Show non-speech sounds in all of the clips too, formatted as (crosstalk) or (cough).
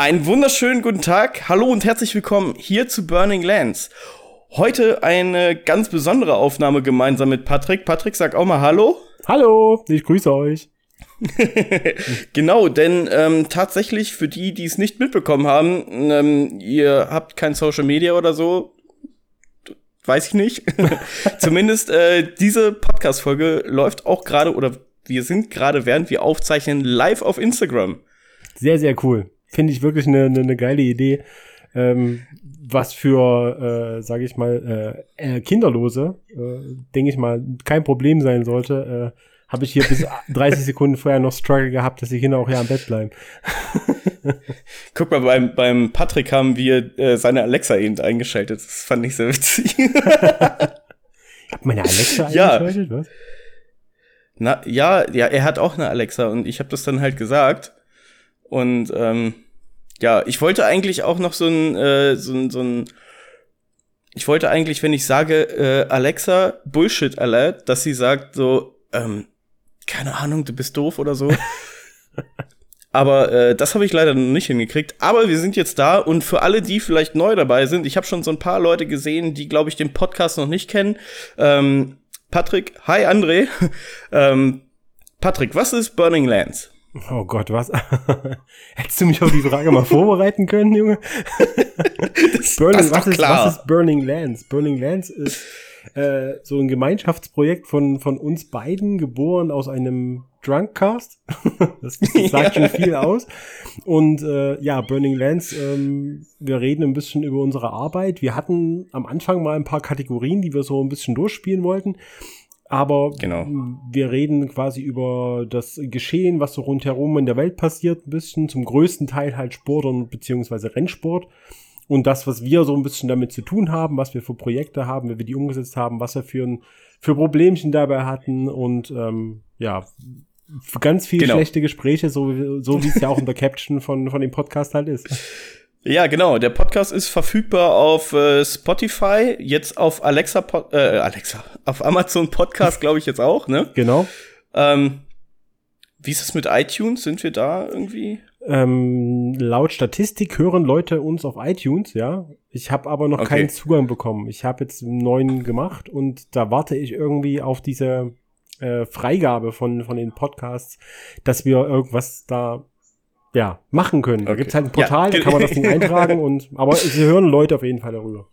Einen wunderschönen guten Tag. Hallo und herzlich willkommen hier zu Burning Lands. Heute eine ganz besondere Aufnahme gemeinsam mit Patrick. Patrick, sag auch mal Hallo. Hallo, ich grüße euch. (laughs) genau, denn ähm, tatsächlich für die, die es nicht mitbekommen haben, ähm, ihr habt kein Social Media oder so, weiß ich nicht. (laughs) Zumindest äh, diese Podcast-Folge läuft auch gerade oder wir sind gerade, während wir aufzeichnen, live auf Instagram. Sehr, sehr cool. Finde ich wirklich eine, eine, eine geile Idee. Ähm, was für, äh, sage ich mal, äh, äh, Kinderlose, äh, denke ich mal, kein Problem sein sollte, äh, habe ich hier bis (laughs) 30 Sekunden vorher noch Struggle gehabt, dass die Kinder auch hier am Bett bleiben. (laughs) Guck mal, beim, beim Patrick haben wir äh, seine Alexa eben eingeschaltet. Das fand ich sehr witzig. (laughs) ich hab meine Alexa ja. eingeschaltet, was? Na, ja, ja, er hat auch eine Alexa und ich habe das dann halt gesagt. Und ähm, ja, ich wollte eigentlich auch noch so ein, äh, so ein, so ein ich wollte eigentlich, wenn ich sage, äh, Alexa, Bullshit Alert, dass sie sagt so, ähm, keine Ahnung, du bist doof oder so. (laughs) Aber äh, das habe ich leider noch nicht hingekriegt. Aber wir sind jetzt da und für alle, die vielleicht neu dabei sind, ich habe schon so ein paar Leute gesehen, die, glaube ich, den Podcast noch nicht kennen. Ähm, Patrick, hi André. (laughs) ähm, Patrick, was ist Burning Lands? Oh Gott, was? (laughs) Hättest du mich auf die Frage mal vorbereiten können, Junge? (laughs) Burning, was, ist, was ist Burning Lands? Burning Lands ist äh, so ein Gemeinschaftsprojekt von, von uns beiden, geboren aus einem Drunkcast. (laughs) das, das sagt schon viel aus. Und äh, ja, Burning Lands, ähm, wir reden ein bisschen über unsere Arbeit. Wir hatten am Anfang mal ein paar Kategorien, die wir so ein bisschen durchspielen wollten. Aber genau. wir reden quasi über das Geschehen, was so rundherum in der Welt passiert, ein bisschen. Zum größten Teil halt Sport und beziehungsweise Rennsport und das, was wir so ein bisschen damit zu tun haben, was wir für Projekte haben, wie wir die umgesetzt haben, was wir für, ein, für Problemchen dabei hatten und ähm, ja, ganz viele genau. schlechte Gespräche, so, so wie es ja auch in der Caption von, von dem Podcast halt ist. (laughs) Ja, genau. Der Podcast ist verfügbar auf äh, Spotify, jetzt auf Alexa, äh, Alexa, auf Amazon Podcast, (laughs) glaube ich jetzt auch, ne? Genau. Ähm, wie ist es mit iTunes? Sind wir da irgendwie? Ähm, laut Statistik hören Leute uns auf iTunes, ja. Ich habe aber noch okay. keinen Zugang bekommen. Ich habe jetzt einen neuen gemacht und da warte ich irgendwie auf diese äh, Freigabe von, von den Podcasts, dass wir irgendwas da ja, machen können. Okay. Da gibt's halt ein Portal, ja. da kann man das (laughs) Ding eintragen und aber sie hören Leute auf jeden Fall darüber.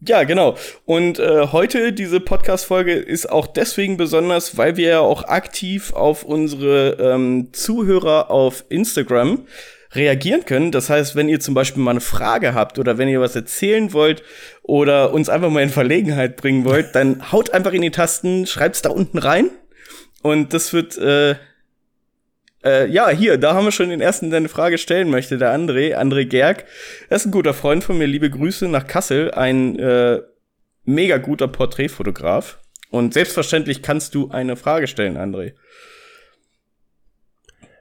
Ja, genau. Und äh, heute diese Podcast-Folge ist auch deswegen besonders, weil wir ja auch aktiv auf unsere ähm, Zuhörer auf Instagram reagieren können. Das heißt, wenn ihr zum Beispiel mal eine Frage habt oder wenn ihr was erzählen wollt oder uns einfach mal in Verlegenheit bringen wollt, dann haut einfach in die Tasten, schreibt's da unten rein. Und das wird äh, äh, ja, hier, da haben wir schon den ersten, der eine Frage stellen möchte, der André, André Gerg. Er ist ein guter Freund von mir, liebe Grüße nach Kassel, ein äh, mega guter Porträtfotograf. Und selbstverständlich kannst du eine Frage stellen, André.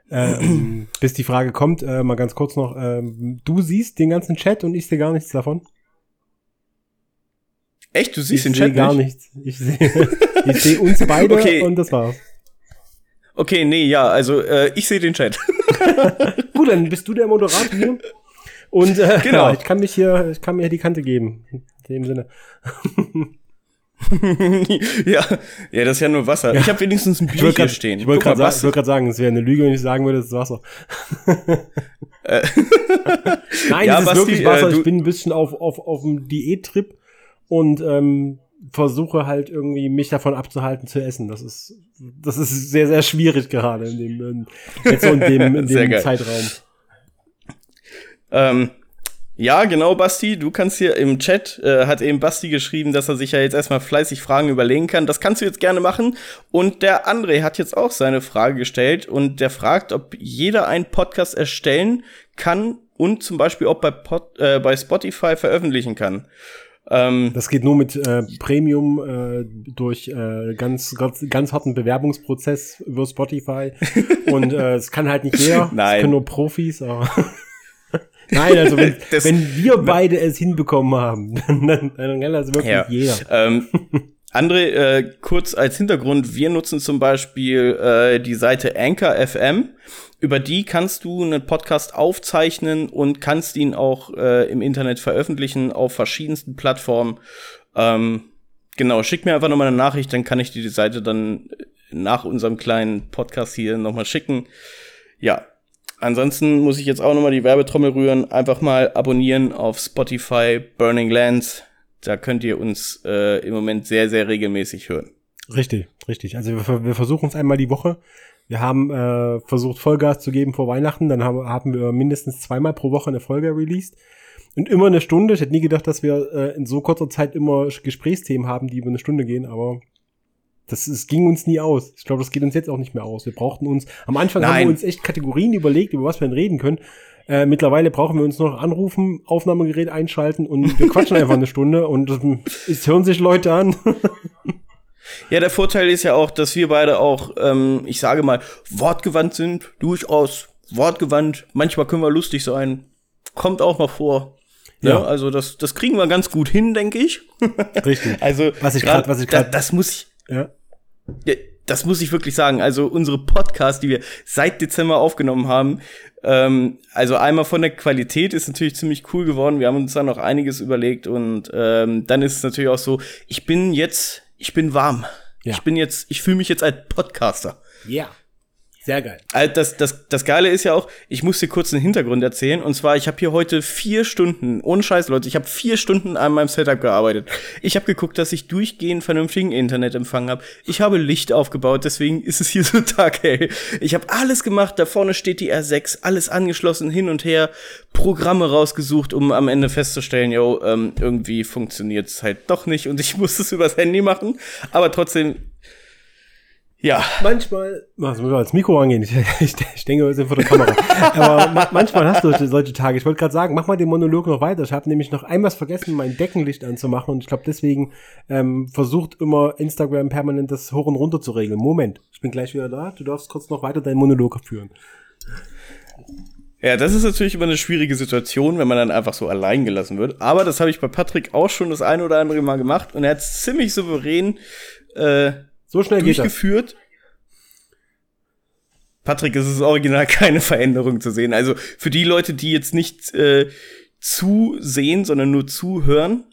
Ähm, bis die Frage kommt, äh, mal ganz kurz noch, ähm, du siehst den ganzen Chat und ich sehe gar nichts davon. Echt? Du siehst ich den Chat gar nicht? nichts. Ich sehe (laughs) seh uns beide (laughs) okay. und das war's. Okay, nee, ja, also äh, ich sehe den Chat. (laughs) Gut, dann bist du der Moderator hier. Und äh, (laughs) genau. Ja, ich kann mich hier, ich kann mir die Kante geben. In dem Sinne. (laughs) ja, ja, das ist ja nur Wasser. Ja. Ich habe wenigstens ein Bier hier stehen. Ich wollte gerade sa wollt sagen, es wäre eine Lüge, wenn ich sagen würde, es ist Wasser. Äh. Nein, ja, es ist Basti, wirklich Wasser. Äh, ich bin ein bisschen auf, auf, auf dem Diättrip und ähm, versuche halt irgendwie mich davon abzuhalten zu essen. Das ist, das ist sehr, sehr schwierig gerade in dem, in, jetzt so in dem, in (laughs) dem Zeitraum. Ähm, ja, genau, Basti. Du kannst hier im Chat, äh, hat eben Basti geschrieben, dass er sich ja jetzt erstmal fleißig Fragen überlegen kann. Das kannst du jetzt gerne machen. Und der André hat jetzt auch seine Frage gestellt und der fragt, ob jeder einen Podcast erstellen kann und zum Beispiel auch bei, Pod, äh, bei Spotify veröffentlichen kann. Ähm, das geht nur mit äh, Premium äh, durch äh, ganz, ganz, ganz harten Bewerbungsprozess über Spotify. (laughs) Und äh, es kann halt nicht jeder. Nein. Es können nur Profis, aber. (laughs) Nein, also wenn, (laughs) wenn wir beide es hinbekommen haben, dann, dann, dann kann das wirklich ja. jeder. Ähm, André, äh, kurz als Hintergrund, wir nutzen zum Beispiel äh, die Seite Anchor FM. Über die kannst du einen Podcast aufzeichnen und kannst ihn auch äh, im Internet veröffentlichen auf verschiedensten Plattformen. Ähm, genau, schick mir einfach nochmal eine Nachricht, dann kann ich dir die Seite dann nach unserem kleinen Podcast hier nochmal schicken. Ja, ansonsten muss ich jetzt auch nochmal die Werbetrommel rühren. Einfach mal abonnieren auf Spotify, Burning Lands. Da könnt ihr uns äh, im Moment sehr, sehr regelmäßig hören. Richtig, richtig. Also wir, wir versuchen es einmal die Woche. Wir haben äh, versucht, Vollgas zu geben vor Weihnachten. Dann haben, haben wir mindestens zweimal pro Woche eine Folge released. Und immer eine Stunde. Ich hätte nie gedacht, dass wir äh, in so kurzer Zeit immer Gesprächsthemen haben, die über eine Stunde gehen, aber das, das ging uns nie aus. Ich glaube, das geht uns jetzt auch nicht mehr aus. Wir brauchten uns, am Anfang Nein. haben wir uns echt Kategorien überlegt, über was wir denn reden können. Äh, mittlerweile brauchen wir uns noch anrufen, Aufnahmegerät einschalten und wir quatschen (laughs) einfach eine Stunde und es hören sich Leute an. (laughs) ja, der Vorteil ist ja auch, dass wir beide auch, ähm, ich sage mal, wortgewandt sind, durchaus wortgewandt. Manchmal können wir lustig sein. Kommt auch mal vor. Ja, ja also das, das kriegen wir ganz gut hin, denke ich. (laughs) Richtig. also was ich gerade, was ich gerade, das muss ich, ja. ja. Das muss ich wirklich sagen. Also unsere Podcasts, die wir seit Dezember aufgenommen haben, ähm, also einmal von der Qualität ist natürlich ziemlich cool geworden. Wir haben uns da noch einiges überlegt und ähm, dann ist es natürlich auch so, ich bin jetzt, ich bin warm. Ja. Ich bin jetzt, ich fühle mich jetzt als Podcaster. Ja. Sehr geil. Also das, das, das Geile ist ja auch, ich muss dir kurz einen Hintergrund erzählen. Und zwar, ich habe hier heute vier Stunden, ohne Scheiß, Leute, ich habe vier Stunden an meinem Setup gearbeitet. Ich habe geguckt, dass ich durchgehend vernünftigen Internetempfang habe. Ich habe Licht aufgebaut, deswegen ist es hier (laughs) so Tag, ey. Ich habe alles gemacht, da vorne steht die R6, alles angeschlossen, hin und her, Programme rausgesucht, um am Ende festzustellen, yo, ähm, irgendwie funktioniert es halt doch nicht und ich (laughs) muss es übers Handy machen. Aber trotzdem ja. Manchmal, was muss man als Mikro angehen? Ich, (laughs) ich, ich denke, wir sind vor der Kamera. Aber ma manchmal hast du solche, solche Tage. Ich wollte gerade sagen, mach mal den Monolog noch weiter. Ich habe nämlich noch einmal vergessen, mein Deckenlicht anzumachen und ich glaube deswegen ähm, versucht immer Instagram permanent das hoch und runter zu regeln. Moment, ich bin gleich wieder da. Du darfst kurz noch weiter deinen Monolog führen. Ja, das ist natürlich immer eine schwierige Situation, wenn man dann einfach so allein gelassen wird. Aber das habe ich bei Patrick auch schon das ein oder andere Mal gemacht und er hat ziemlich souverän äh, so schnell durchgeführt. Patrick, es ist original (laughs) keine Veränderung zu sehen. Also für die Leute, die jetzt nicht äh, zusehen, sondern nur zuhören.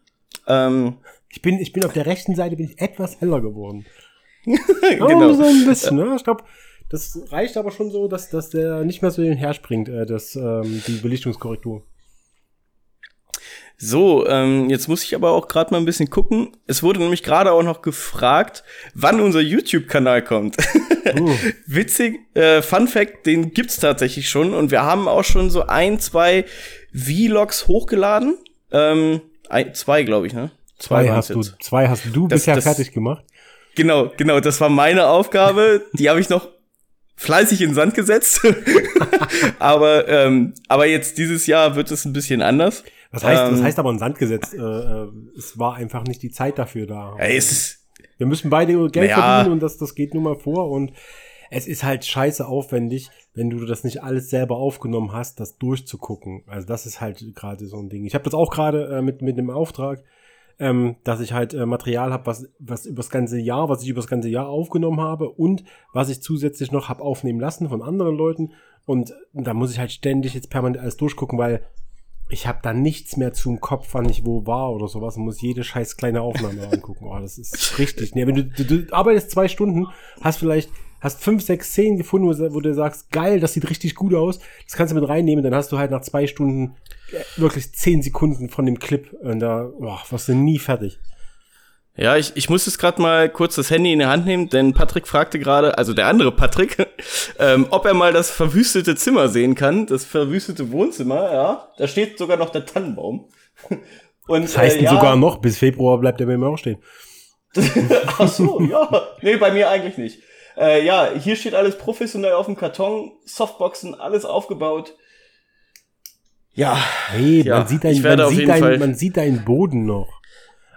Ähm, ich bin, ich bin auf der rechten Seite bin ich etwas heller geworden. (laughs) genau. Oh, so ein bisschen, ne? Ich glaube, das reicht aber schon so, dass, dass der nicht mehr so hin springt, äh, das, ähm, die Belichtungskorrektur. So, ähm, jetzt muss ich aber auch gerade mal ein bisschen gucken. Es wurde nämlich gerade auch noch gefragt, wann unser YouTube-Kanal kommt. (laughs) Uh. Witzig, äh, Fun Fact, den gibt's tatsächlich schon und wir haben auch schon so ein, zwei Vlogs hochgeladen. Ähm, ein, zwei, glaube ich, ne? Zwei, zwei hast du, zwei hast du das, bisher das, fertig gemacht. Genau, genau, das war meine Aufgabe. Die habe ich noch fleißig in den Sand gesetzt. (laughs) aber, ähm, aber jetzt dieses Jahr wird es ein bisschen anders. Das heißt, ähm, das heißt aber in Sand gesetzt. Äh, äh, es war einfach nicht die Zeit dafür da. Ja, es ist, Wir müssen beide Geld ja. verdienen und das, das geht nun mal vor und es ist halt scheiße aufwendig, wenn du das nicht alles selber aufgenommen hast, das durchzugucken. Also das ist halt gerade so ein Ding. Ich habe das auch gerade äh, mit mit dem Auftrag, ähm, dass ich halt äh, Material habe, was was übers ganze Jahr, was ich übers ganze Jahr aufgenommen habe und was ich zusätzlich noch habe aufnehmen lassen von anderen Leuten und da muss ich halt ständig jetzt permanent alles durchgucken, weil ich habe da nichts mehr zum Kopf, wann ich wo war oder sowas und muss jede scheiß kleine Aufnahme (laughs) angucken. Oh, das ist richtig. Nee, wenn du, du, du arbeitest zwei Stunden, hast vielleicht hast fünf, sechs Szenen gefunden, wo, wo, du sagst, geil, das sieht richtig gut aus. Das kannst du mit reinnehmen, dann hast du halt nach zwei Stunden äh, wirklich zehn Sekunden von dem Clip und da oh, warst du nie fertig. Ja, ich, ich muss jetzt gerade mal kurz das Handy in die Hand nehmen, denn Patrick fragte gerade, also der andere Patrick, (laughs) ähm, ob er mal das verwüstete Zimmer sehen kann, das verwüstete Wohnzimmer, ja. Da steht sogar noch der Tannenbaum. (laughs) Und, das heißt äh, ja, sogar noch, bis Februar bleibt er bei mir auch stehen. (laughs) Ach so, ja. Nee, bei mir eigentlich nicht. Äh, ja, hier steht alles professionell auf dem Karton, Softboxen, alles aufgebaut. Ja. Hey, ja, man sieht deinen, man sieht deinen, man sieht deinen Boden noch.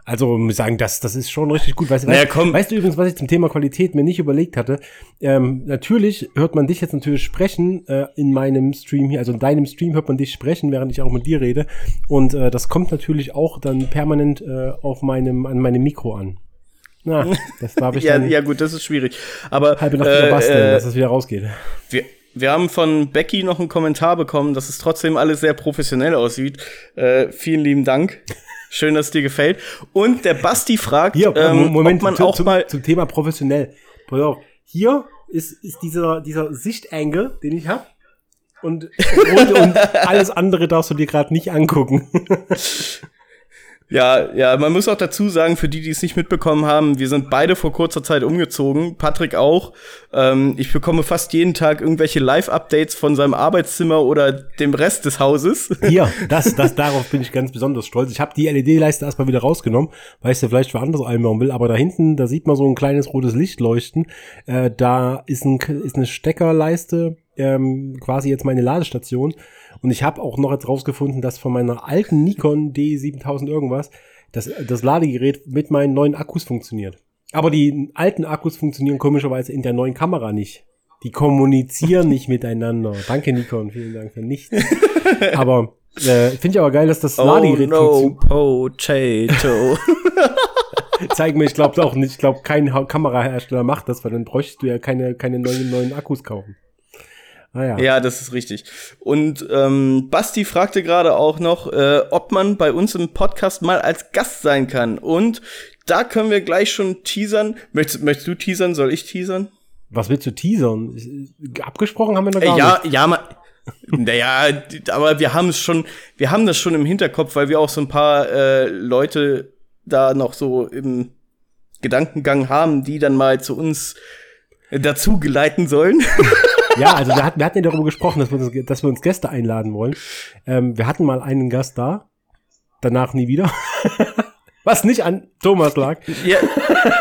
Also muss sagen, das, das ist schon richtig gut. Weißt, naja, weißt, weißt, du übrigens, was ich zum Thema Qualität mir nicht überlegt hatte? Ähm, natürlich hört man dich jetzt natürlich sprechen äh, in meinem Stream hier, also in deinem Stream hört man dich sprechen, während ich auch mit dir rede. Und äh, das kommt natürlich auch dann permanent äh, auf meinem, an meinem Mikro an. Na, das darf ich (laughs) ja, ja, gut, das ist schwierig. Aber halbe Nacht äh, basteln, äh, dass es wieder rausgeht. Wir, wir haben von Becky noch einen Kommentar bekommen, dass es trotzdem alles sehr professionell aussieht. Äh, vielen lieben Dank. Schön, dass es dir gefällt. Und der Basti fragt, Hier, ähm, Moment, ob man zu, auch zum, mal zum Thema professionell. Pass auf, hier ist, ist dieser, dieser Sichtengel, den ich habe. Und, und, und alles andere darfst du dir gerade nicht angucken. (laughs) Ja, ja, man muss auch dazu sagen, für die, die es nicht mitbekommen haben, wir sind beide vor kurzer Zeit umgezogen, Patrick auch. Ähm, ich bekomme fast jeden Tag irgendwelche Live-Updates von seinem Arbeitszimmer oder dem Rest des Hauses. (laughs) Ja, das, das, darauf bin ich ganz besonders stolz. Ich habe die LED-Leiste erstmal wieder rausgenommen, weil ich sie vielleicht für anderes einbauen will, aber da hinten, da sieht man so ein kleines rotes Licht leuchten. Äh, da ist, ein, ist eine Steckerleiste, ähm, quasi jetzt meine Ladestation. Und ich habe auch noch jetzt rausgefunden, dass von meiner alten Nikon D7000 irgendwas das, das Ladegerät mit meinen neuen Akkus funktioniert. Aber die alten Akkus funktionieren komischerweise in der neuen Kamera nicht. Die kommunizieren nicht miteinander. Danke, Nikon. Vielen Dank für nichts. (laughs) Aber äh, finde ich aber geil, dass das oh Ladegerät no, Potato. (laughs) Zeig mir, ich glaube auch nicht. Ich glaube, kein Kamerahersteller macht das, weil dann bräuchtest du ja keine, keine neuen, neuen Akkus kaufen. Ah, ja. ja, das ist richtig. Und ähm, Basti fragte gerade auch noch, äh, ob man bei uns im Podcast mal als Gast sein kann. Und da können wir gleich schon teasern. Möchtest, möchtest du teasern? Soll ich teasern? Was willst du teasern? Abgesprochen haben wir noch gar äh, ja, nicht. Ja, (laughs) ja, naja, aber wir haben es schon, wir haben das schon im Hinterkopf, weil wir auch so ein paar äh, Leute da noch so im Gedankengang haben, die dann mal zu uns dazu geleiten sollen. (laughs) Ja, also wir hatten, wir hatten ja darüber gesprochen, dass wir uns, dass wir uns Gäste einladen wollen. Ähm, wir hatten mal einen Gast da, danach nie wieder. (laughs) Was nicht an Thomas lag. Ja,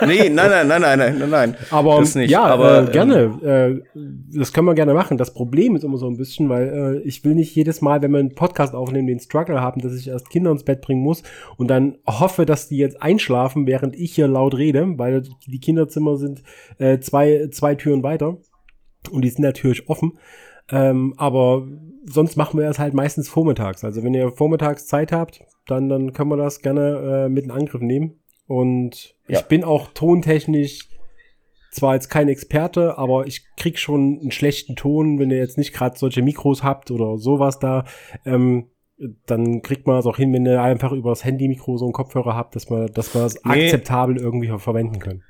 nee, nein, nein, nein, nein, nein, nein. Aber das nicht. ja, aber äh, gerne. Ähm, äh, das können wir gerne machen. Das Problem ist immer so ein bisschen, weil äh, ich will nicht jedes Mal, wenn wir einen Podcast aufnehmen, den Struggle haben, dass ich erst Kinder ins Bett bringen muss und dann hoffe, dass die jetzt einschlafen, während ich hier laut rede, weil die Kinderzimmer sind äh, zwei, zwei Türen weiter. Und die sind natürlich offen. Ähm, aber sonst machen wir das halt meistens vormittags. Also wenn ihr vormittags Zeit habt, dann, dann können wir das gerne äh, mit in Angriff nehmen. Und ja. ich bin auch tontechnisch zwar jetzt kein Experte, aber ich krieg schon einen schlechten Ton, wenn ihr jetzt nicht gerade solche Mikros habt oder sowas da. Ähm, dann kriegt man es auch hin, wenn ihr einfach über das Handy-Mikro so einen Kopfhörer habt, dass man, dass wir das nee. akzeptabel irgendwie verwenden können.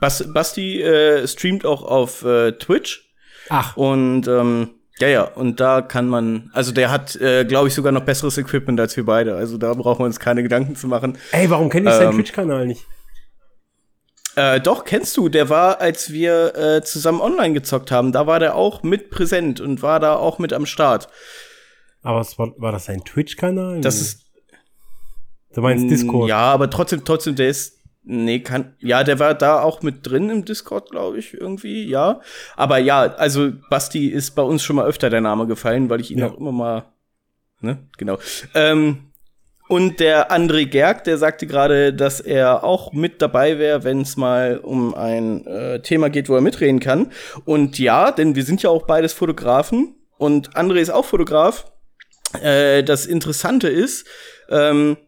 Basti äh, streamt auch auf äh, Twitch Ach. Und ähm, ja, ja, und da kann man, also der hat, äh, glaube ich, sogar noch besseres Equipment als wir beide. Also da brauchen wir uns keine Gedanken zu machen. Ey, warum kenne ich ähm, seinen Twitch-Kanal nicht? Äh, doch, kennst du. Der war, als wir äh, zusammen online gezockt haben, da war der auch mit präsent und war da auch mit am Start. Aber was war, war das sein Twitch-Kanal? Das ist. Du meinst Discord? Ja, aber trotzdem, trotzdem, der ist, Nee, kann. Ja, der war da auch mit drin im Discord, glaube ich, irgendwie, ja. Aber ja, also Basti ist bei uns schon mal öfter der Name gefallen, weil ich ihn ja. auch immer mal. Ne, genau. Ähm, und der André Gerg, der sagte gerade, dass er auch mit dabei wäre, wenn es mal um ein äh, Thema geht, wo er mitreden kann. Und ja, denn wir sind ja auch beides Fotografen und André ist auch Fotograf. Äh, das Interessante ist, ähm,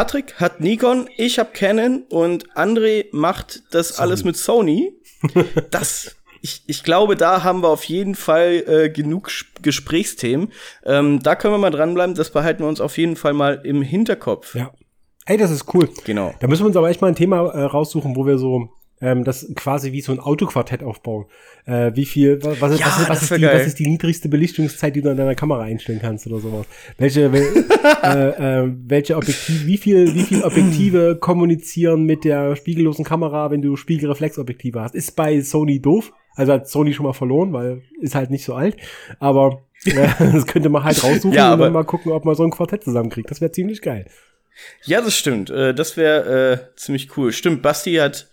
Patrick hat Nikon, ich habe Canon und André macht das Sony. alles mit Sony. (laughs) Das, ich, ich glaube, da haben wir auf jeden Fall äh, genug Gesprächsthemen. Ähm, da können wir mal dranbleiben. Das behalten wir uns auf jeden Fall mal im Hinterkopf. Ja. Ey, das ist cool. Genau. Da müssen wir uns aber echt mal ein Thema äh, raussuchen, wo wir so ähm, das quasi wie so ein Autoquartett aufbauen. Äh, wie viel, was, was, ja, was, was, ist die, was, ist die, niedrigste Belichtungszeit, die du an deiner Kamera einstellen kannst oder sowas? Welche, wel, (laughs) äh, äh, welche Objektive, wie viel, wie viel Objektive kommunizieren mit der spiegellosen Kamera, wenn du Spiegelreflexobjektive hast? Ist bei Sony doof. Also hat Sony schon mal verloren, weil ist halt nicht so alt. Aber äh, (laughs) das könnte man halt raussuchen ja, und dann mal gucken, ob man so ein Quartett zusammenkriegt. Das wäre ziemlich geil. Ja, das stimmt. Äh, das wäre äh, ziemlich cool. Stimmt, Basti hat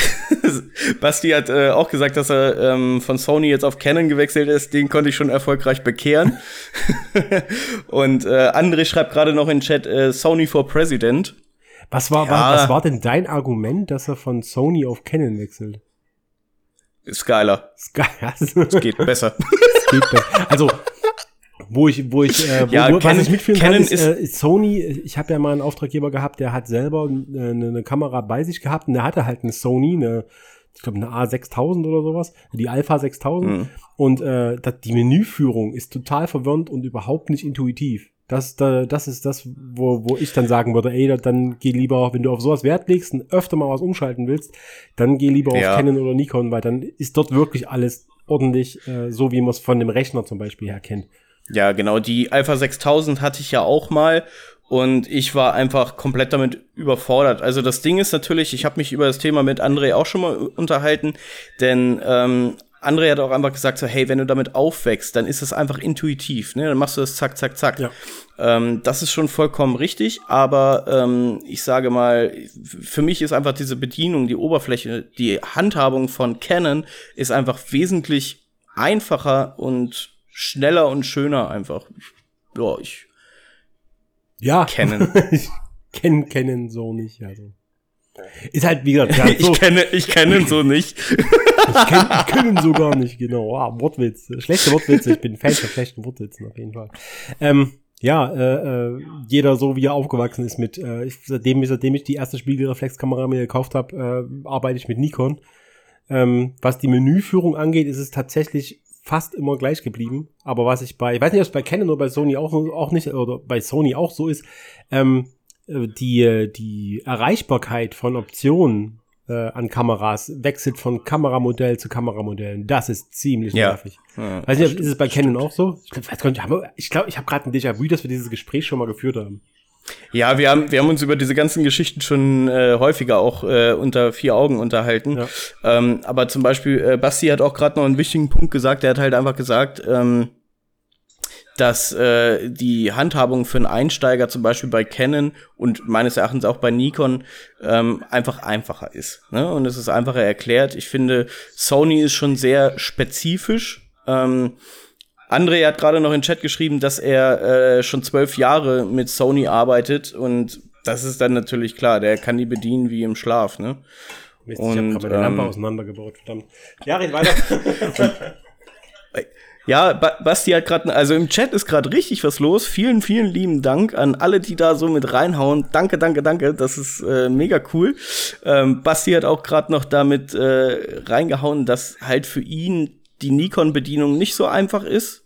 (laughs) Basti hat äh, auch gesagt, dass er ähm, von Sony jetzt auf Canon gewechselt ist. Den konnte ich schon erfolgreich bekehren. (laughs) und äh, André schreibt gerade noch in Chat äh, Sony for President. Was war, ja. war, was war denn dein Argument, dass er von Sony auf Canon wechselt? Ist geil. (laughs) es geht besser. es geht besser. Also, Wo ich, wo ich, äh, wo, ja, wo, Canon, was ich mitführen Canon kann, ist, äh, Sony, ich habe ja mal einen Auftraggeber gehabt, der hat selber eine, eine Kamera bei sich gehabt und der hatte halt eine Sony, eine, ich glaube eine A6000 oder sowas, die Alpha 6000 mhm. und äh, das, die Menüführung ist total verwirrend und überhaupt nicht intuitiv. Das, da, das ist das, wo, wo ich dann sagen würde, ey, dann geh lieber, wenn du auf sowas Wert legst und öfter mal was umschalten willst, dann geh lieber ja. auf Canon oder Nikon, weil dann ist dort wirklich alles ordentlich, äh, so wie man es von dem Rechner zum Beispiel her kennt. Ja, genau. Die Alpha 6000 hatte ich ja auch mal und ich war einfach komplett damit überfordert. Also das Ding ist natürlich, ich habe mich über das Thema mit André auch schon mal unterhalten, denn ähm, André hat auch einfach gesagt, so, hey, wenn du damit aufwächst, dann ist es einfach intuitiv, ne? Dann machst du das zack, zack, zack. Ja. Ähm, das ist schon vollkommen richtig, aber ähm, ich sage mal, für mich ist einfach diese Bedienung, die Oberfläche, die Handhabung von Canon ist einfach wesentlich einfacher und schneller und schöner einfach. Ja, ich. Ja. Canon. (laughs) ich kenne Canon so nicht, also. Ist halt, wie gesagt, ja, (laughs) so. ich kenne, ich kenne so nicht. ich kenne ich kenn ihn so gar nicht, genau. Ah, Wortwitz. Schlechte Wortwitze. Ich bin Fan von schlechten Wortwitzen auf jeden Fall. Ähm, ja, äh, äh, jeder so wie er aufgewachsen ist mit, äh, ich, seitdem, seitdem ich die erste Spiegelreflexkamera mir gekauft habe, äh, arbeite ich mit Nikon. Ähm, was die Menüführung angeht, ist es tatsächlich fast immer gleich geblieben. Aber was ich bei, ich weiß nicht, ob es bei Canon oder bei Sony auch, auch nicht, oder bei Sony auch so ist, ähm, äh, die, die Erreichbarkeit von Optionen äh, an Kameras wechselt von Kameramodell zu Kameramodell. Das ist ziemlich ja. nervig. Ja, weiß nicht, ist es bei Canon auch so? Ich glaube, ich, glaub, ich habe gerade ein Déjà-vu, dass wir dieses Gespräch schon mal geführt haben. Ja, wir haben, wir haben uns über diese ganzen Geschichten schon äh, häufiger auch äh, unter vier Augen unterhalten. Ja. Ähm, aber zum Beispiel, äh, Basti hat auch gerade noch einen wichtigen Punkt gesagt. Der hat halt einfach gesagt, ähm, dass äh, die Handhabung für einen Einsteiger zum Beispiel bei Canon und meines Erachtens auch bei Nikon ähm, einfach einfacher ist. Ne? Und es ist einfacher erklärt. Ich finde, Sony ist schon sehr spezifisch. Ähm, André hat gerade noch in den Chat geschrieben, dass er äh, schon zwölf Jahre mit Sony arbeitet und das ist dann natürlich klar, der kann die bedienen wie im Schlaf, ne? Mist, und, ich habe gerade meine Lampe ähm, auseinandergebaut, verdammt. Ja, red weiter. (laughs) Ja, ba Basti hat gerade, also im Chat ist gerade richtig was los. Vielen, vielen lieben Dank an alle, die da so mit reinhauen. Danke, danke, danke. Das ist äh, mega cool. Ähm, Basti hat auch gerade noch damit äh, reingehauen, dass halt für ihn die Nikon-Bedienung nicht so einfach ist.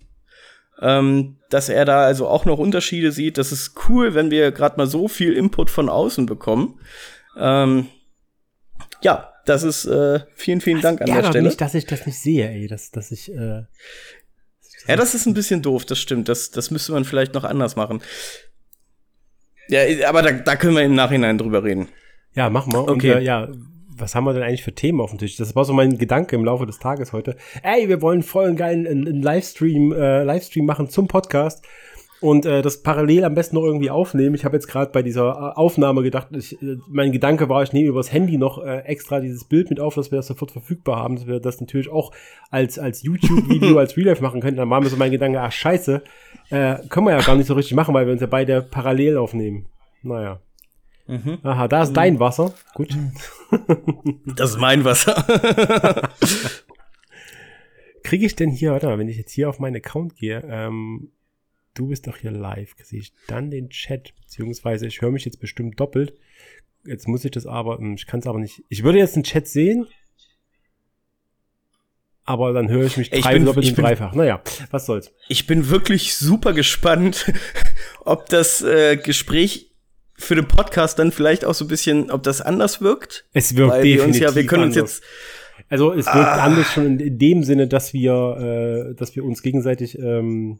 Ähm, dass er da also auch noch Unterschiede sieht. Das ist cool, wenn wir gerade mal so viel Input von außen bekommen. Ähm, ja, das ist äh, vielen, vielen Dank an der Stelle. nicht, dass ich das nicht sehe, ey, dass, dass ich äh, ja, das ist ein bisschen doof, das stimmt. Das, das müsste man vielleicht noch anders machen. Ja, aber da, da können wir im Nachhinein drüber reden. Ja, machen wir. Okay. Und, äh, ja, was haben wir denn eigentlich für Themen auf dem Tisch? Das war so mein Gedanke im Laufe des Tages heute. Ey, wir wollen voll einen geilen einen Livestream, äh, Livestream machen zum Podcast und äh, das parallel am besten noch irgendwie aufnehmen. Ich habe jetzt gerade bei dieser äh, Aufnahme gedacht, ich, äh, mein Gedanke war, ich nehme übers Handy noch äh, extra dieses Bild mit auf, dass wir das sofort verfügbar haben, dass wir das natürlich auch als, als YouTube-Video, (laughs) als Real Life machen können. Dann war mir so mein Gedanke, ach scheiße, äh, können wir ja gar nicht so richtig machen, weil wir uns ja beide parallel aufnehmen. Naja. Mhm. Aha, da ist dein Wasser. Gut. (laughs) Das ist mein Wasser. (laughs) Kriege ich denn hier, warte mal, wenn ich jetzt hier auf meinen Account gehe, ähm, du bist doch hier live, sehe ich dann den Chat, beziehungsweise ich höre mich jetzt bestimmt doppelt. Jetzt muss ich das aber, hm, ich kann es aber nicht. Ich würde jetzt den Chat sehen, aber dann höre ich mich drei, bin, doppelt und dreifach. Naja, was soll's. Ich bin wirklich super gespannt, (laughs) ob das äh, Gespräch für den Podcast dann vielleicht auch so ein bisschen, ob das anders wirkt. Es wirkt Weil definitiv wir, ja, wir können anders. uns jetzt also es wirkt ah. anders schon in, dem Sinne, dass wir, äh, dass wir uns gegenseitig ähm,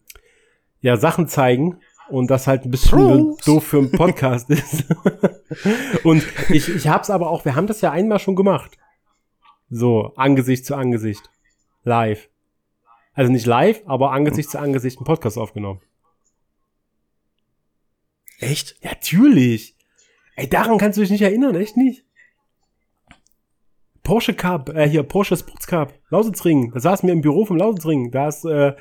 ja Sachen zeigen und das halt ein bisschen doof für einen Podcast (laughs) ist. und ich, ich hab's aber auch, wir haben das ja einmal schon gemacht. So, Angesicht zu Angesicht. Live. Also nicht live, aber Angesicht zu Angesicht einen Podcast aufgenommen. Echt? Ja, natürlich. Ey, daran kannst du dich nicht erinnern, echt nicht? Porsche Cup, äh, hier, Porsche Sports Cup, Lausitzring. Da saßen wir im Büro vom Lausitzring. Da ist, äh,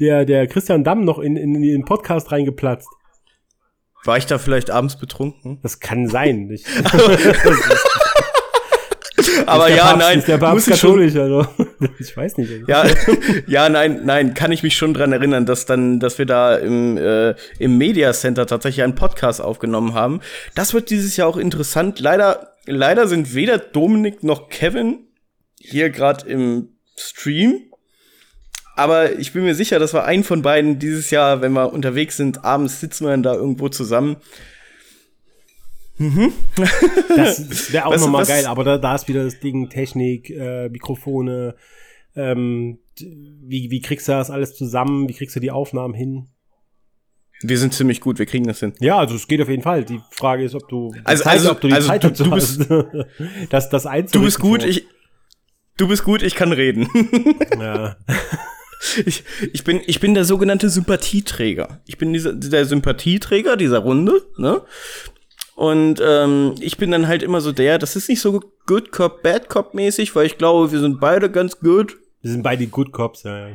der, der Christian Damm noch in, in, in den Podcast reingeplatzt. War ich da vielleicht abends betrunken? Das kann sein. Ich, (laughs) (laughs) Aber ja, Papst, nein. Ist der Papst katholisch, also. (laughs) ich weiß nicht. Ja, ja, nein, nein, kann ich mich schon dran erinnern, dass dann, dass wir da im, äh, im Media Center tatsächlich einen Podcast aufgenommen haben. Das wird dieses Jahr auch interessant. Leider, leider sind weder Dominik noch Kevin hier gerade im Stream. Aber ich bin mir sicher, dass wir einen von beiden dieses Jahr, wenn wir unterwegs sind, abends sitzen wir dann da irgendwo zusammen. Mhm. Das wäre auch nochmal geil, aber da, da ist wieder das Ding Technik, äh, Mikrofone, ähm, wie, wie kriegst du das alles zusammen? Wie kriegst du die Aufnahmen hin? Wir sind ziemlich gut, wir kriegen das hin. Ja, also es geht auf jeden Fall. Die Frage ist, ob du also, Zeit, also, ob du die also, Zeit du, dazu du bist, hast, (laughs) das, das Du bist gut, ich, du bist gut, ich kann reden. (laughs) Ja. Ich, ich, bin, ich bin der sogenannte Sympathieträger. Ich bin dieser, der Sympathieträger dieser Runde, ne? Und ähm, ich bin dann halt immer so der, das ist nicht so Good Cop, Bad Cop mäßig, weil ich glaube, wir sind beide ganz gut. Wir sind beide Good Cops, ja.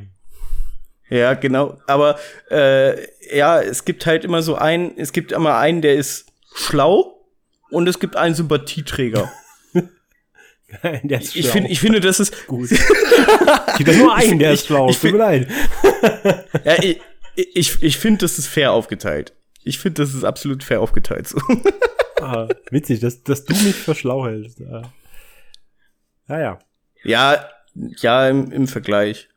Ja, genau. Aber äh, ja, es gibt halt immer so einen, es gibt immer einen, der ist schlau und es gibt einen Sympathieträger. (laughs) der ist schlau. Ich, find, ich finde, das ist gut. es gibt nur einen, der ist schlau. Ich, ich, ich, ja, ich, ich, ich finde, das ist fair aufgeteilt. Ich finde, das ist absolut fair aufgeteilt. So. (laughs) ah, witzig, dass, dass du mich für schlau hältst. Ja, ja. Ja, ja, im, im Vergleich.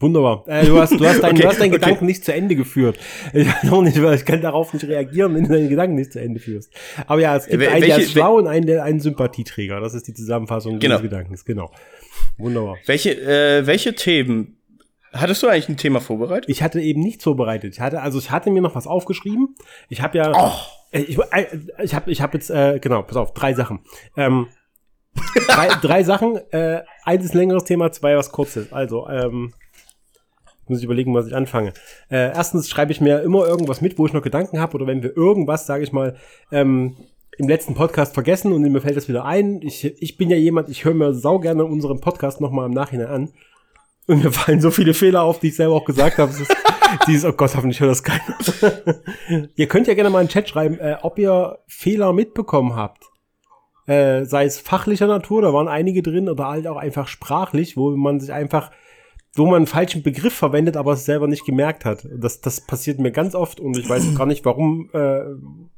Wunderbar. Äh, du hast, du hast, dein, (laughs) okay, du hast deinen okay. Gedanken nicht zu Ende geführt. (laughs) Ich, nicht, ich kann darauf nicht reagieren, wenn du deinen Gedanken nicht zu Ende führst. Aber ja, es gibt Wel einen, der ist schlau und einen, der einen Sympathieträger. Das ist die Zusammenfassung genau. des Gedankens. Genau. Wunderbar. Welche, äh, welche Themen Hattest du eigentlich ein Thema vorbereitet? Ich hatte eben nichts vorbereitet. Ich hatte, also ich hatte mir noch was aufgeschrieben. Ich habe ja, oh. ich, äh, ich habe, ich habe jetzt, äh, genau, pass auf, drei Sachen. Ähm, (laughs) drei, drei Sachen. Äh, eins ist ein längeres Thema, zwei was kurzes. Also, ähm, muss ich überlegen, was ich anfange. Äh, erstens schreibe ich mir immer irgendwas mit, wo ich noch Gedanken habe, oder wenn wir irgendwas, sage ich mal, ähm, im letzten Podcast vergessen und mir fällt das wieder ein. Ich, ich bin ja jemand, ich höre mir sau gerne unseren Podcast nochmal im Nachhinein an. Und mir fallen so viele Fehler auf, die ich selber auch gesagt habe. (laughs) Dieses, oh Gott, hoffentlich hört das keiner. (laughs) ihr könnt ja gerne mal in den Chat schreiben, äh, ob ihr Fehler mitbekommen habt. Äh, sei es fachlicher Natur, da waren einige drin, oder halt auch einfach sprachlich, wo man sich einfach wo man einen falschen Begriff verwendet, aber es selber nicht gemerkt hat. Das, das passiert mir ganz oft und ich weiß gar nicht, warum äh,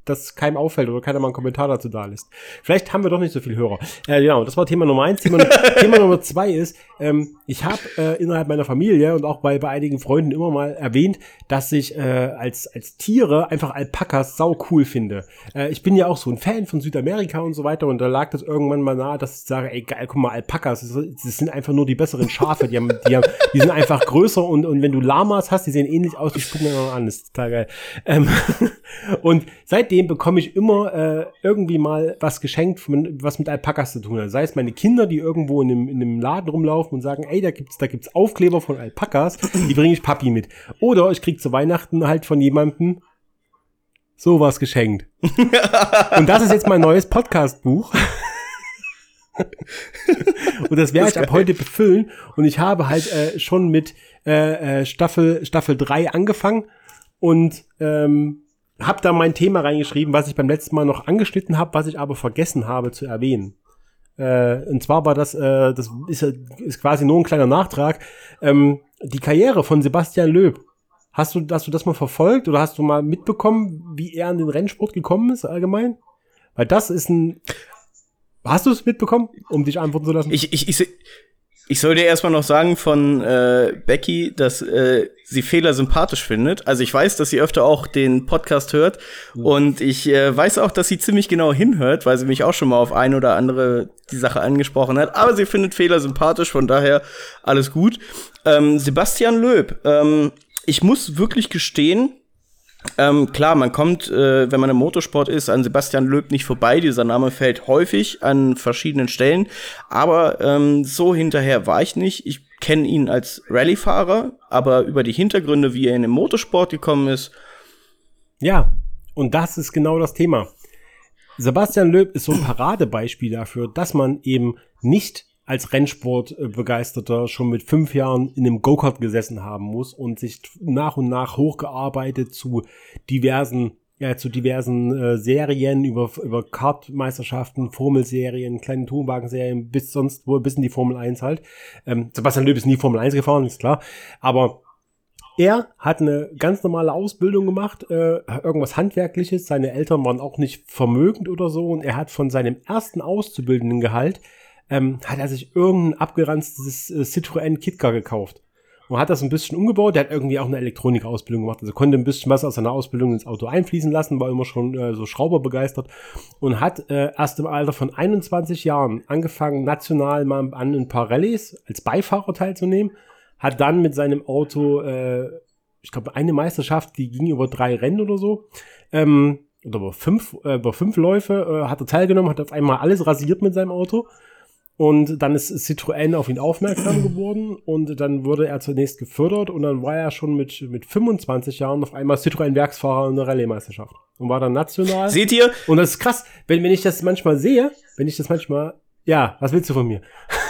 das keinem auffällt oder keiner mal einen Kommentar dazu da lässt. Vielleicht haben wir doch nicht so viele Hörer. Äh, genau, das war Thema Nummer eins. Thema, (laughs) Thema Nummer zwei ist, ähm, ich habe äh, innerhalb meiner Familie und auch bei, bei einigen Freunden immer mal erwähnt, dass ich äh, als, als Tiere einfach Alpakas sau cool finde. Äh, ich bin ja auch so ein Fan von Südamerika und so weiter und da lag das irgendwann mal nahe, dass ich sage, ey geil, guck mal, Alpakas, das, das sind einfach nur die besseren Schafe, die haben, die haben die sind einfach größer und, und wenn du Lamas hast, die sehen ähnlich aus, die spucken dann an. Das ist total geil. Ähm, (laughs) und seitdem bekomme ich immer äh, irgendwie mal was geschenkt, was mit Alpakas zu tun hat. Sei es meine Kinder, die irgendwo in einem, in einem Laden rumlaufen und sagen, ey, da gibt's, da gibt's Aufkleber von Alpakas, die bringe ich Papi mit. Oder ich krieg zu Weihnachten halt von jemandem sowas geschenkt. (laughs) und das ist jetzt mein neues Podcast-Buch. (laughs) und das werde ich ab heute befüllen. Und ich habe halt äh, schon mit äh, äh, Staffel, Staffel 3 angefangen und ähm, habe da mein Thema reingeschrieben, was ich beim letzten Mal noch angeschnitten habe, was ich aber vergessen habe zu erwähnen. Äh, und zwar war das, äh, das ist, ist quasi nur ein kleiner Nachtrag, ähm, die Karriere von Sebastian Löb. Hast du, hast du das mal verfolgt oder hast du mal mitbekommen, wie er an den Rennsport gekommen ist allgemein? Weil das ist ein Hast du es mitbekommen, um dich antworten zu lassen? Ich, ich, ich, ich soll dir erstmal noch sagen von äh, Becky, dass äh, sie Fehler sympathisch findet. Also ich weiß, dass sie öfter auch den Podcast hört mhm. und ich äh, weiß auch, dass sie ziemlich genau hinhört, weil sie mich auch schon mal auf ein oder andere die Sache angesprochen hat. Aber sie findet Fehler sympathisch, von daher alles gut. Ähm, Sebastian Löb, ähm, ich muss wirklich gestehen, ähm, klar, man kommt, äh, wenn man im Motorsport ist, an Sebastian Löb nicht vorbei. Dieser Name fällt häufig an verschiedenen Stellen. Aber ähm, so hinterher war ich nicht. Ich kenne ihn als Rallyefahrer, aber über die Hintergründe, wie er in den Motorsport gekommen ist. Ja, und das ist genau das Thema. Sebastian Löb ist so ein Paradebeispiel dafür, dass man eben nicht als Rennsportbegeisterter schon mit fünf Jahren in einem Go-Kart gesessen haben muss und sich nach und nach hochgearbeitet zu diversen ja, zu diversen äh, Serien, über, über Kartmeisterschaften, Formelserien, kleine Tonwagenserien, bis sonst wo, bis in die Formel 1 halt. Ähm, Sebastian Löb ist nie Formel 1 gefahren, ist klar. Aber er hat eine ganz normale Ausbildung gemacht, äh, irgendwas Handwerkliches. Seine Eltern waren auch nicht vermögend oder so. Und er hat von seinem ersten auszubildenden Gehalt, ähm, hat er sich irgendein abgeranztes äh, Citroën Kitka gekauft und hat das ein bisschen umgebaut. Der hat irgendwie auch eine Elektronikausbildung gemacht, also konnte ein bisschen was aus seiner Ausbildung ins Auto einfließen lassen, war immer schon äh, so Schrauber begeistert und hat äh, erst im Alter von 21 Jahren angefangen, national mal an ein paar Rallyes als Beifahrer teilzunehmen, hat dann mit seinem Auto, äh, ich glaube, eine Meisterschaft, die ging über drei Rennen oder so, ähm, oder über fünf, äh, über fünf Läufe, äh, hat er teilgenommen, hat auf einmal alles rasiert mit seinem Auto und dann ist Citroën auf ihn aufmerksam geworden und dann wurde er zunächst gefördert und dann war er schon mit, mit 25 Jahren auf einmal Citroën-Werksfahrer in der Rallye-Meisterschaft und war dann national. Seht ihr? Und das ist krass, wenn, wenn ich das manchmal sehe, wenn ich das manchmal, ja, was willst du von mir?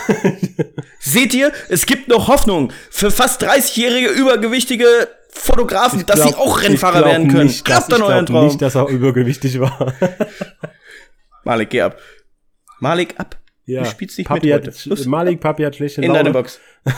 (laughs) Seht ihr? Es gibt noch Hoffnung für fast 30-jährige übergewichtige Fotografen, glaub, dass sie auch Rennfahrer werden können. Nicht, dass, ich euren Traum. nicht, dass er übergewichtig war. (laughs) Malik, geh ab. Malik, ab. Ja. Du spielst nicht Papi mit hat, heute. Malik Papi hat schlechte In deine Box. (laughs)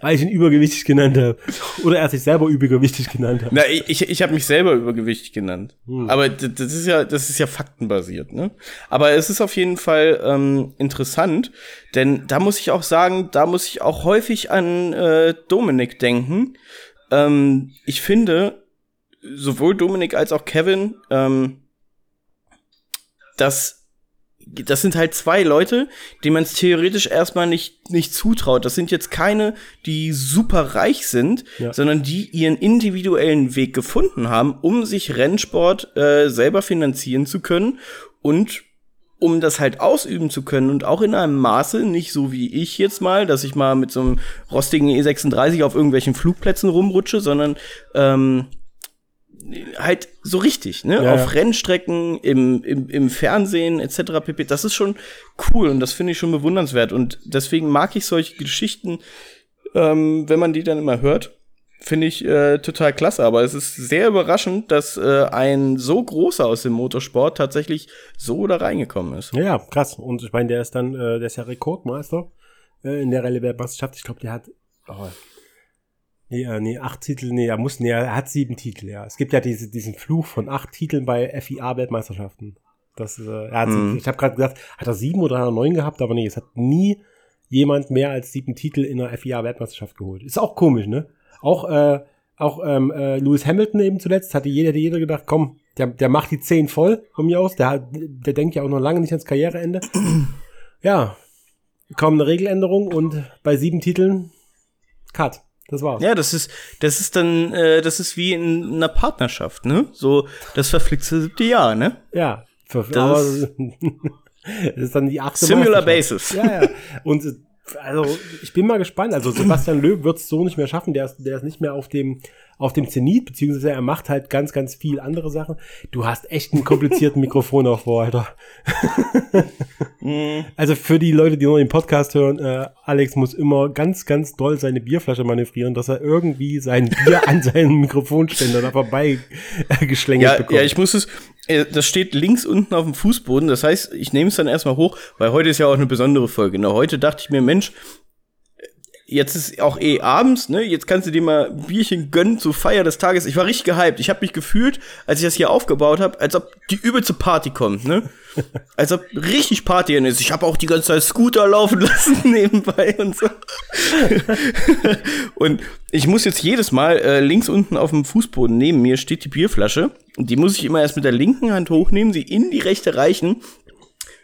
Weil ich ihn übergewichtig genannt habe. Oder er sich selber übergewichtig genannt hat. Na, ich, ich habe mich selber übergewichtig genannt. Hm. Aber das ist ja, das ist ja faktenbasiert, ne? Aber es ist auf jeden Fall ähm, interessant, denn da muss ich auch sagen, da muss ich auch häufig an äh, Dominik denken. Ähm, ich finde, sowohl Dominik als auch Kevin, ähm, dass das sind halt zwei Leute, denen man es theoretisch erstmal nicht, nicht zutraut. Das sind jetzt keine, die super reich sind, ja. sondern die ihren individuellen Weg gefunden haben, um sich Rennsport äh, selber finanzieren zu können und um das halt ausüben zu können und auch in einem Maße, nicht so wie ich jetzt mal, dass ich mal mit so einem rostigen E36 auf irgendwelchen Flugplätzen rumrutsche, sondern ähm, halt so richtig, ne? Ja, Auf ja. Rennstrecken, im, im, im Fernsehen etc. pp. Das ist schon cool und das finde ich schon bewundernswert. Und deswegen mag ich solche Geschichten, ähm, wenn man die dann immer hört, finde ich äh, total klasse. Aber es ist sehr überraschend, dass äh, ein so großer aus dem Motorsport tatsächlich so da reingekommen ist. Ja, krass. Und ich meine, der ist dann, äh, der ist ja Rekordmeister äh, in der Rallye-Weltmeisterschaft. Ich glaube, der hat oh, Nee, äh, nee, acht Titel, nee, er muss, nee, er hat sieben Titel, ja. Es gibt ja diese, diesen Fluch von acht Titeln bei FIA-Weltmeisterschaften. Das, äh, er hat, mhm. ich habe gerade gesagt, hat er sieben oder hat er neun gehabt, aber nee, es hat nie jemand mehr als sieben Titel in der FIA-Weltmeisterschaft geholt. Ist auch komisch, ne? Auch, äh, auch ähm, äh, Lewis Hamilton eben zuletzt hatte jeder, jeder gedacht, komm, der, der macht die zehn voll von mir aus. Der, hat, der denkt ja auch noch lange nicht ans Karriereende. (clears throat) ja, kaum eine Regeländerung und bei sieben Titeln Cut. Das war's. Ja, das ist, das ist dann, äh, das ist wie in einer Partnerschaft, ne? So das verflixte siebte Jahr, ne? Ja, das, aber, (laughs) das ist dann die achte Similar Basis. Ja, ja. Und also ich bin mal gespannt. Also Sebastian Löw wird es so nicht mehr schaffen. Der ist, der ist nicht mehr auf dem auf dem Zenit, beziehungsweise er macht halt ganz, ganz viel andere Sachen. Du hast echt einen komplizierten (laughs) Mikrofonaufbau, Alter. Mhm. also für die Leute, die nur den Podcast hören, äh, Alex muss immer ganz, ganz doll seine Bierflasche manövrieren, dass er irgendwie sein Bier an seinen Mikrofonständer da vorbei äh, geschlängelt ja, bekommt. Ja, ich muss es, das steht links unten auf dem Fußboden. Das heißt, ich nehme es dann erstmal hoch, weil heute ist ja auch eine besondere Folge. Na, heute dachte ich mir, Mensch, jetzt ist auch eh abends, ne? Jetzt kannst du dir mal ein Bierchen gönnen zur Feier des Tages. Ich war richtig gehypt. Ich habe mich gefühlt, als ich das hier aufgebaut habe, als ob die übelste Party kommt, ne? (laughs) als ob richtig Party ist. Ich habe auch die ganze Zeit Scooter laufen (laughs) lassen nebenbei und so. (laughs) und ich muss jetzt jedes Mal äh, links unten auf dem Fußboden neben mir steht die Bierflasche. Die muss ich immer erst mit der linken Hand hochnehmen, sie in die rechte reichen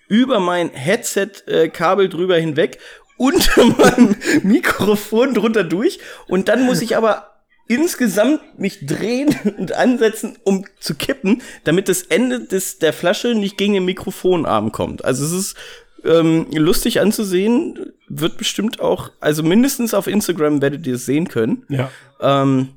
über mein Headset-Kabel äh, drüber hinweg unter (laughs) meinem Mikrofon drunter durch und dann muss ich aber insgesamt mich drehen (laughs) und ansetzen, um zu kippen, damit das Ende des, der Flasche nicht gegen den Mikrofonarm kommt. Also es ist ähm, lustig anzusehen, wird bestimmt auch, also mindestens auf Instagram werdet ihr es sehen können. Ja. Ähm,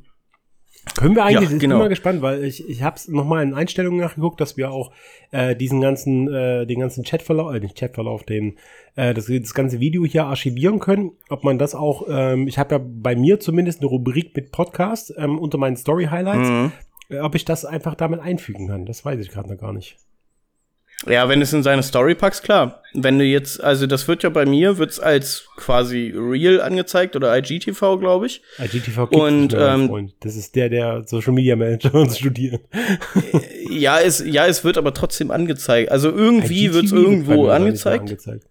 können wir eigentlich, ja, ich genau. bin mal gespannt, weil ich, ich habe es nochmal in Einstellungen nachgeguckt, dass wir auch äh, diesen ganzen, äh, den ganzen Chatverlauf, äh, nicht Chatverlauf, den, äh, das, das ganze Video hier archivieren können. Ob man das auch, ähm, ich habe ja bei mir zumindest eine Rubrik mit Podcast ähm, unter meinen Story-Highlights. Mhm. ob ich das einfach damit einfügen kann. Das weiß ich gerade noch gar nicht. Ja, wenn es in seine Story packst, klar. Wenn du jetzt, also das wird ja bei mir, wird's als quasi Real angezeigt oder IGTV, glaube ich. IGTV und ähm, Freund. Das ist der, der Social Media Manager (laughs) uns studiert. ja, es, ja, es wird aber trotzdem angezeigt. Also irgendwie IGTV wird's irgendwo angezeigt. angezeigt.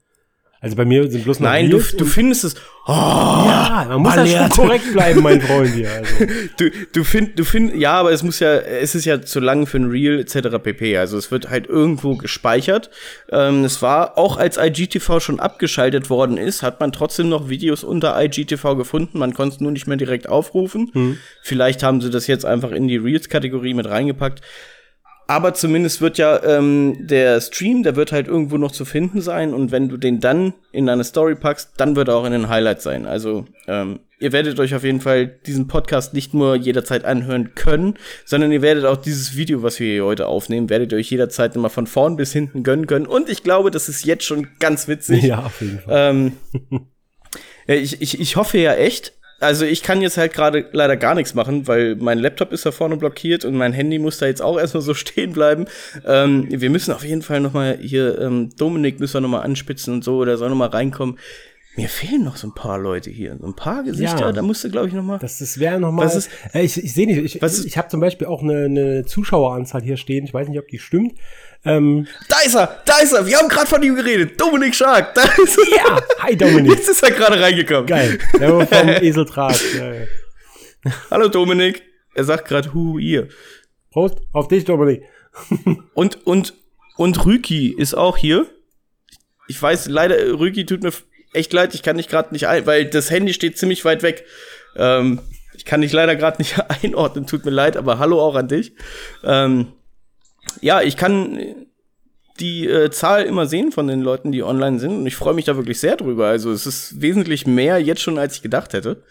Also bei mir sind bloß noch Nein, du, du findest es. Oh, ja, man muss ja schon korrekt bleiben, mein (laughs) Freund hier. Also. du, du find, du find, ja, aber es muss ja, es ist ja zu lang für ein Reel etc. pp. Also es wird halt irgendwo gespeichert. Ähm, es war auch als IGTV schon abgeschaltet worden ist, hat man trotzdem noch Videos unter IGTV gefunden. Man konnte es nur nicht mehr direkt aufrufen. Mhm. Vielleicht haben sie das jetzt einfach in die Reels-Kategorie mit reingepackt. Aber zumindest wird ja ähm, der Stream, der wird halt irgendwo noch zu finden sein. Und wenn du den dann in deine Story packst, dann wird er auch in den Highlights sein. Also ähm, ihr werdet euch auf jeden Fall diesen Podcast nicht nur jederzeit anhören können, sondern ihr werdet auch dieses Video, was wir hier heute aufnehmen, werdet ihr euch jederzeit immer von vorn bis hinten gönnen können. Und ich glaube, das ist jetzt schon ganz witzig. Ja, auf jeden Fall. Ähm, (laughs) ich, ich, ich hoffe ja echt, also ich kann jetzt halt gerade leider gar nichts machen, weil mein Laptop ist da vorne blockiert und mein Handy muss da jetzt auch erstmal so (laughs) stehen bleiben. Ähm, wir müssen auf jeden Fall noch mal hier, ähm, Dominik müssen wir noch mal anspitzen und so, oder soll noch mal reinkommen. Mir fehlen noch so ein paar Leute hier, so ein paar Gesichter, ja, da musste glaube ich noch mal. Das, das wäre noch mal. Was ist, äh, ich ich sehe nicht, ich, was ist, ich habe zum Beispiel auch eine, eine Zuschaueranzahl hier stehen, ich weiß nicht, ob die stimmt. Ähm, da ist er, da ist er. Wir haben gerade von ihm geredet. Dominik Schark. Da ist er. Ja, hi Dominik. Jetzt ist er gerade reingekommen. Geil. Der war vom Eseldraht. Hallo Dominik. Er sagt gerade Hu ihr. Prost auf dich, Dominik. und und und Rüki ist auch hier. Ich weiß leider, Rüki tut mir echt leid. Ich kann dich gerade nicht ein, weil das Handy steht ziemlich weit weg. Ähm, ich kann dich leider gerade nicht (laughs) einordnen. Tut mir leid, aber hallo auch an dich. Ähm, ja, ich kann die äh, Zahl immer sehen von den Leuten, die online sind. Und ich freue mich da wirklich sehr drüber. Also es ist wesentlich mehr jetzt schon, als ich gedacht hätte.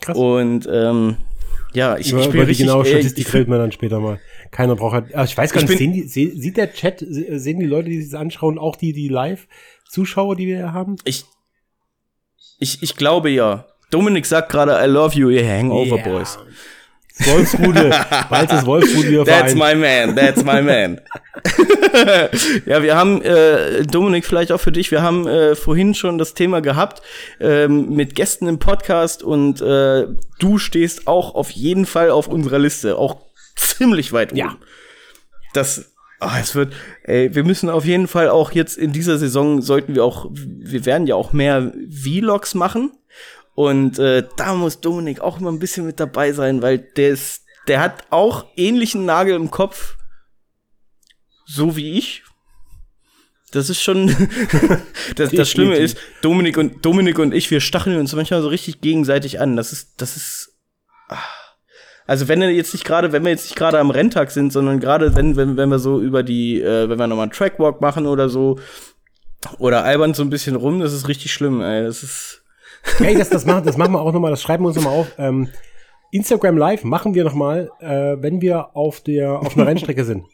Krass. Und ähm, ja, ich, ich bin richtig, die genaue Statistik fällt mir dann später mal. Keiner braucht halt, also ich weiß gar nicht, sehen die, sieht der Chat, sehen die Leute, die sich anschauen, auch die, die Live-Zuschauer, die wir haben? Ich, ich, ich glaube ja. Dominik sagt gerade, I love you, ihr Hangover yeah. Boys. Wolfsrude, (laughs) bald ist Wolfsrude wieder That's my man, that's my man. (laughs) ja, wir haben, äh, Dominik, vielleicht auch für dich, wir haben äh, vorhin schon das Thema gehabt ähm, mit Gästen im Podcast und äh, du stehst auch auf jeden Fall auf unserer Liste, auch ziemlich weit oben. Ja. Das, oh, es wird, ey, wir müssen auf jeden Fall auch jetzt in dieser Saison sollten wir auch, wir werden ja auch mehr Vlogs machen. Und äh, da muss Dominik auch immer ein bisschen mit dabei sein, weil der ist, der hat auch ähnlichen Nagel im Kopf, so wie ich. Das ist schon (laughs) das, das Schlimme ist, Dominik und Dominik und ich, wir stacheln uns manchmal so richtig gegenseitig an. Das ist, das ist. Ach. Also wenn wir jetzt nicht gerade, wenn wir jetzt nicht gerade am Renntag sind, sondern gerade wenn, wenn, wenn wir so über die, äh, wenn wir nochmal einen Trackwalk machen oder so, oder albern so ein bisschen rum, das ist richtig schlimm, ey. Das ist. (laughs) Hey, das, das, machen, das machen wir auch nochmal, das schreiben wir uns nochmal auf. Ähm, Instagram Live machen wir nochmal, äh, wenn wir auf der auf einer Rennstrecke sind.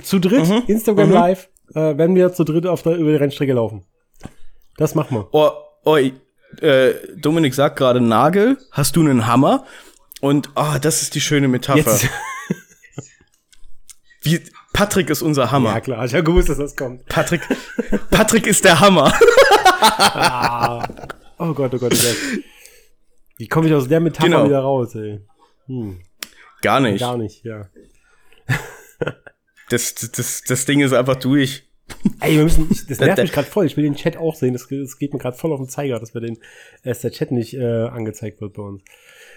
Zu dritt, mhm. Instagram mhm. Live, äh, wenn wir zu dritt auf der, über die Rennstrecke laufen. Das machen wir. Oh, oh äh, Dominik sagt gerade Nagel, hast du einen Hammer? Und oh, das ist die schöne Metapher. Jetzt. Wie, Patrick ist unser Hammer. Ja, klar, ich habe gewusst, dass das kommt. Patrick, Patrick ist der Hammer. ah. Oh Gott, oh Gott, oh Gott. Wie komme ich aus der Metapher genau. wieder raus, ey? Hm. Gar nicht. Gar nicht, ja. (laughs) das, das, das Ding ist einfach durch. Ey, wir müssen, das nervt mich gerade voll. Ich will den Chat auch sehen. Das, das geht mir gerade voll auf den Zeiger, dass wir den, dass der Chat nicht äh, angezeigt wird bei uns.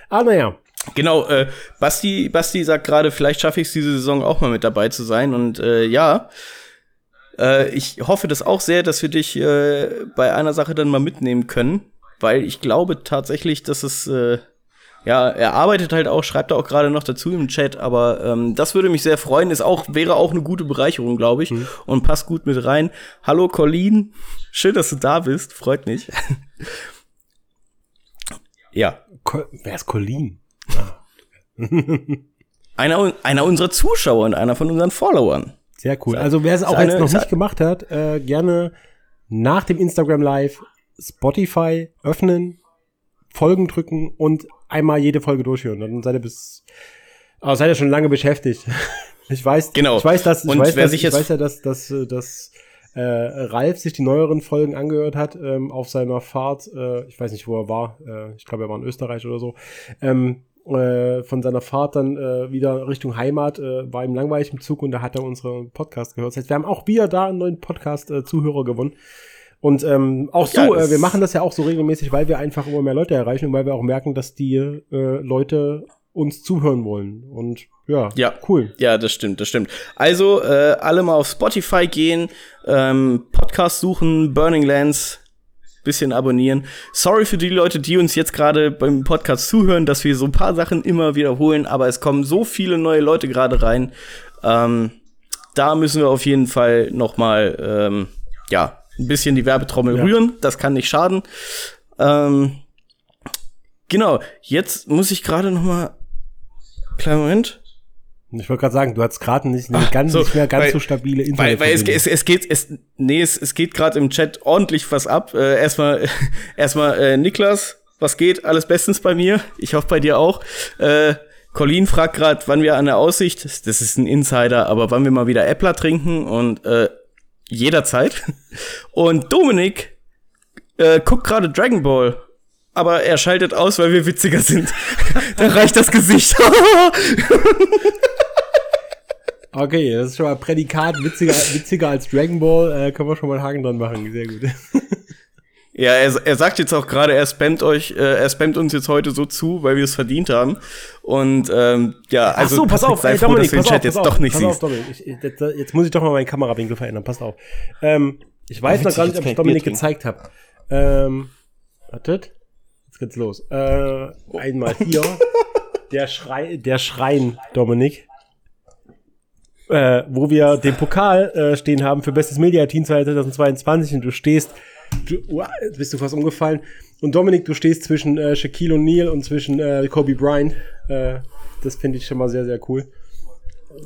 Ah, naja. Genau, äh, Basti, Basti sagt gerade, vielleicht schaffe ich es diese Saison auch mal mit dabei zu sein. Und äh, ja, äh, ich hoffe das auch sehr, dass wir dich äh, bei einer Sache dann mal mitnehmen können, weil ich glaube tatsächlich, dass es äh, ja, er arbeitet halt auch, schreibt er auch gerade noch dazu im Chat, aber ähm, das würde mich sehr freuen. Ist auch, wäre auch eine gute Bereicherung, glaube ich. Mhm. Und passt gut mit rein. Hallo Colleen, schön, dass du da bist, freut mich. (laughs) ja. Wer ist Colleen? (laughs) einer, einer unserer Zuschauer und einer von unseren Followern. Sehr cool. Also wer es auch jetzt noch nicht gemacht hat, äh, gerne nach dem Instagram Live Spotify öffnen, Folgen drücken und einmal jede Folge durchhören. Dann seid ihr bis Aber seid ja schon lange beschäftigt. (laughs) Ich weiß, genau. ich weiß, dass, ich, weiß, dass, ich weiß ja, dass, dass, dass äh, Ralf sich die neueren Folgen angehört hat ähm, auf seiner Fahrt. Äh, ich weiß nicht, wo er war. Äh, ich glaube, er war in Österreich oder so. Ähm, äh, von seiner Fahrt dann äh, wieder Richtung Heimat, äh, war ihm langweilig im Zug und da hat er unseren Podcast gehört. Das heißt, wir haben auch wieder da einen neuen Podcast-Zuhörer gewonnen. Und ähm, auch so, ja, äh, wir machen das ja auch so regelmäßig, weil wir einfach immer mehr Leute erreichen und weil wir auch merken, dass die äh, Leute uns zuhören wollen. Und ja, ja, cool. Ja, das stimmt, das stimmt. Also äh, alle mal auf Spotify gehen, ähm, Podcast suchen, Burning Lands, bisschen abonnieren. Sorry für die Leute, die uns jetzt gerade beim Podcast zuhören, dass wir so ein paar Sachen immer wiederholen, aber es kommen so viele neue Leute gerade rein. Ähm, da müssen wir auf jeden Fall noch mal ähm, ja ein bisschen die Werbetrommel ja. rühren. Das kann nicht schaden. Ähm, genau. Jetzt muss ich gerade noch mal Kleinen Moment. Ich wollte gerade sagen, du hast gerade nicht, Ach, ganz, so, nicht mehr ganz weil, so stabile Internet. Weil, weil es, es, es geht, es, nee, es, es geht gerade im Chat ordentlich was ab. Äh, erstmal, (laughs) erstmal äh, Niklas, was geht? Alles bestens bei mir. Ich hoffe bei dir auch. Äh, Colin fragt gerade, wann wir an der Aussicht, das ist ein Insider, aber wann wir mal wieder Äppler trinken und äh, jederzeit. (laughs) Und Dominik äh, guckt gerade Dragon Ball aber er schaltet aus, weil wir witziger sind. (laughs) da reicht das Gesicht. Okay, das ist schon mal Prädikat witziger, witziger als Dragon Ball. Äh, können wir schon mal einen Haken dran machen. Sehr gut. (laughs) Ja, er, er sagt jetzt auch gerade, er spammt euch, äh, er spammt uns jetzt heute so zu, weil wir es verdient haben. Und ähm, ja, also Ach so, pass auf, sei ey, froh, Dominik, dass du den Chat jetzt auf, doch nicht pass siehst. Auf, ich, jetzt, jetzt, muss ich doch mal meinen Kamerawinkel verändern. Passt auf. Ähm, ich weiß noch gar nicht, ob ich Dominik gezeigt habe. Ähm, wartet. Jetzt geht's los. Äh, einmal hier. (laughs) der Schrei, der Schrein, Dominik. Äh, wo wir den Pokal äh, stehen haben für bestes Mediateam 2022 und du stehst, du, jetzt bist du fast umgefallen. Und Dominik, du stehst zwischen äh, Shaquille O'Neal und zwischen äh, Kobe Bryant. Äh, das finde ich schon mal sehr, sehr cool.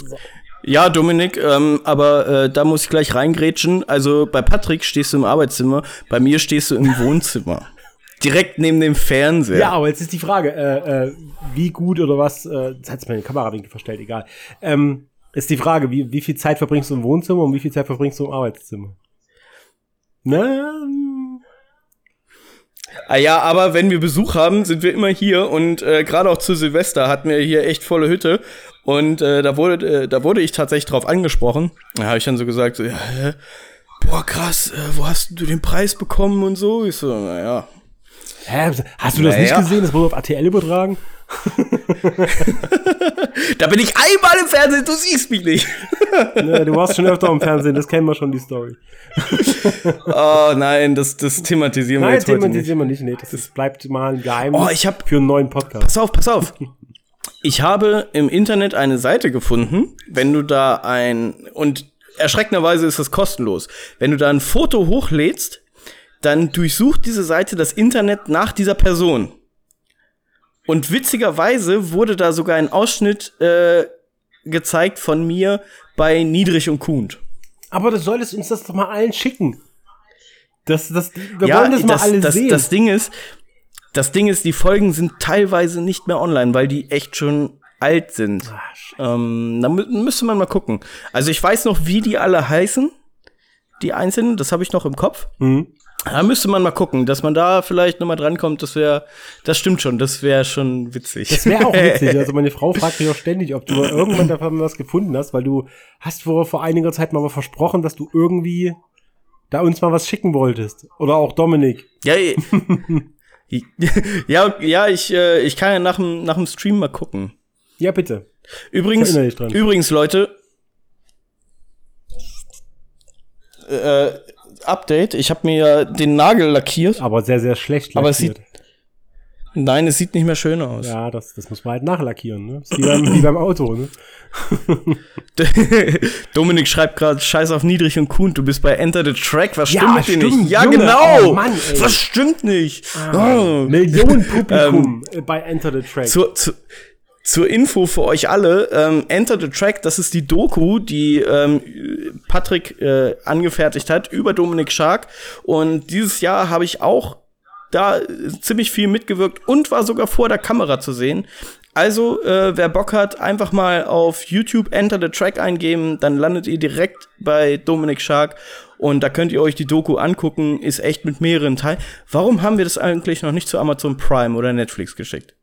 So. Ja, Dominik, ähm, aber äh, da muss ich gleich reingrätschen. Also bei Patrick stehst du im Arbeitszimmer, bei mir stehst du im (laughs) Wohnzimmer. Direkt neben dem Fernseher. Ja, aber jetzt ist die Frage, äh, äh, wie gut oder was, äh, jetzt hat meine Kamerawinkel verstellt, egal. Ähm, ist die Frage, wie, wie viel Zeit verbringst du im Wohnzimmer und wie viel Zeit verbringst du im Arbeitszimmer? Na, Ah ja, aber wenn wir Besuch haben, sind wir immer hier und äh, gerade auch zu Silvester hatten wir hier echt volle Hütte und äh, da wurde äh, da wurde ich tatsächlich drauf angesprochen. Da habe ich dann so gesagt, so, ja, boah krass, äh, wo hast du den Preis bekommen und so? Ich so, naja, Hä? Hast du das naja. nicht gesehen? Das wurde auf RTL übertragen. (laughs) da bin ich einmal im Fernsehen, du siehst mich nicht. (laughs) nee, du warst schon öfter im Fernsehen, das kennen wir schon, die Story. (laughs) oh nein, das, das thematisieren nein, wir jetzt heute nicht. Nein, thematisieren wir nicht. Nee, das ist, bleibt mal ein Geheimnis oh, ich hab, für einen neuen Podcast. Pass auf, pass auf. Ich habe im Internet eine Seite gefunden, wenn du da ein, und erschreckenderweise ist das kostenlos, wenn du da ein Foto hochlädst, dann durchsucht diese Seite das Internet nach dieser Person. Und witzigerweise wurde da sogar ein Ausschnitt äh, gezeigt von mir bei Niedrig und Kuhn. Aber du solltest uns das doch mal allen schicken. Das, das, wir ja, wollen das, das mal alle das, sehen. Das Ding ist, das Ding ist, die Folgen sind teilweise nicht mehr online, weil die echt schon alt sind. Ach, ähm, da mü müsste man mal gucken. Also ich weiß noch, wie die alle heißen, die einzelnen, das habe ich noch im Kopf. Mhm. Da müsste man mal gucken, dass man da vielleicht nochmal drankommt. Das wäre, das stimmt schon, das wäre schon witzig. Das wäre auch witzig. Also meine Frau (laughs) fragt mich auch ständig, ob du irgendwann davon was gefunden hast, weil du hast vor, vor einiger Zeit mal versprochen, dass du irgendwie da uns mal was schicken wolltest. Oder auch Dominik. Ja, (laughs) ja, ja, ich, äh, ich kann ja nach dem, nach dem Stream mal gucken. Ja, bitte. Übrigens, übrigens, Leute, äh, Update. Ich habe mir den Nagel lackiert. Aber sehr, sehr schlecht lackiert. Aber es sieht, Nein, es sieht nicht mehr schön aus. Ja, das, das muss man halt nachlackieren, ne? wie beim, wie beim Auto, ne? (laughs) Dominik schreibt gerade Scheiß auf niedrig und Kuhn, du bist bei Enter the Track, was stimmt ja, mit dir nicht? Ja, Junge, genau! Oh Mann, was stimmt nicht? Ah, oh. Millionen (laughs) Publikum ähm, bei Enter the Track. Zu, zu, zur Info für euch alle, ähm, Enter the Track, das ist die Doku, die ähm, Patrick äh, angefertigt hat über Dominik Schark. Und dieses Jahr habe ich auch da ziemlich viel mitgewirkt und war sogar vor der Kamera zu sehen. Also, äh, wer Bock hat, einfach mal auf YouTube Enter the Track eingeben, dann landet ihr direkt bei Dominic Shark und da könnt ihr euch die Doku angucken, ist echt mit mehreren Teilen. Warum haben wir das eigentlich noch nicht zu Amazon Prime oder Netflix geschickt?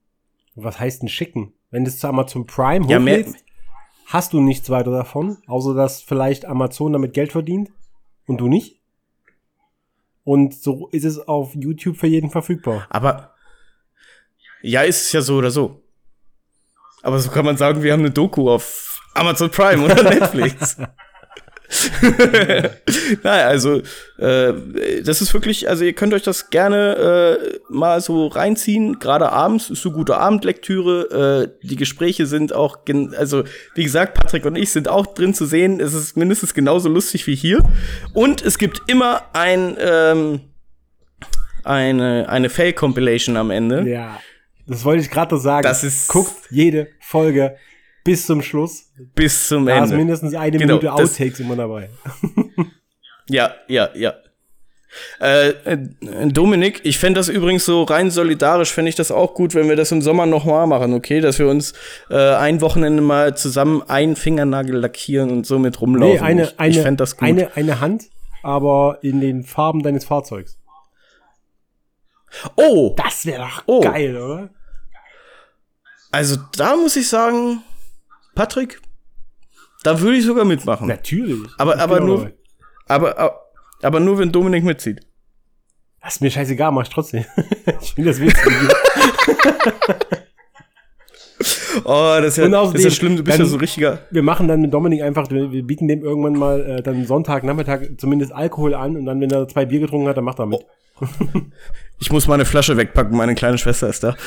Was heißt denn schicken? Wenn du es zu Amazon Prime ja, hochlädst, hast du nichts weiter davon, außer dass vielleicht Amazon damit Geld verdient und du nicht. Und so ist es auf YouTube für jeden verfügbar. Aber ja, ist es ja so oder so. Aber so kann man sagen, wir haben eine Doku auf Amazon Prime oder (laughs) Netflix. (laughs) naja, also äh, das ist wirklich, also ihr könnt euch das gerne äh, mal so reinziehen. Gerade abends ist so gute Abendlektüre. Äh, die Gespräche sind auch, also wie gesagt, Patrick und ich sind auch drin zu sehen. Es ist mindestens genauso lustig wie hier. Und es gibt immer ein ähm, eine eine Fail Compilation am Ende. Ja. Das wollte ich gerade sagen. Das ist Guckt jede Folge bis zum Schluss. Bis zum Ende. Da ist mindestens eine genau, Minute Outtakes immer dabei. (laughs) ja, ja, ja. Äh, äh, Dominik, ich fände das übrigens so rein solidarisch, fände ich das auch gut, wenn wir das im Sommer nochmal machen, okay? Dass wir uns äh, ein Wochenende mal zusammen einen Fingernagel lackieren und so mit rumlaufen. Nee, eine, ich, eine, ich das gut. Eine, eine Hand, aber in den Farben deines Fahrzeugs. Oh! Das wäre doch oh. geil, oder? Also da muss ich sagen, Patrick, da würde ich sogar mitmachen. Natürlich. Aber, aber nur, aber, aber, aber nur wenn Dominik mitzieht. Das ist mir scheißegal, mach ich trotzdem. (laughs) ich finde das witzig. (laughs) oh, das ist ja, das ist ja schlimm, du bist ja so richtiger. Wir machen dann mit Dominik einfach, wir, wir bieten dem irgendwann mal äh, dann Sonntag, Nachmittag zumindest Alkohol an und dann, wenn er zwei Bier getrunken hat, dann macht er mit. Oh. ich muss meine Flasche wegpacken, meine kleine Schwester ist da. (laughs)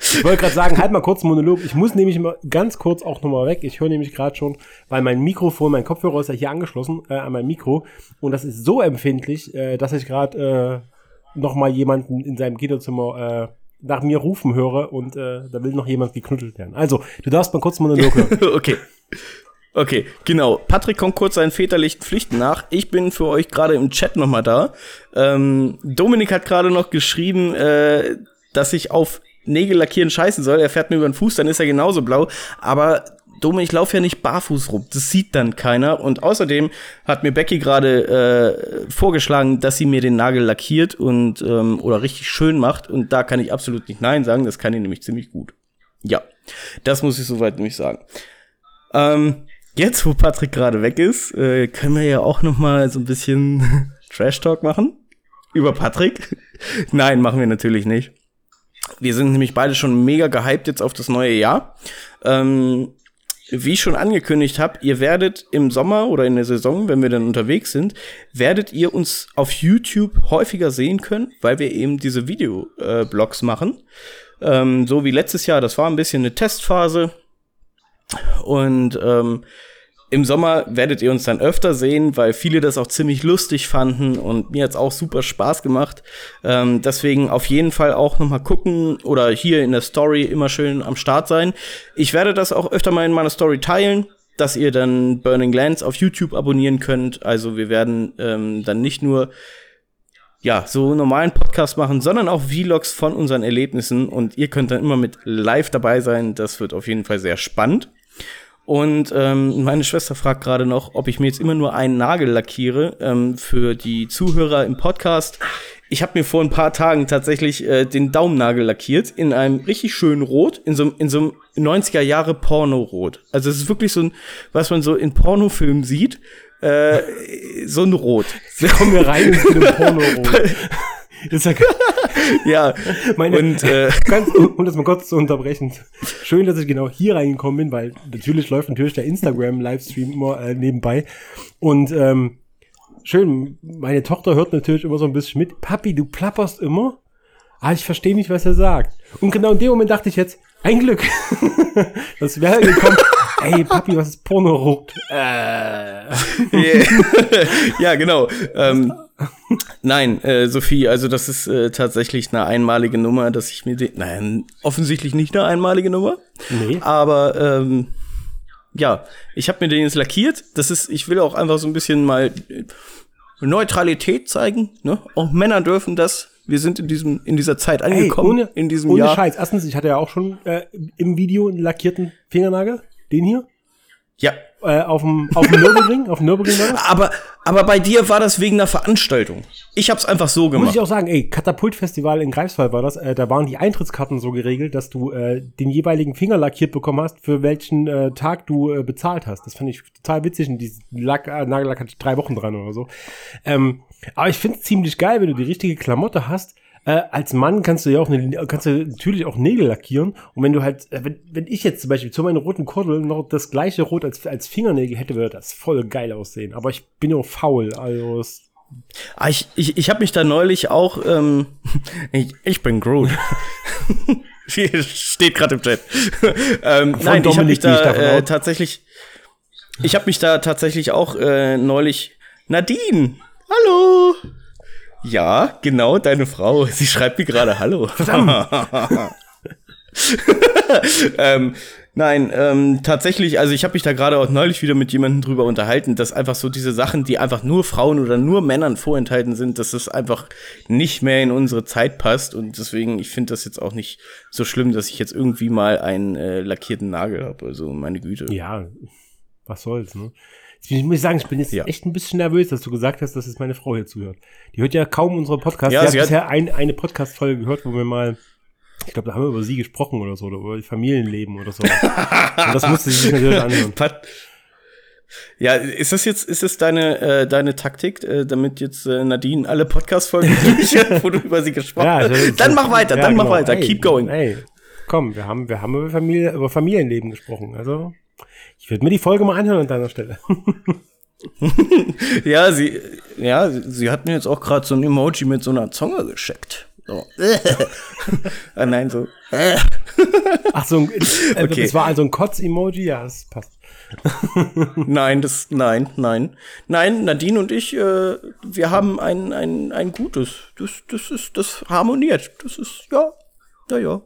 Ich wollte gerade sagen, halt mal kurz Monolog. Ich muss nämlich mal ganz kurz auch nochmal weg. Ich höre nämlich gerade schon, weil mein Mikrofon, mein Kopfhörer ist ja hier angeschlossen äh, an mein Mikro und das ist so empfindlich, äh, dass ich gerade äh, nochmal jemanden in seinem Kinderzimmer äh, nach mir rufen höre und äh, da will noch jemand geknuddelt werden. Also, du darfst mal kurz Monolog hören. (laughs) okay. Okay, genau. Patrick kommt kurz seinen väterlichen Pflichten nach. Ich bin für euch gerade im Chat nochmal da. Ähm, Dominik hat gerade noch geschrieben, äh, dass ich auf Nägel lackieren scheißen soll, er fährt mir über den Fuß, dann ist er genauso blau. Aber Dome, ich laufe ja nicht barfuß rum. Das sieht dann keiner. Und außerdem hat mir Becky gerade äh, vorgeschlagen, dass sie mir den Nagel lackiert und ähm, oder richtig schön macht. Und da kann ich absolut nicht Nein sagen. Das kann ich nämlich ziemlich gut. Ja, das muss ich soweit nämlich sagen. Ähm, jetzt, wo Patrick gerade weg ist, äh, können wir ja auch noch mal so ein bisschen (laughs) Trash Talk machen über Patrick. (laughs) Nein, machen wir natürlich nicht. Wir sind nämlich beide schon mega gehypt jetzt auf das neue Jahr. Ähm, wie ich schon angekündigt habe, ihr werdet im Sommer oder in der Saison, wenn wir dann unterwegs sind, werdet ihr uns auf YouTube häufiger sehen können, weil wir eben diese Videoblogs äh, machen. Ähm, so wie letztes Jahr, das war ein bisschen eine Testphase. Und ähm, im Sommer werdet ihr uns dann öfter sehen, weil viele das auch ziemlich lustig fanden und mir hat's auch super Spaß gemacht. Ähm, deswegen auf jeden Fall auch noch mal gucken oder hier in der Story immer schön am Start sein. Ich werde das auch öfter mal in meiner Story teilen, dass ihr dann Burning Lands auf YouTube abonnieren könnt. Also wir werden ähm, dann nicht nur ja, so normalen Podcast machen, sondern auch Vlogs von unseren Erlebnissen und ihr könnt dann immer mit live dabei sein. Das wird auf jeden Fall sehr spannend. Und ähm, meine Schwester fragt gerade noch, ob ich mir jetzt immer nur einen Nagel lackiere. Ähm, für die Zuhörer im Podcast. Ich habe mir vor ein paar Tagen tatsächlich äh, den Daumennagel lackiert in einem richtig schönen Rot, in so, in so einem 90er Jahre Porno-Rot. Also es ist wirklich so ein, was man so in Pornofilmen sieht, äh, so ein Rot. Wir kommen hier rein in so Porno-Rot. (laughs) Das ist ja, (laughs) ja meine, und äh, (laughs) ganz, um das mal kurz zu unterbrechen. Schön, dass ich genau hier reingekommen bin, weil natürlich läuft natürlich der Instagram-Livestream immer äh, nebenbei. Und ähm, schön, meine Tochter hört natürlich immer so ein bisschen mit. Papi, du plapperst immer. Ah, ich verstehe nicht, was er sagt. Und genau in dem Moment dachte ich jetzt, ein Glück. (laughs) das wäre gekommen. Ey, Papi, was ist Porno-Ruck? Äh. ja, genau. Ähm, nein, äh, Sophie, also das ist äh, tatsächlich eine einmalige Nummer, dass ich mir den. Nein, offensichtlich nicht eine einmalige Nummer. Nee. Aber ähm, ja, ich habe mir den jetzt lackiert. Das ist, ich will auch einfach so ein bisschen mal Neutralität zeigen. Ne? Auch Männer dürfen das Wir sind in diesem, in dieser Zeit angekommen, Ey, ohne, in diesem ohne Jahr. Scheiß. Erstens, ich hatte ja auch schon äh, im Video einen lackierten Fingernagel. Den hier. Ja. Äh, auf dem, auf dem Nürburgring, auf dem Nürburgring war das. Aber, aber bei dir war das wegen einer Veranstaltung. Ich hab's einfach so gemacht. Muss ich auch sagen, ey, Katapultfestival in Greifswald war das. Äh, da waren die Eintrittskarten so geregelt, dass du äh, den jeweiligen Finger lackiert bekommen hast, für welchen äh, Tag du äh, bezahlt hast. Das fand ich total witzig. Und die Lack, äh, Nagellack hatte drei Wochen dran oder so. Ähm, aber ich finde es ziemlich geil, wenn du die richtige Klamotte hast. Äh, als Mann kannst du ja auch eine, kannst du natürlich auch Nägel lackieren. Und wenn du halt, äh, wenn, wenn ich jetzt zum Beispiel zu meinen roten Kordel noch das gleiche Rot als, als Fingernägel hätte, würde das voll geil aussehen. Aber ich bin ja auch faul, also Ah, ich ich, ich habe mich da neulich auch. Ähm, (laughs) ich, ich bin Groot. (laughs) Steht gerade im Chat. (laughs) ähm, nein, ich habe mich da äh, tatsächlich. Ich habe mich da tatsächlich auch äh, neulich. Nadine, hallo. Ja, genau, deine Frau. Sie schreibt mir gerade Hallo. (laughs) ähm, nein, ähm, tatsächlich, also ich habe mich da gerade auch neulich wieder mit jemandem drüber unterhalten, dass einfach so diese Sachen, die einfach nur Frauen oder nur Männern vorenthalten sind, dass es einfach nicht mehr in unsere Zeit passt. Und deswegen, ich finde das jetzt auch nicht so schlimm, dass ich jetzt irgendwie mal einen äh, lackierten Nagel habe. Also meine Güte. Ja, was soll's, ne? Ich muss sagen, ich bin jetzt ja. echt ein bisschen nervös, dass du gesagt hast, dass es meine Frau hier zuhört. Die hört ja kaum unsere Podcasts. Ja, sie hat bisher ein, eine Podcast-Folge gehört, wo wir mal, ich glaube, da haben wir über sie gesprochen oder so, oder über Familienleben oder so. Und das musste sie sich natürlich anhören. (laughs) Ja, ist das jetzt, ist das deine, äh, deine Taktik, äh, damit jetzt äh, Nadine alle Podcast-Folgen (laughs) durchhört, wo du über sie gesprochen hast? Ja, dann mach weiter, ja, dann genau. mach weiter, ey, keep going. Ey, komm, wir haben, wir haben über Familie, über Familienleben gesprochen, also. Ich würde mir die Folge mal anhören an deiner Stelle. (laughs) ja, sie, ja, sie hat mir jetzt auch gerade so ein Emoji mit so einer Zunge geschickt. So. (laughs) ah, nein, so. Ach so, ein, äh, (laughs) okay. das war also ein Kotz-Emoji? Ja, das passt. nein, das, nein, nein. Nein, Nadine und ich, äh, wir haben ein, ein, ein gutes. Das, das ist, das harmoniert. Das ist, ja, ja, ja.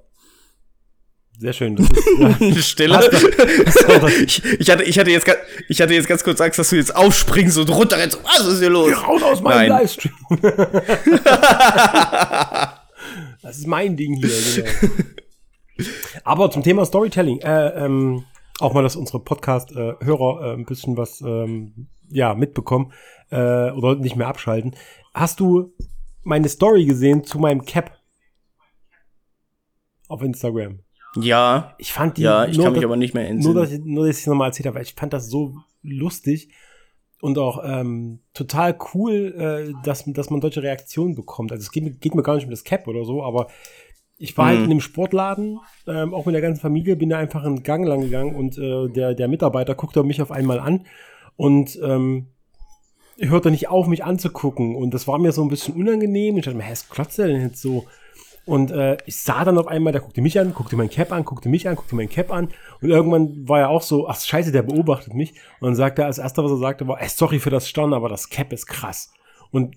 Sehr schön. Das ist, ja. (laughs) Stille. (laughs) ich, ich, hatte, ich, hatte jetzt, ich hatte jetzt ganz kurz Angst, dass du jetzt aufspringst und runterrennst. Was ist hier los? Geh raus aus meinem Nein. Livestream. (laughs) das ist mein Ding hier. Genau. Aber zum Thema Storytelling. Äh, ähm, auch mal, dass unsere Podcast-Hörer äh, ein bisschen was ähm, ja, mitbekommen äh, oder nicht mehr abschalten. Hast du meine Story gesehen zu meinem Cap auf Instagram? Ja. Ich fand die. Ja, ich kann mich aber nicht mehr entsinnen. Nur, dass ich, nur, dass ich es nochmal erzählt habe, weil ich fand das so lustig und auch ähm, total cool, äh, dass, dass man solche Reaktionen bekommt. Also es geht, geht mir gar nicht um das Cap oder so, aber ich war mhm. halt in dem Sportladen, ähm, auch mit der ganzen Familie, bin da einfach einen Gang lang gegangen und äh, der, der Mitarbeiter guckte mich auf einmal an und ähm, hörte nicht auf, mich anzugucken. Und das war mir so ein bisschen unangenehm. Ich dachte mir, hä, was klotzt der denn jetzt so? Und äh, ich sah dann auf einmal, der guckte mich an, guckte mein Cap an, guckte mich an, guckte mein Cap an. Und irgendwann war er auch so, ach scheiße, der beobachtet mich. Und dann sagte er, als erster, was er sagte, war, ey, sorry für das Staunen, aber das Cap ist krass. Und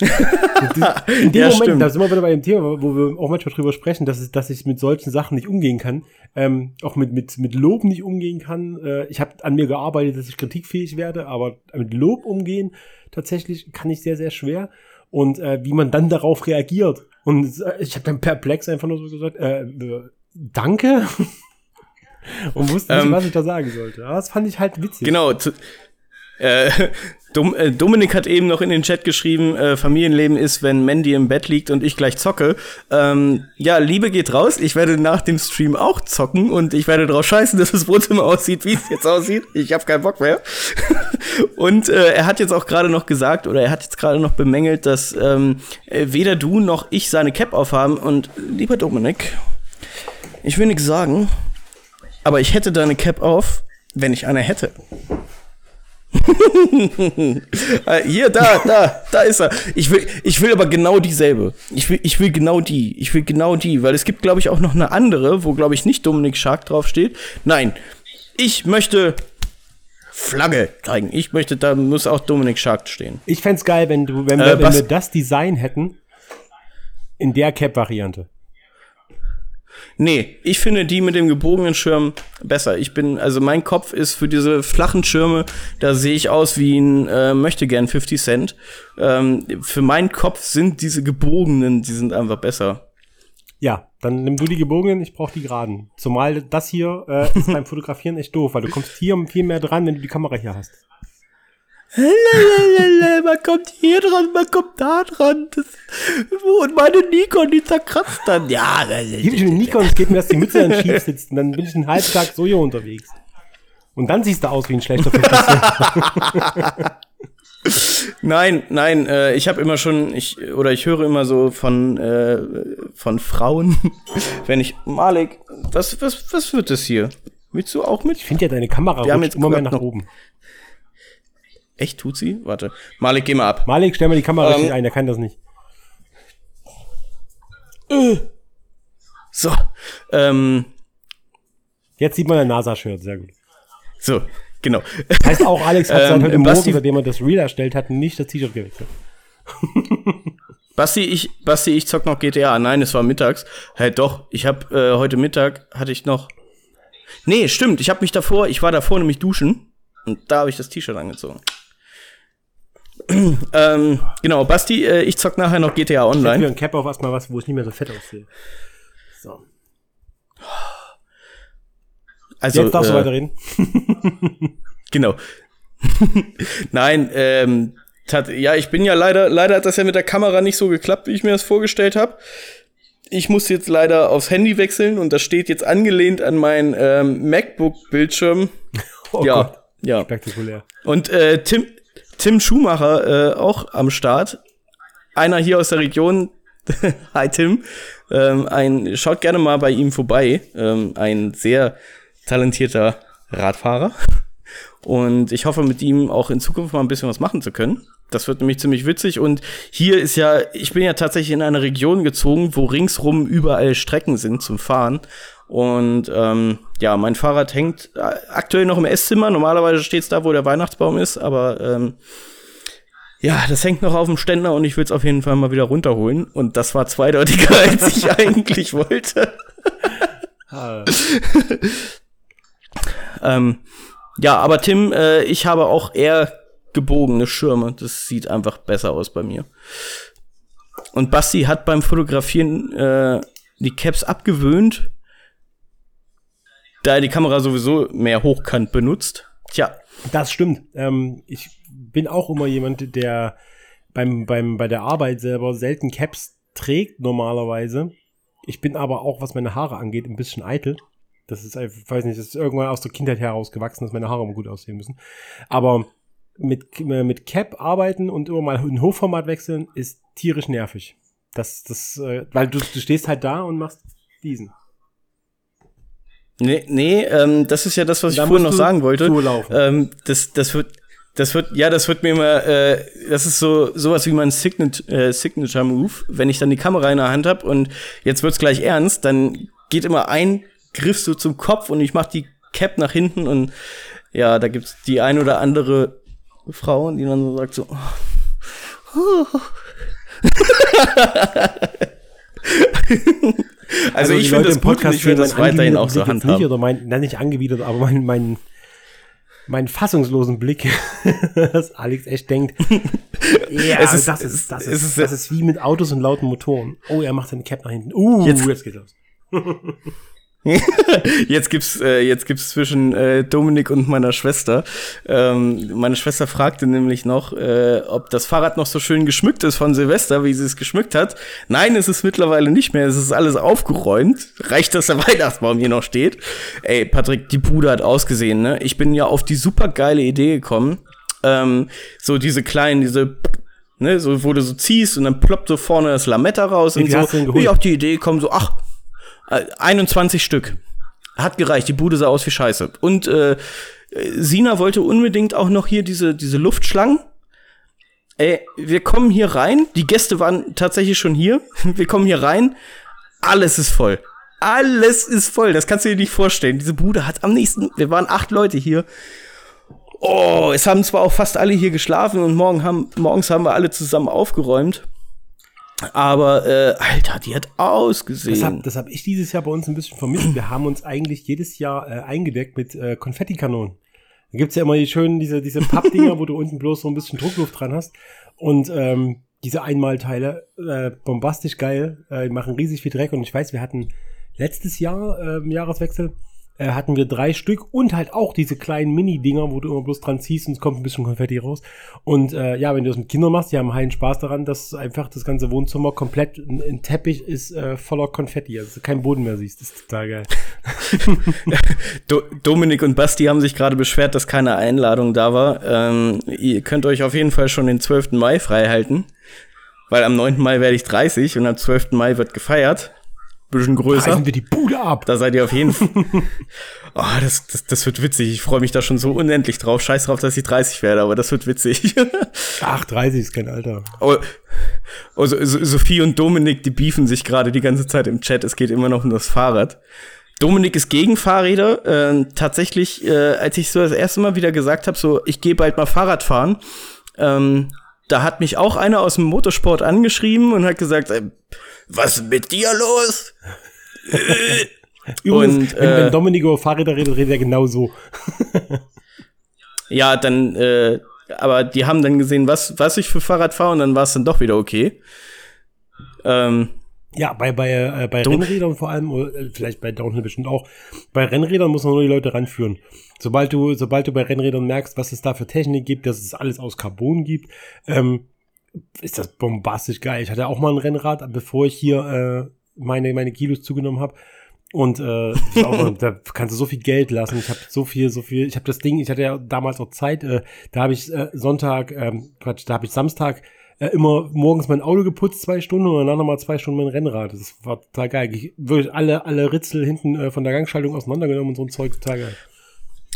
in (laughs) dem ja, Moment, stimmt. da sind wir wieder bei dem Thema, wo wir auch manchmal drüber sprechen, dass, es, dass ich mit solchen Sachen nicht umgehen kann, ähm, auch mit, mit, mit Lob nicht umgehen kann. Äh, ich habe an mir gearbeitet, dass ich kritikfähig werde, aber mit Lob umgehen tatsächlich kann ich sehr, sehr schwer. Und äh, wie man dann darauf reagiert, und äh, ich habe dann perplex einfach nur so gesagt, äh, danke. (laughs) Und wusste nicht, ähm, was ich da sagen sollte. Aber das fand ich halt witzig. Genau. Zu, äh, Dominik hat eben noch in den Chat geschrieben, äh, Familienleben ist, wenn Mandy im Bett liegt und ich gleich zocke. Ähm, ja, Liebe geht raus. Ich werde nach dem Stream auch zocken und ich werde drauf scheißen, dass das Wohnzimmer aussieht, wie es jetzt aussieht. Ich habe keinen Bock mehr. (laughs) und äh, er hat jetzt auch gerade noch gesagt, oder er hat jetzt gerade noch bemängelt, dass ähm, äh, weder du noch ich seine Cap aufhaben. Und lieber Dominik, ich will nichts sagen, aber ich hätte deine Cap auf, wenn ich eine hätte. (laughs) Äh, hier, da, da, da ist er. Ich will, ich will aber genau dieselbe. Ich will, ich will genau die. Ich will genau die, weil es gibt, glaube ich, auch noch eine andere, wo, glaube ich, nicht Dominik Shark draufsteht. Nein, ich möchte Flagge zeigen. Ich möchte, da muss auch Dominik Shark stehen. Ich fände geil, wenn du, wenn, äh, wir, wenn wir das Design hätten in der Cap-Variante. Nee, ich finde die mit dem gebogenen Schirm besser. Ich bin, also mein Kopf ist für diese flachen Schirme, da sehe ich aus wie ein äh, möchte gern 50 Cent. Ähm, für meinen Kopf sind diese gebogenen, die sind einfach besser. Ja, dann nimm du die gebogenen, ich brauche die geraden. Zumal das hier äh, ist (laughs) beim Fotografieren echt doof, weil du kommst hier viel mehr dran, wenn du die Kamera hier hast. Man kommt hier dran, man kommt da dran. Das, und meine Nikon, die zerkratzt dann. Ja, Gib ich eine Nikon, es geht mir, dass die Mütze dann schief sitzt. Und dann bin ich einen halben Tag so hier unterwegs. Und dann siehst du aus wie ein schlechter Fotograf. Nein, nein, äh, ich habe immer schon, ich oder ich höre immer so von äh, von Frauen, (laughs) wenn ich Malik, was was was wird das hier? Willst du auch mit? Ich finde ja deine Kamera Wir haben jetzt immer mehr nach oben. Echt, tut sie? Warte. Malik, geh mal ab. Malik, stell mal die Kamera ähm, ein, der kann das nicht. So. Ähm, Jetzt sieht man ein NASA-Shirt, sehr gut. So, genau. Heißt auch, Alex hat ähm, heute Morgen, seitdem er das Reel erstellt hat, nicht das T-Shirt gewechselt. Basti, ich, Basti, ich zock noch GTA. Nein, es war mittags. Halt doch, ich hab äh, heute Mittag hatte ich noch. Nee, stimmt. Ich habe mich davor, ich war davor nämlich duschen und da habe ich das T-Shirt angezogen. (clears throat) ähm, genau, Basti, äh, ich zock nachher noch GTA Online. Ich mir ein Cap auf erstmal was, wo ich nicht mehr so fett aussehe. So. Also, Jetzt darfst äh, du weiterreden. (laughs) genau. (laughs) Nein, ähm, tat, ja, ich bin ja leider, leider hat das ja mit der Kamera nicht so geklappt, wie ich mir das vorgestellt habe. Ich muss jetzt leider aufs Handy wechseln und das steht jetzt angelehnt an mein ähm, MacBook-Bildschirm. (laughs) Oh ja, Gott. ja. Spektakulär. Und äh, Tim, Tim Schumacher äh, auch am Start. Einer hier aus der Region. (laughs) Hi Tim. Ähm, ein, schaut gerne mal bei ihm vorbei. Ähm, ein sehr talentierter Radfahrer. Und ich hoffe, mit ihm auch in Zukunft mal ein bisschen was machen zu können. Das wird nämlich ziemlich witzig. Und hier ist ja, ich bin ja tatsächlich in eine Region gezogen, wo ringsrum überall Strecken sind zum Fahren. Und ähm, ja, mein Fahrrad hängt äh, aktuell noch im Esszimmer. Normalerweise steht es da, wo der Weihnachtsbaum ist, aber ähm, ja, das hängt noch auf dem Ständer und ich will es auf jeden Fall mal wieder runterholen. Und das war zweideutiger, (laughs) als ich (laughs) eigentlich wollte. (laughs) ähm, ja, aber Tim, äh, ich habe auch eher gebogene Schirme. Das sieht einfach besser aus bei mir. Und Basti hat beim Fotografieren äh, die Caps abgewöhnt da er die Kamera sowieso mehr hochkant benutzt. Tja. Das stimmt. Ähm, ich bin auch immer jemand, der beim, beim, bei der Arbeit selber selten Caps trägt normalerweise. Ich bin aber auch, was meine Haare angeht, ein bisschen eitel. Das ist, ich weiß nicht, das ist irgendwann aus der Kindheit herausgewachsen, dass meine Haare immer gut aussehen müssen. Aber mit, mit Cap arbeiten und immer mal in Hochformat wechseln, ist tierisch nervig. Das, das, äh, weil du, du stehst halt da und machst diesen. Nee, nee, ähm, das ist ja das, was ich vorhin noch sagen wollte. Ähm, das, das wird, das wird, ja, das wird mir immer, äh, das ist so sowas wie mein Signature, äh, Signature Move. Wenn ich dann die Kamera in der Hand habe und jetzt wird's gleich ernst, dann geht immer ein Griff so zum Kopf und ich mach die Cap nach hinten und ja, da gibt's die ein oder andere Frau, die dann so sagt so. Oh. (laughs) (laughs) (laughs) Also, also ich finde das gut und ich will das weiterhin auch so handhaben. Nicht, oder mein, nein, nicht angewidert, aber mein, mein, mein fassungslosen Blick, (laughs) dass Alex echt denkt, (laughs) ja, es ist, das, ist, das, ist, ist, das ist wie mit Autos und lauten Motoren. Oh, er macht seine Cap nach hinten. Uh, jetzt, jetzt geht's los. (laughs) jetzt gibt's äh, jetzt gibt's zwischen äh, Dominik und meiner Schwester. Ähm, meine Schwester fragte nämlich noch, äh, ob das Fahrrad noch so schön geschmückt ist von Silvester, wie sie es geschmückt hat. Nein, es ist mittlerweile nicht mehr. Es ist alles aufgeräumt. Reicht, dass der (laughs) Weihnachtsbaum hier noch steht. Ey, Patrick, die Bude hat ausgesehen. Ne? Ich bin ja auf die super geile Idee gekommen. Ähm, so diese kleinen, diese ne, so wo du so ziehst und dann ploppt so vorne das Lametta raus Wie und so. Bin ich auf die Idee gekommen, so ach 21 äh, Stück. Hat gereicht, die Bude sah aus wie Scheiße. Und äh, Sina wollte unbedingt auch noch hier diese, diese Luftschlangen. Ey, wir kommen hier rein. Die Gäste waren tatsächlich schon hier. (laughs) Wir kommen hier rein. Alles ist voll. Alles ist voll. Das kannst du dir nicht vorstellen. Diese Bude hat am nächsten. Wir waren acht Leute hier. Oh, es haben zwar auch fast alle hier geschlafen und morgen haben, morgens haben wir alle zusammen aufgeräumt. Aber, äh, Alter, die hat ausgesehen. Das habe hab ich dieses Jahr bei uns ein bisschen vermisst. Wir haben uns eigentlich jedes Jahr äh, eingedeckt mit äh, Konfettikanonen. Da gibt's ja immer die schönen, diese, diese Pappdinger, wo du unten bloß so ein bisschen Druckluft dran hast. Und ähm, diese Einmalteile, äh, bombastisch geil, äh, machen riesig viel Dreck. Und ich weiß, wir hatten letztes Jahr äh, im Jahreswechsel äh, hatten wir drei Stück und halt auch diese kleinen Mini-Dinger, wo du immer bloß dran ziehst und es kommt ein bisschen Konfetti raus. Und äh, ja, wenn du das mit Kindern machst, die haben heilen Spaß daran, dass einfach das ganze Wohnzimmer komplett ein, Teppich ist äh, voller Konfetti, also kein Boden mehr siehst. Das ist total geil. (laughs) Do Dominik und Basti haben sich gerade beschwert, dass keine Einladung da war. Ähm, ihr könnt euch auf jeden Fall schon den 12. Mai frei halten. Weil am 9. Mai werde ich 30 und am 12. Mai wird gefeiert bisschen größer. Da wir die Bude ab. Da seid ihr auf jeden Fall. (laughs) oh, das, das, das wird witzig. Ich freue mich da schon so unendlich drauf. Scheiß drauf, dass ich 30 werde, aber das wird witzig. (laughs) Ach, 30 ist kein Alter. Oh, oh, Sophie und Dominik, die beefen sich gerade die ganze Zeit im Chat. Es geht immer noch um das Fahrrad. Dominik ist gegen Fahrräder. Äh, tatsächlich, äh, als ich so das erste Mal wieder gesagt habe, so ich gehe bald mal Fahrrad fahren, ähm, da hat mich auch einer aus dem Motorsport angeschrieben und hat gesagt, äh, was ist mit dir los? Übrigens, und, wenn, äh, wenn Dominik über Fahrräder redet, redet er genau so. ja, dann, äh, aber die haben dann gesehen, was, was ich für Fahrrad fahre und dann war es dann doch wieder okay. Ähm, ja, bei, bei, äh, bei Rennrädern vor allem, oder äh, vielleicht bei Downhill bestimmt auch, bei Rennrädern muss man nur die Leute ranführen. Sobald du, sobald du bei Rennrädern merkst, was es da für Technik gibt, dass es alles aus Carbon gibt, ähm, ist das bombastisch geil. Ich hatte auch mal ein Rennrad, bevor ich hier äh, meine, meine Kilos zugenommen habe. Und äh, auch, (laughs) da kannst du so viel Geld lassen. Ich habe so viel, so viel. Ich habe das Ding, ich hatte ja damals auch Zeit, äh, da habe ich äh, Sonntag, ähm, Quatsch, da habe ich Samstag äh, immer morgens mein Auto geputzt, zwei Stunden und danach nochmal zwei Stunden mein Rennrad. Das war total geil. Ich, wirklich alle, alle Ritzel hinten äh, von der Gangschaltung auseinandergenommen und so ein Zeug, total geil.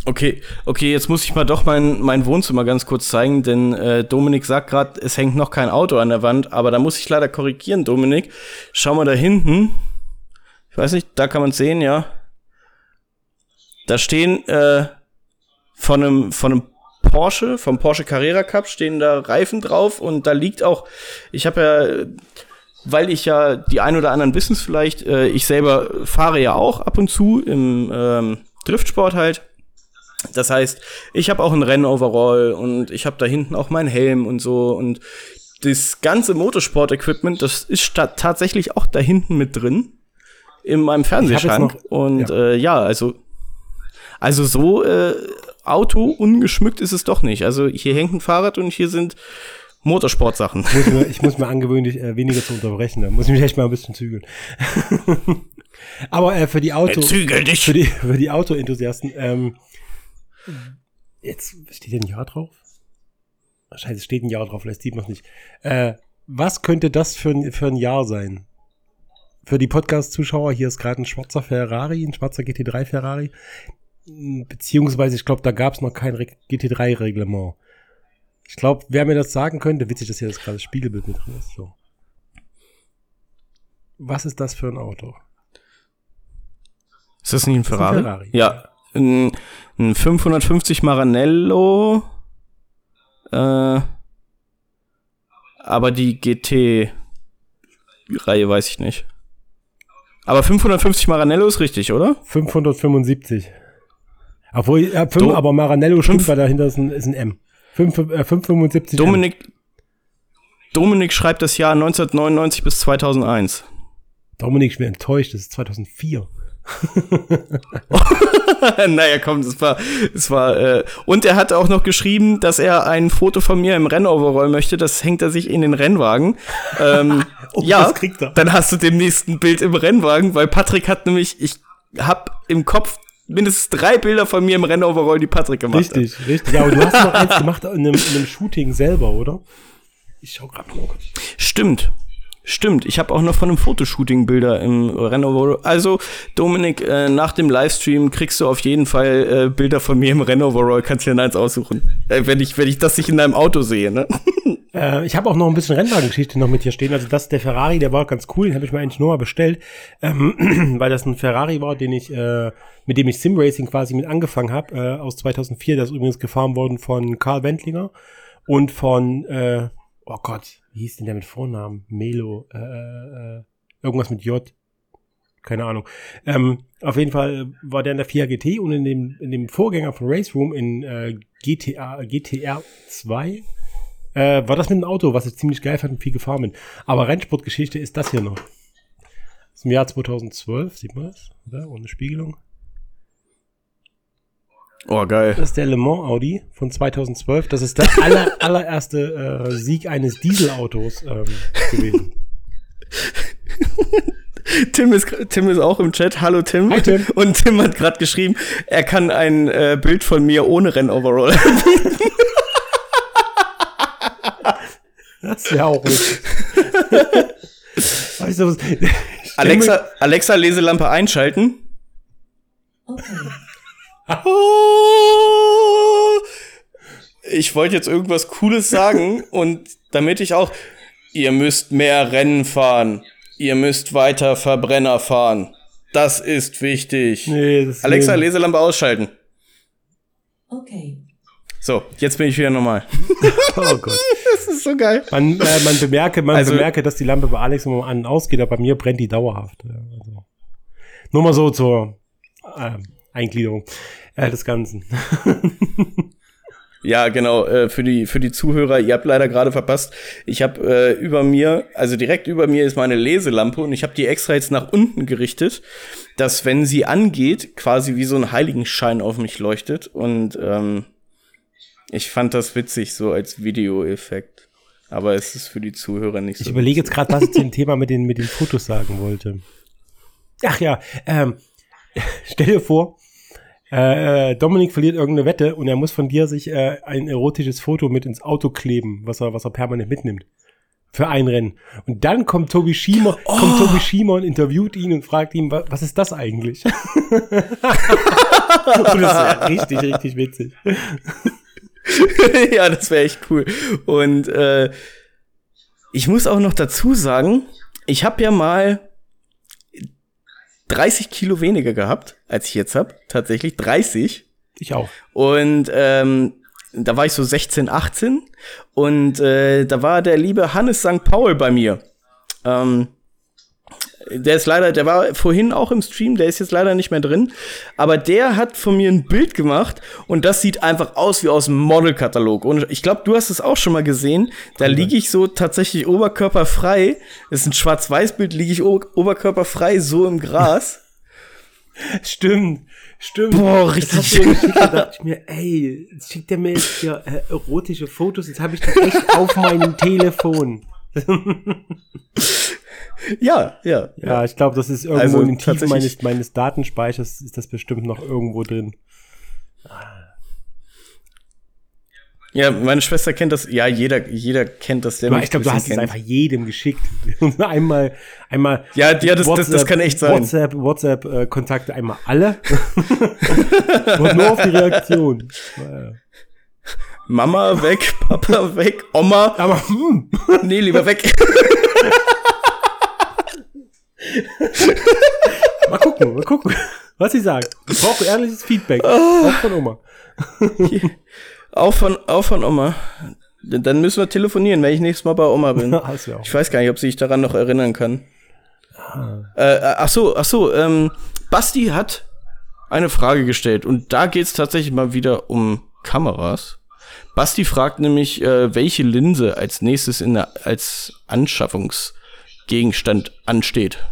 Okay, okay, jetzt muss ich mal doch mein, mein Wohnzimmer ganz kurz zeigen, denn äh, Dominik sagt gerade, es hängt noch kein Auto an der Wand, aber da muss ich leider korrigieren, Dominik. Schau mal da hinten. Ich weiß nicht, da kann man sehen, ja. Da stehen äh, von einem von einem Porsche, vom Porsche Carrera Cup stehen da Reifen drauf und da liegt auch, ich habe ja weil ich ja die ein oder anderen wissen es vielleicht, äh, ich selber fahre ja auch ab und zu im ähm, Driftsport halt das heißt, ich habe auch ein Rennoverall und ich habe da hinten auch meinen Helm und so und das ganze Motorsport-Equipment, das ist tatsächlich auch da hinten mit drin in meinem Fernsehschrank. und ja. Äh, ja, also also so äh, Auto ungeschmückt ist es doch nicht. Also hier hängt ein Fahrrad und hier sind Motorsportsachen. Ich muss mir, ich muss mir angewöhnen, dich äh, weniger zu unterbrechen. Da muss ich mich echt mal ein bisschen zügeln. (laughs) Aber äh, für die Auto, Zügel dich. für die für die Auto-Enthusiasten, ähm, Jetzt steht ein Jahr drauf? Wahrscheinlich steht ein Jahr drauf, vielleicht sieht man es nicht. Äh, was könnte das für ein, für ein Jahr sein? Für die Podcast-Zuschauer, hier ist gerade ein schwarzer Ferrari, ein schwarzer GT3 Ferrari. Beziehungsweise, ich glaube, da gab es noch kein GT3-Reglement. Ich glaube, wer mir das sagen könnte, witzig, dass hier das gerade Spiegelbild mit drin ist. So. Was ist das für ein Auto? Ist das nicht ein Ferrari? Ein Ferrari. Ja, ein, ein 550 Maranello, äh, aber die GT-Reihe weiß ich nicht. Aber 550 Maranello ist richtig, oder? 575. Obwohl, ja, 5, aber Maranello stimmt, weil dahinter ist ein, ist ein M. 5, äh, 575. Dominik, Dominik schreibt das Jahr 1999 bis 2001. Dominik, ich bin enttäuscht, das ist 2004. (laughs) (laughs) naja, komm, das war, das war, äh, und er hat auch noch geschrieben, dass er ein Foto von mir im Rennoverall möchte, das hängt er sich in den Rennwagen. (laughs) Ähm, oh, ja, dann hast du demnächst ein Bild im Rennwagen, weil Patrick hat nämlich, ich hab im Kopf mindestens drei Bilder von mir im Rennoverall, die Patrick gemacht richtig, hat. Richtig, richtig. Ja, aber du hast noch eins gemacht in einem, in einem Shooting selber, oder? Ich schau grad mal. Stimmt. Stimmt, ich habe auch noch von einem Fotoshooting Bilder im Renault. Also, Dominik, äh, nach dem Livestream kriegst du auf jeden Fall äh, Bilder von mir im Renault kannst dir eins aussuchen. Äh, wenn, ich, wenn ich das nicht in deinem Auto sehe, ne? (laughs) Äh, ich habe auch noch ein bisschen Rennwagengeschichte noch mit hier stehen. Also das, der Ferrari, der war ganz cool, den habe ich mir eigentlich nur mal bestellt, ähm, (clears throat) weil das ein Ferrari war, den ich, äh, mit dem ich Simracing quasi mit angefangen habe, äh, aus 2004. Das ist übrigens gefahren worden von Karl Wendlinger und von, oh Gott, wie hieß denn der mit Vornamen? Melo, äh, äh, irgendwas mit J. Keine Ahnung. Ähm, auf jeden Fall war der in der 4 GT und in dem, in dem Vorgänger von Race Room in äh, GTA, GTR 2 äh, war das mit einem Auto, was ich ziemlich geil fand und viel gefahren bin. Aber Rennsportgeschichte ist das hier noch. Ist im Jahr 2012, sieht man das? Oder? Ohne Spiegelung. Oh, geil. Das ist der Le Mans Audi von 2012. Das ist der (laughs) aller, allererste äh, Sieg eines Dieselautos ähm, gewesen. (laughs) Tim ist, Tim ist auch im Chat. Hallo Tim. Hi, Tim. Und Tim hat gerade geschrieben, er kann ein äh, Bild von mir ohne Rennoverall (laughs) Das wäre auch richtig. weißt du was? Alexa, Alexa, Leselampe einschalten. Okay. (laughs) Ich wollte jetzt irgendwas Cooles sagen (laughs) und damit ich auch, ihr müsst mehr Rennen fahren. Ihr müsst weiter Verbrenner fahren. Das ist wichtig. Nee, das Alexa, Leselampe ausschalten. Okay. So, jetzt bin ich wieder normal. (laughs) oh Gott. Das ist so geil. Man, äh, man bemerke, man also, bemerke, dass die Lampe bei Alex immer an und ausgeht, aber bei mir brennt die dauerhaft. Also, nur mal so zur äh, Eingliederung äh, des Ganzen. Ja, genau, äh, für die für die Zuhörer, ihr habt leider gerade verpasst. Ich habe äh, über mir, also direkt über mir ist meine Leselampe und ich habe die extra jetzt nach unten gerichtet, dass wenn sie angeht, quasi wie so ein Heiligenschein auf mich leuchtet und ähm, ich fand das witzig so als Videoeffekt. Aber es ist für die Zuhörer nicht so. Ich überlege jetzt gerade, was ich zu dem (laughs) Thema mit den mit den Fotos sagen wollte. Ach ja, ähm, stell dir vor, äh, Dominik verliert irgendeine Wette und er muss von dir sich äh, ein erotisches Foto mit ins Auto kleben, was er, was er permanent mitnimmt. Für ein Rennen. Und dann kommt Tobi Schiemer, oh. kommt Tobi Schiemer und interviewt ihn und fragt ihn, was ist das eigentlich? (laughs) und das wäre richtig, richtig witzig. (laughs) ja, das wäre echt cool. Und äh, ich muss auch noch dazu sagen, ich habe ja mal 30 Kilo weniger gehabt, als ich jetzt habe. Tatsächlich 30. Ich auch. Und ähm, da war ich so 16, 18 und äh, da war der liebe Hannes St. Paul bei mir. Ähm, der ist leider, der war vorhin auch im Stream, der ist jetzt leider nicht mehr drin. Aber der hat von mir ein Bild gemacht und das sieht einfach aus wie aus dem Modelkatalog. Und ich glaube, du hast es auch schon mal gesehen. Da liege ich so tatsächlich oberkörperfrei. Das ist ein Schwarz-Weiß-Bild, liege ich oberkörperfrei so im Gras. (laughs) Stimmt, stimmt. Boah, richtig schön. Da dachte ich mir, ey, jetzt schickt der mir jetzt hier äh, erotische Fotos. Jetzt habe ich das echt auf meinem Telefon. (laughs) Ja, ja. Ja, ich glaube, das ist irgendwo also, in den Tiefen meines, meines Datenspeichers ist das bestimmt noch irgendwo drin. Ja, meine Schwester kennt das. Ja, jeder, jeder kennt das. Der du, ich glaube, du hast kennt. es einfach jedem geschickt. (laughs) einmal, einmal. Ja, ja, das, WhatsApp, das, das kann echt sein. WhatsApp, WhatsApp äh, Kontakte einmal alle. (laughs) Und nur auf die Reaktion. Mama weg, Papa weg, Oma. Aber, hm. Nee, lieber weg. (laughs) (laughs) mal gucken, mal gucken, was sie sagen. Ich brauche ehrliches Feedback. Oh. Auch von Oma. (laughs) auch, von, auch von Oma. Dann müssen wir telefonieren, wenn ich nächstes Mal bei Oma bin. (laughs) ich weiß gar nicht, ob sie sich daran noch erinnern kann. Ah. Äh, äh, ach so, ach so. Ähm, Basti hat eine Frage gestellt und da geht es tatsächlich mal wieder um Kameras. Basti fragt nämlich, äh, welche Linse als nächstes in der, als Anschaffungsgegenstand ansteht.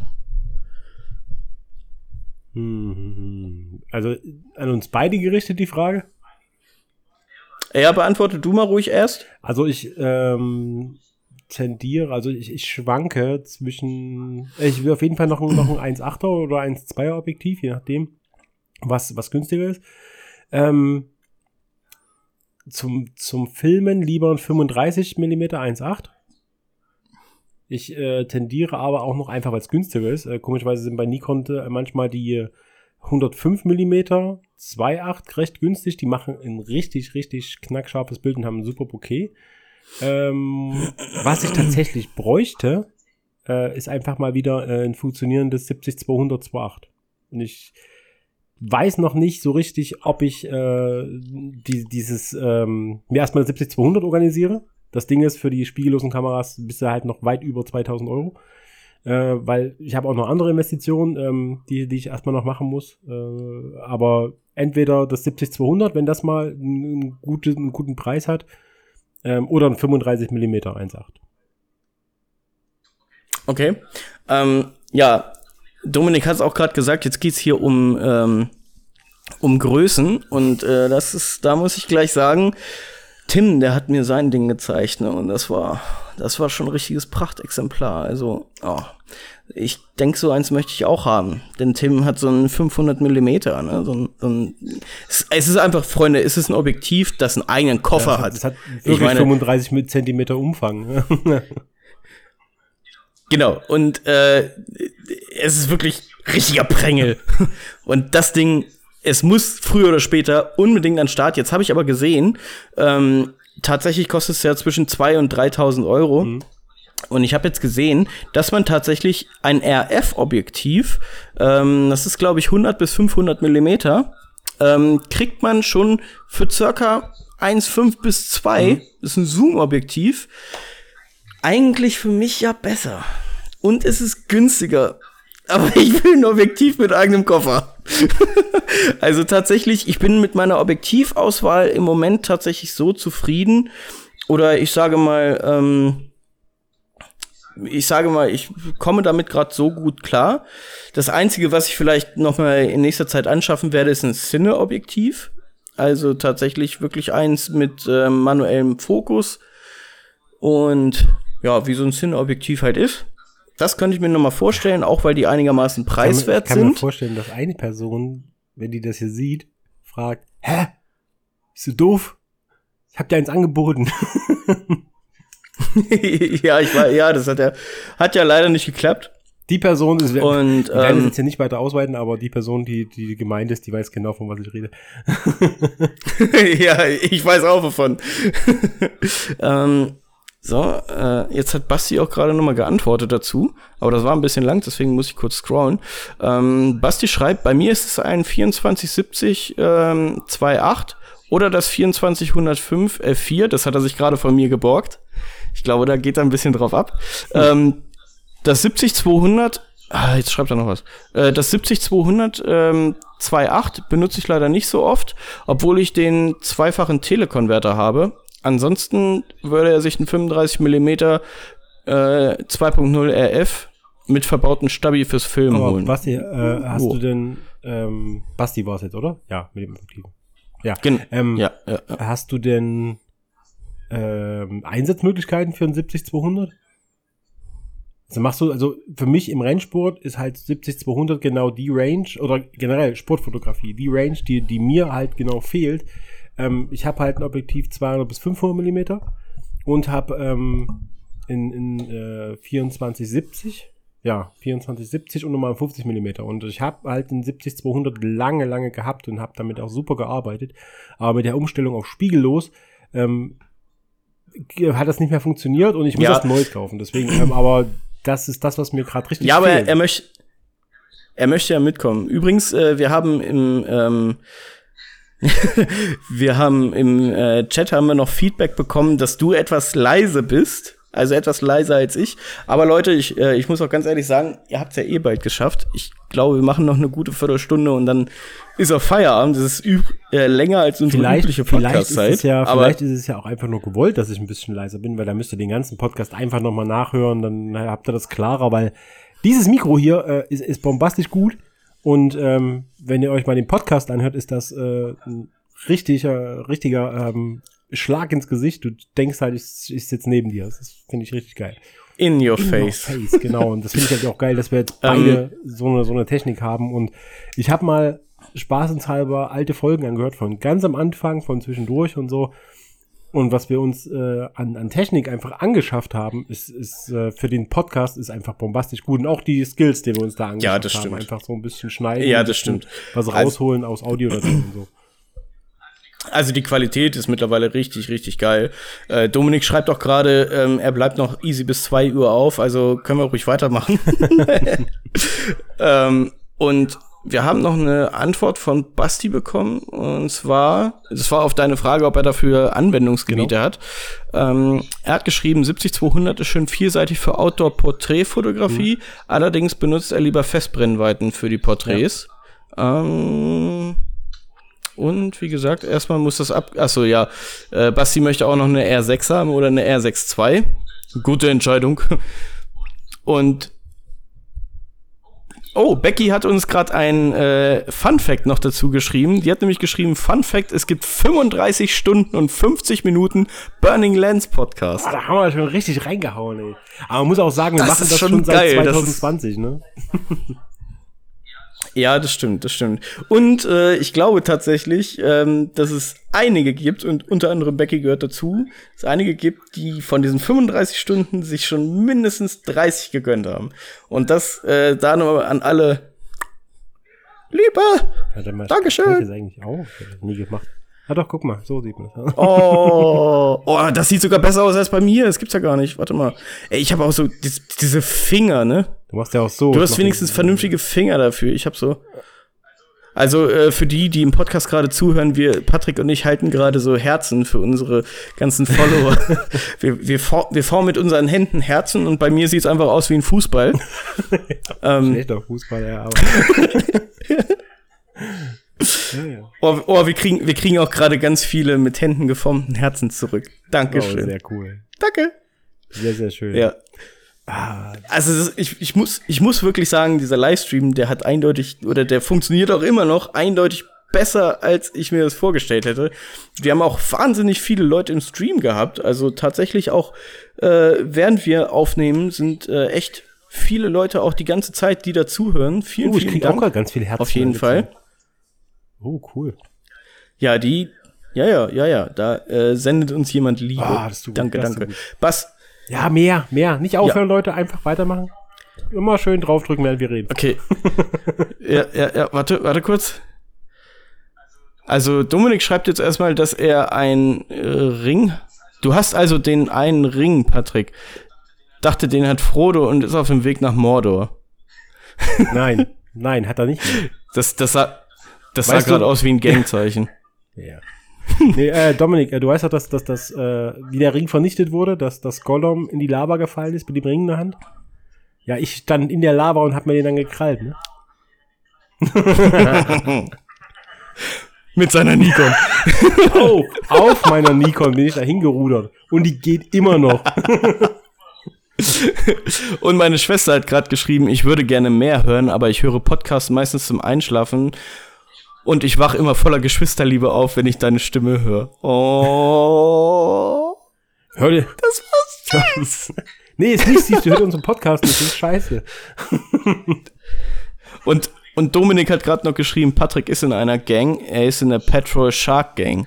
Also an uns beide gerichtet die Frage? Ja, beantworte du mal ruhig erst. Also ich ähm, tendiere, also ich, ich schwanke zwischen, ich will auf jeden Fall noch, noch ein 1,8er oder 1,2er Objektiv, je nachdem, was, was günstiger ist. Ähm, zum, zum Filmen lieber ein 35 mm 1,8 ich äh, tendiere aber auch noch einfach, weil es günstiger ist. Äh, komischerweise sind bei Nikon äh, manchmal die 105 mm 2.8 recht günstig. Die machen ein richtig, richtig knackscharfes Bild und haben ein super Bouquet. Ähm, (laughs) was ich tatsächlich bräuchte, äh, ist einfach mal wieder äh, ein funktionierendes 70-200 2.8. Und ich weiß noch nicht so richtig, ob ich äh, die, dieses ähm, mir erstmal 70-200 organisiere Das Ding ist, für die spiegellosen Kameras bist du halt noch weit über 2000 Euro. Äh, weil ich habe auch noch andere Investitionen, ähm, die, die ich erstmal noch machen muss. Äh, aber entweder das 70-200, wenn das mal einen, guten, einen guten Preis hat, ähm, oder ein 35 mm 1.8. Okay. Ähm, ja, Dominik hat es auch gerade gesagt, jetzt geht's hier um, ähm, um Größen und äh, das ist, da muss ich gleich sagen, Tim, der hat mir sein Ding gezeigt, ne? Und das war, das war schon ein richtiges Prachtexemplar. Also, oh, ich denke, so eins möchte ich auch haben. Denn Tim hat so ein 500 Millimeter, ne? So ein, so ein es, ist einfach, Freunde, es ist ein Objektiv, das einen eigenen Koffer ja, hat. Es hat wirklich ich meine, 35 Zentimeter Umfang. genau. Und äh, es ist wirklich richtiger Prängel. (laughs) Und das Ding es muss früher oder später unbedingt an Start. Jetzt habe ich aber gesehen, ähm, tatsächlich kostet es ja zwischen 2.000 und 3.000 Euro. Mhm. Und ich habe jetzt gesehen, dass man tatsächlich ein RF-Objektiv, ähm, das ist glaube ich 100 bis 500 Millimeter, ähm, kriegt man schon für circa 1,5 bis 2. Mhm. Das ist ein Zoom-Objektiv. Eigentlich für mich ja besser. Und es ist günstiger. Aber (laughs) ich will ein Objektiv mit eigenem Koffer. (laughs) also tatsächlich, ich bin mit meiner Objektivauswahl im Moment tatsächlich so zufrieden. Oder ich sage mal, ähm, ich sage mal, ich komme damit gerade so gut klar. Das Einzige, was ich vielleicht noch mal in nächster Zeit anschaffen werde, ist ein Cine-Objektiv. Also tatsächlich wirklich eins mit äh, manuellem Fokus. Und ja, wie so ein Cine-Objektiv halt ist. Das könnte ich mir noch mal vorstellen, auch weil die einigermaßen preiswert sind. Ich kann mir vorstellen, dass eine Person, wenn die das hier sieht, fragt, hä? Bist du doof? Ich hab dir eins angeboten. (laughs) ja, ich war, ja, das hat ja, hat ja leider nicht geklappt. Die Person ist, und, ich werde ähm, jetzt hier nicht weiter ausweiten, aber die Person, die, die gemeint ist, die weiß genau, von was ich rede. (laughs) ja, ich weiß auch wovon. (laughs) ähm, so, äh, jetzt hat Basti auch gerade nochmal geantwortet dazu, aber das war ein bisschen lang, deswegen muss ich kurz scrollen. Ähm, Basti schreibt, bei mir ist es ein 2470 ähm, 2.8 oder das 2405 F4, das hat er sich gerade von mir geborgt. Ich glaube, da geht er ein bisschen drauf ab. Hm. Ähm, das 70200 Ah, jetzt schreibt er noch was. Äh, das 70200 ähm, 2.8 benutze ich leider nicht so oft, obwohl ich den zweifachen Telekonverter habe. Ansonsten würde er sich einen 35 mm äh, 2.0 RF mit verbauten Stabi fürs Film Aber holen. Basti, äh, hast oh. du denn, ähm, Basti war es jetzt, oder? Ja, mit dem Objektiven. Ja. Gen ähm, ja, ja, ja, Hast du denn ähm, Einsatzmöglichkeiten für einen 70-200? Also machst du, also für mich im Rennsport ist halt 70-200 genau die Range oder generell Sportfotografie, die Range, die, die mir halt genau fehlt, ähm, ich habe halt ein Objektiv 200 bis 500 Millimeter und habe ähm, in, in äh, 2470 ja, 2470 und nochmal 50 Millimeter. Und ich habe halt den 70-200 lange, lange gehabt und habe damit auch super gearbeitet. Aber mit der Umstellung auf spiegellos ähm, hat das nicht mehr funktioniert und ich muss ja. das neu kaufen. Deswegen, ähm, aber das ist das, was mir gerade richtig Ja, aber fehlt. er, er möchte er möchte ja mitkommen. Übrigens, äh, wir haben im ähm, wir haben im äh, Chat haben wir noch Feedback bekommen, dass du etwas leise bist. Also etwas leiser als ich. Aber Leute, ich, äh, ich muss auch ganz ehrlich sagen, ihr habt es ja eh bald geschafft. Ich glaube, wir machen noch eine gute Viertelstunde und dann ist auch Feierabend. Das ist äh, länger als unsere vielleicht, übliche Podcast-Zeit. Ja, vielleicht ist es ja auch einfach nur gewollt, dass ich ein bisschen leiser bin, weil da müsst ihr den ganzen Podcast einfach nochmal nachhören. Dann habt ihr das klarer, weil dieses Mikro hier äh, ist, ist bombastisch gut. Und ähm, wenn ihr euch mal den Podcast anhört, ist das äh, ein richtiger, richtiger ähm, Schlag ins Gesicht. Du denkst halt, ich, ich sitze neben dir. Das finde ich richtig geil. In your In face. Your face, genau. Und das finde ich halt auch geil, dass wir jetzt (laughs) beide um, ähm. so, eine, so eine Technik haben. Und ich habe mal spaßenshalber alte Folgen angehört, von ganz am Anfang, von zwischendurch und so. Und was wir uns äh, an, an Technik einfach angeschafft haben, ist, ist äh, für den Podcast ist einfach bombastisch gut. Und auch die Skills, die wir uns da angeschafft ja, das haben. Stimmt. Einfach so ein bisschen schneiden. Ja, das stimmt. Was also rausholen also, aus Audio und so. Also die Qualität ist mittlerweile richtig, richtig geil. Äh, Dominik schreibt auch gerade, ähm, er bleibt noch easy bis zwei Uhr auf, also können wir ruhig weitermachen. (laughs) (laughs) ähm, und wir haben noch eine Antwort von Basti bekommen. Und zwar, das war auf deine Frage, ob er dafür Anwendungsgebiete genau. hat. Ähm, er hat geschrieben, 70200 ist schön vielseitig für Outdoor-Porträtfotografie. Mhm. Allerdings benutzt er lieber Festbrennweiten für die Porträts. Ja. Ähm, und wie gesagt, erstmal muss das ab. Achso, ja. Äh, Basti möchte auch noch eine R6 haben oder eine R6 II. Gute Entscheidung. Und Oh, Becky hat uns gerade ein äh, Fun Fact noch dazu geschrieben. Die hat nämlich geschrieben, Fun Fact, es gibt 35 Stunden und 50 Minuten Burning Lands Podcast. Ah, da haben wir schon richtig reingehauen, ey. Aber man muss auch sagen, wir das machen das schon, schon seit 2020, ne? (laughs) Ja, das stimmt, das stimmt. Und äh, ich glaube tatsächlich, ähm, dass es einige gibt, und unter anderem Becky gehört dazu, es einige gibt, die von diesen 35 Stunden sich schon mindestens 30 gegönnt haben. Und das äh, da nochmal an alle Liebe! Dankeschön! Das eigentlich auch. Nie gemacht. Ah doch, guck mal, so sieht man das. Oh, (laughs) oh, das sieht sogar besser aus als bei mir. Das gibt's ja gar nicht. Warte mal. Ey, ich habe auch so die, diese Finger, ne? Du machst ja auch so. Du hast wenigstens vernünftige Finger dafür. Ich habe so. Also äh, für die, die im Podcast gerade zuhören, wir, Patrick und ich, halten gerade so Herzen für unsere ganzen Follower. (laughs) wir, wir, for wir formen mit unseren Händen Herzen und bei mir sieht's einfach aus wie ein Fußball. (laughs) ähm, Schlechter Fußball, ja, aber. Ja, ja. Oh, oh, wir, kriegen, wir kriegen auch gerade ganz viele mit Händen geformten Herzen zurück. Dankeschön. Oh, sehr cool. Danke. Sehr, sehr schön. Ja. Ah. Also ich, ich, muss, ich muss wirklich sagen, dieser Livestream, der hat eindeutig, oder der funktioniert auch immer noch eindeutig besser, als ich mir das vorgestellt hätte. Wir haben auch wahnsinnig viele Leute im Stream gehabt. Also tatsächlich auch, äh, während wir aufnehmen, sind äh, echt viele Leute auch die ganze Zeit, die dazuhören. Vielen, oh, ich krieg Dank. auch ganz viel Herzen. Auf jeden Fall. Oh, cool. Ja, die, ja, ja, ja, ja, da äh, sendet uns jemand Liebe. Ah, das tut danke, gut, danke. Bass. Ja, mehr, mehr. Nicht aufhören, ja. Leute, einfach weitermachen. Immer schön draufdrücken, während wir reden. Okay. ja, ja, ja, warte, warte kurz. Also Dominik schreibt jetzt erstmal, dass er ein äh, Ring. Du hast also den einen Ring, Patrick. Dachte, den hat Frodo und ist auf dem Weg nach Mordor. nein, (laughs) nein, hat er nicht. Das, das, sah, das weißt sah gerade aus wie ein (laughs) Gangzeichen. ja. nee, äh, Dominik, äh, du weißt doch, dass, dass, dass äh, wie der Ring vernichtet wurde, dass das Gollum in die Lava gefallen ist mit dem Ring in der Hand? Ja, ich stand in der Lava und hab mir den dann gekrallt, ne? (laughs) mit seiner Nikon. (laughs) auf, auf meiner Nikon bin ich da hingerudert. Und die geht immer noch. Und meine Schwester hat gerade geschrieben, ich würde gerne mehr hören, aber ich höre Podcasts meistens zum Einschlafen und ich wach immer voller Geschwisterliebe auf, wenn ich deine Stimme höre. Oh. Hör dir. Das war süß. nee, ist nicht süß, du hörst unseren Podcast nicht, das ist scheiße. und, und Dominik hat gerade noch geschrieben, Patrick ist in einer Gang, er ist in der Petrol Shark Gang.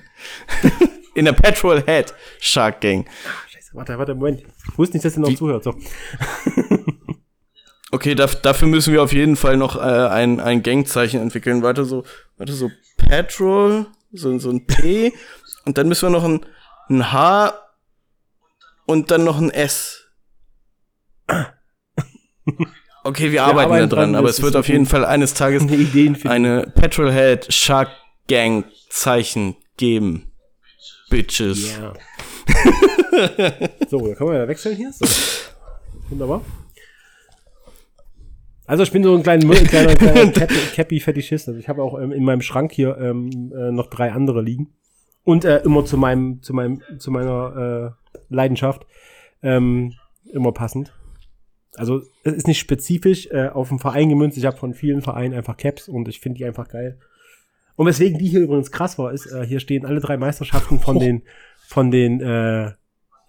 (laughs) in der Petrol Head Shark Gang. Warte, warte, Moment. Ich wusste nicht, dass ihr noch Wie? zuhört. So. okay, da, dafür müssen wir auf jeden Fall noch äh, ein, ein Gangzeichen entwickeln. Warte, so, warte, so Petrol, so, so ein P. und dann müssen wir noch ein, ein H und dann noch ein S. Okay, wir arbeiten, wir arbeiten da dran, aber es wird auf jeden Fall eines Tages eine, eine Petrolhead Shark Gang Zeichen geben. Bitches. Ja. (laughs) so, dann können wir ja wechseln hier. So. Wunderbar. Also ich bin so ein kleiner, kleiner, kleiner (laughs) Cappy-Fetischist. Also ich habe auch ähm, in meinem Schrank hier ähm, äh, noch drei andere liegen. Und äh, immer zu meinem, zu meinem, zu meiner äh, Leidenschaft ähm, immer passend. Also es ist nicht spezifisch äh, auf einen Verein gemünzt. Ich habe von vielen Vereinen einfach Caps und ich finde die einfach geil. Und weswegen die hier übrigens krass war, ist, äh, hier stehen alle drei Meisterschaften von oh. (laughs) den von den äh,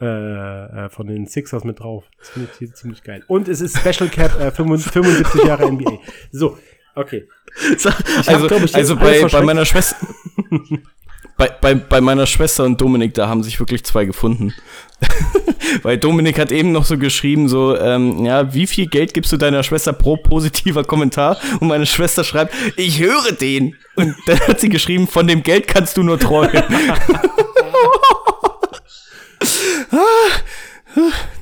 äh, äh, von den Sixers mit drauf. Das finde ich hier ziemlich geil. Und es ist Special Cap äh, 75 Jahre NBA. So, okay. (laughs) So, also, hab, ich, also bei, bei meiner Schwester. (laughs) bei, bei, bei meiner Schwester und Dominik, da haben sich wirklich zwei gefunden. (laughs) Weil Dominik hat eben noch so geschrieben, so, ähm, ja, wie viel Geld gibst du deiner Schwester pro positiver Kommentar? Und meine Schwester schreibt, ich höre den. Und dann hat sie geschrieben, von dem Geld kannst du nur träumen.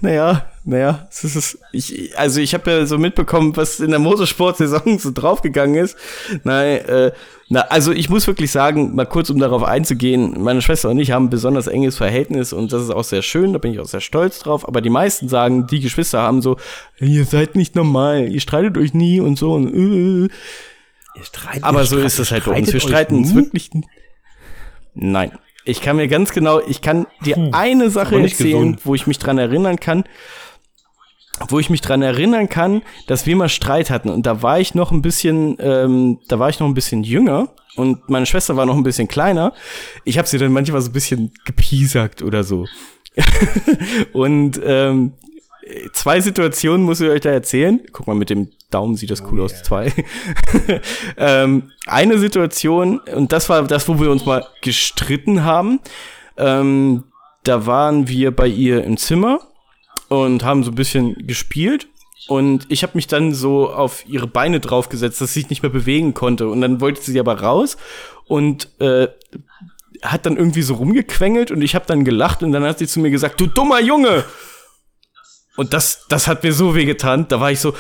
Naja, naja, es ist, ich, also ich habe ja so mitbekommen, was in der Motorsport-Saison so draufgegangen ist. Nein, äh, na, also ich muss wirklich sagen, mal kurz um darauf einzugehen, meine Schwester und ich haben ein besonders enges Verhältnis und das ist auch sehr schön, da bin ich auch sehr stolz drauf, aber die meisten sagen, die Geschwister haben so, ihr seid nicht normal, ihr streitet euch nie und so und äh. Ihr streitet, aber so ist es halt bei uns, wir streiten uns wirklich Nein. Ich kann mir ganz genau, ich kann dir hm, eine Sache erzählen, gesund. wo ich mich dran erinnern kann wo ich mich dran erinnern kann, dass wir mal Streit hatten und da war ich noch ein bisschen, ähm, da war ich noch ein bisschen jünger und meine Schwester war noch ein bisschen kleiner. Ich habe sie dann manchmal so ein bisschen gepiesackt oder so. (laughs) und ähm, zwei Situationen muss ich euch da erzählen. Guck mal, mit dem Daumen sieht das cool oh, yeah. aus. Zwei. (laughs) ähm, eine Situation, und das war das, wo wir uns mal gestritten haben. Ähm, da waren wir bei ihr im Zimmer und haben so ein bisschen gespielt. Und ich habe mich dann so auf ihre Beine draufgesetzt, dass sie sich nicht mehr bewegen konnte. Und dann wollte sie aber raus und äh, hat dann irgendwie so rumgequengelt und ich habe dann gelacht und dann hat sie zu mir gesagt, du dummer Junge! Und das, das hat mir so weh getan. Da war ich so,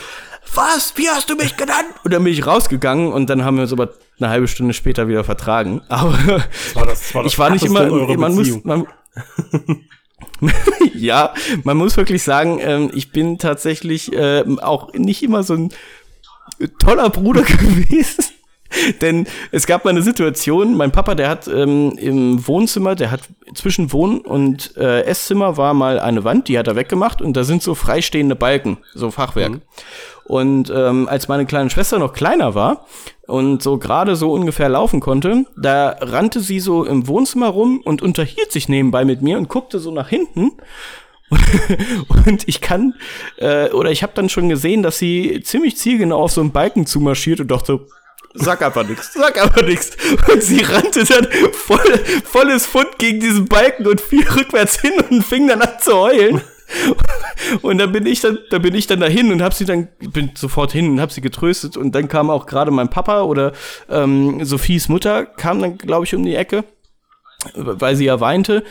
was? Wie hast du mich genannt? Und dann bin ich rausgegangen und dann haben wir uns aber eine halbe Stunde später wieder vertragen. Aber das war das, das war das ich war nicht immer, man muss, man, (laughs) ja, man muss wirklich sagen, ähm, ich bin tatsächlich äh, auch nicht immer so ein toller Bruder (laughs) gewesen. Denn es gab mal eine Situation, mein Papa, der hat ähm, im Wohnzimmer, der hat zwischen Wohn- und äh, Esszimmer war mal eine Wand, die hat er weggemacht und da sind so freistehende Balken, so Fachwerk. Mhm. Und ähm, als meine kleine Schwester noch kleiner war und so gerade so ungefähr laufen konnte, da rannte sie so im Wohnzimmer rum und unterhielt sich nebenbei mit mir und guckte so nach hinten. (laughs) und ich kann, äh, oder ich habe dann schon gesehen, dass sie ziemlich zielgenau auf so einen Balken zumarschiert und dachte, sag einfach nichts, sag einfach nichts. Und sie rannte dann voll, volles Fund gegen diesen Balken und fiel rückwärts hin und fing dann an zu heulen. Und dann bin ich dann, da bin ich dann dahin und habe sie dann, bin sofort hin und habe sie getröstet. Und dann kam auch gerade mein Papa oder ähm, Sophies Mutter kam dann, glaube ich, um die Ecke, weil sie ja weinte.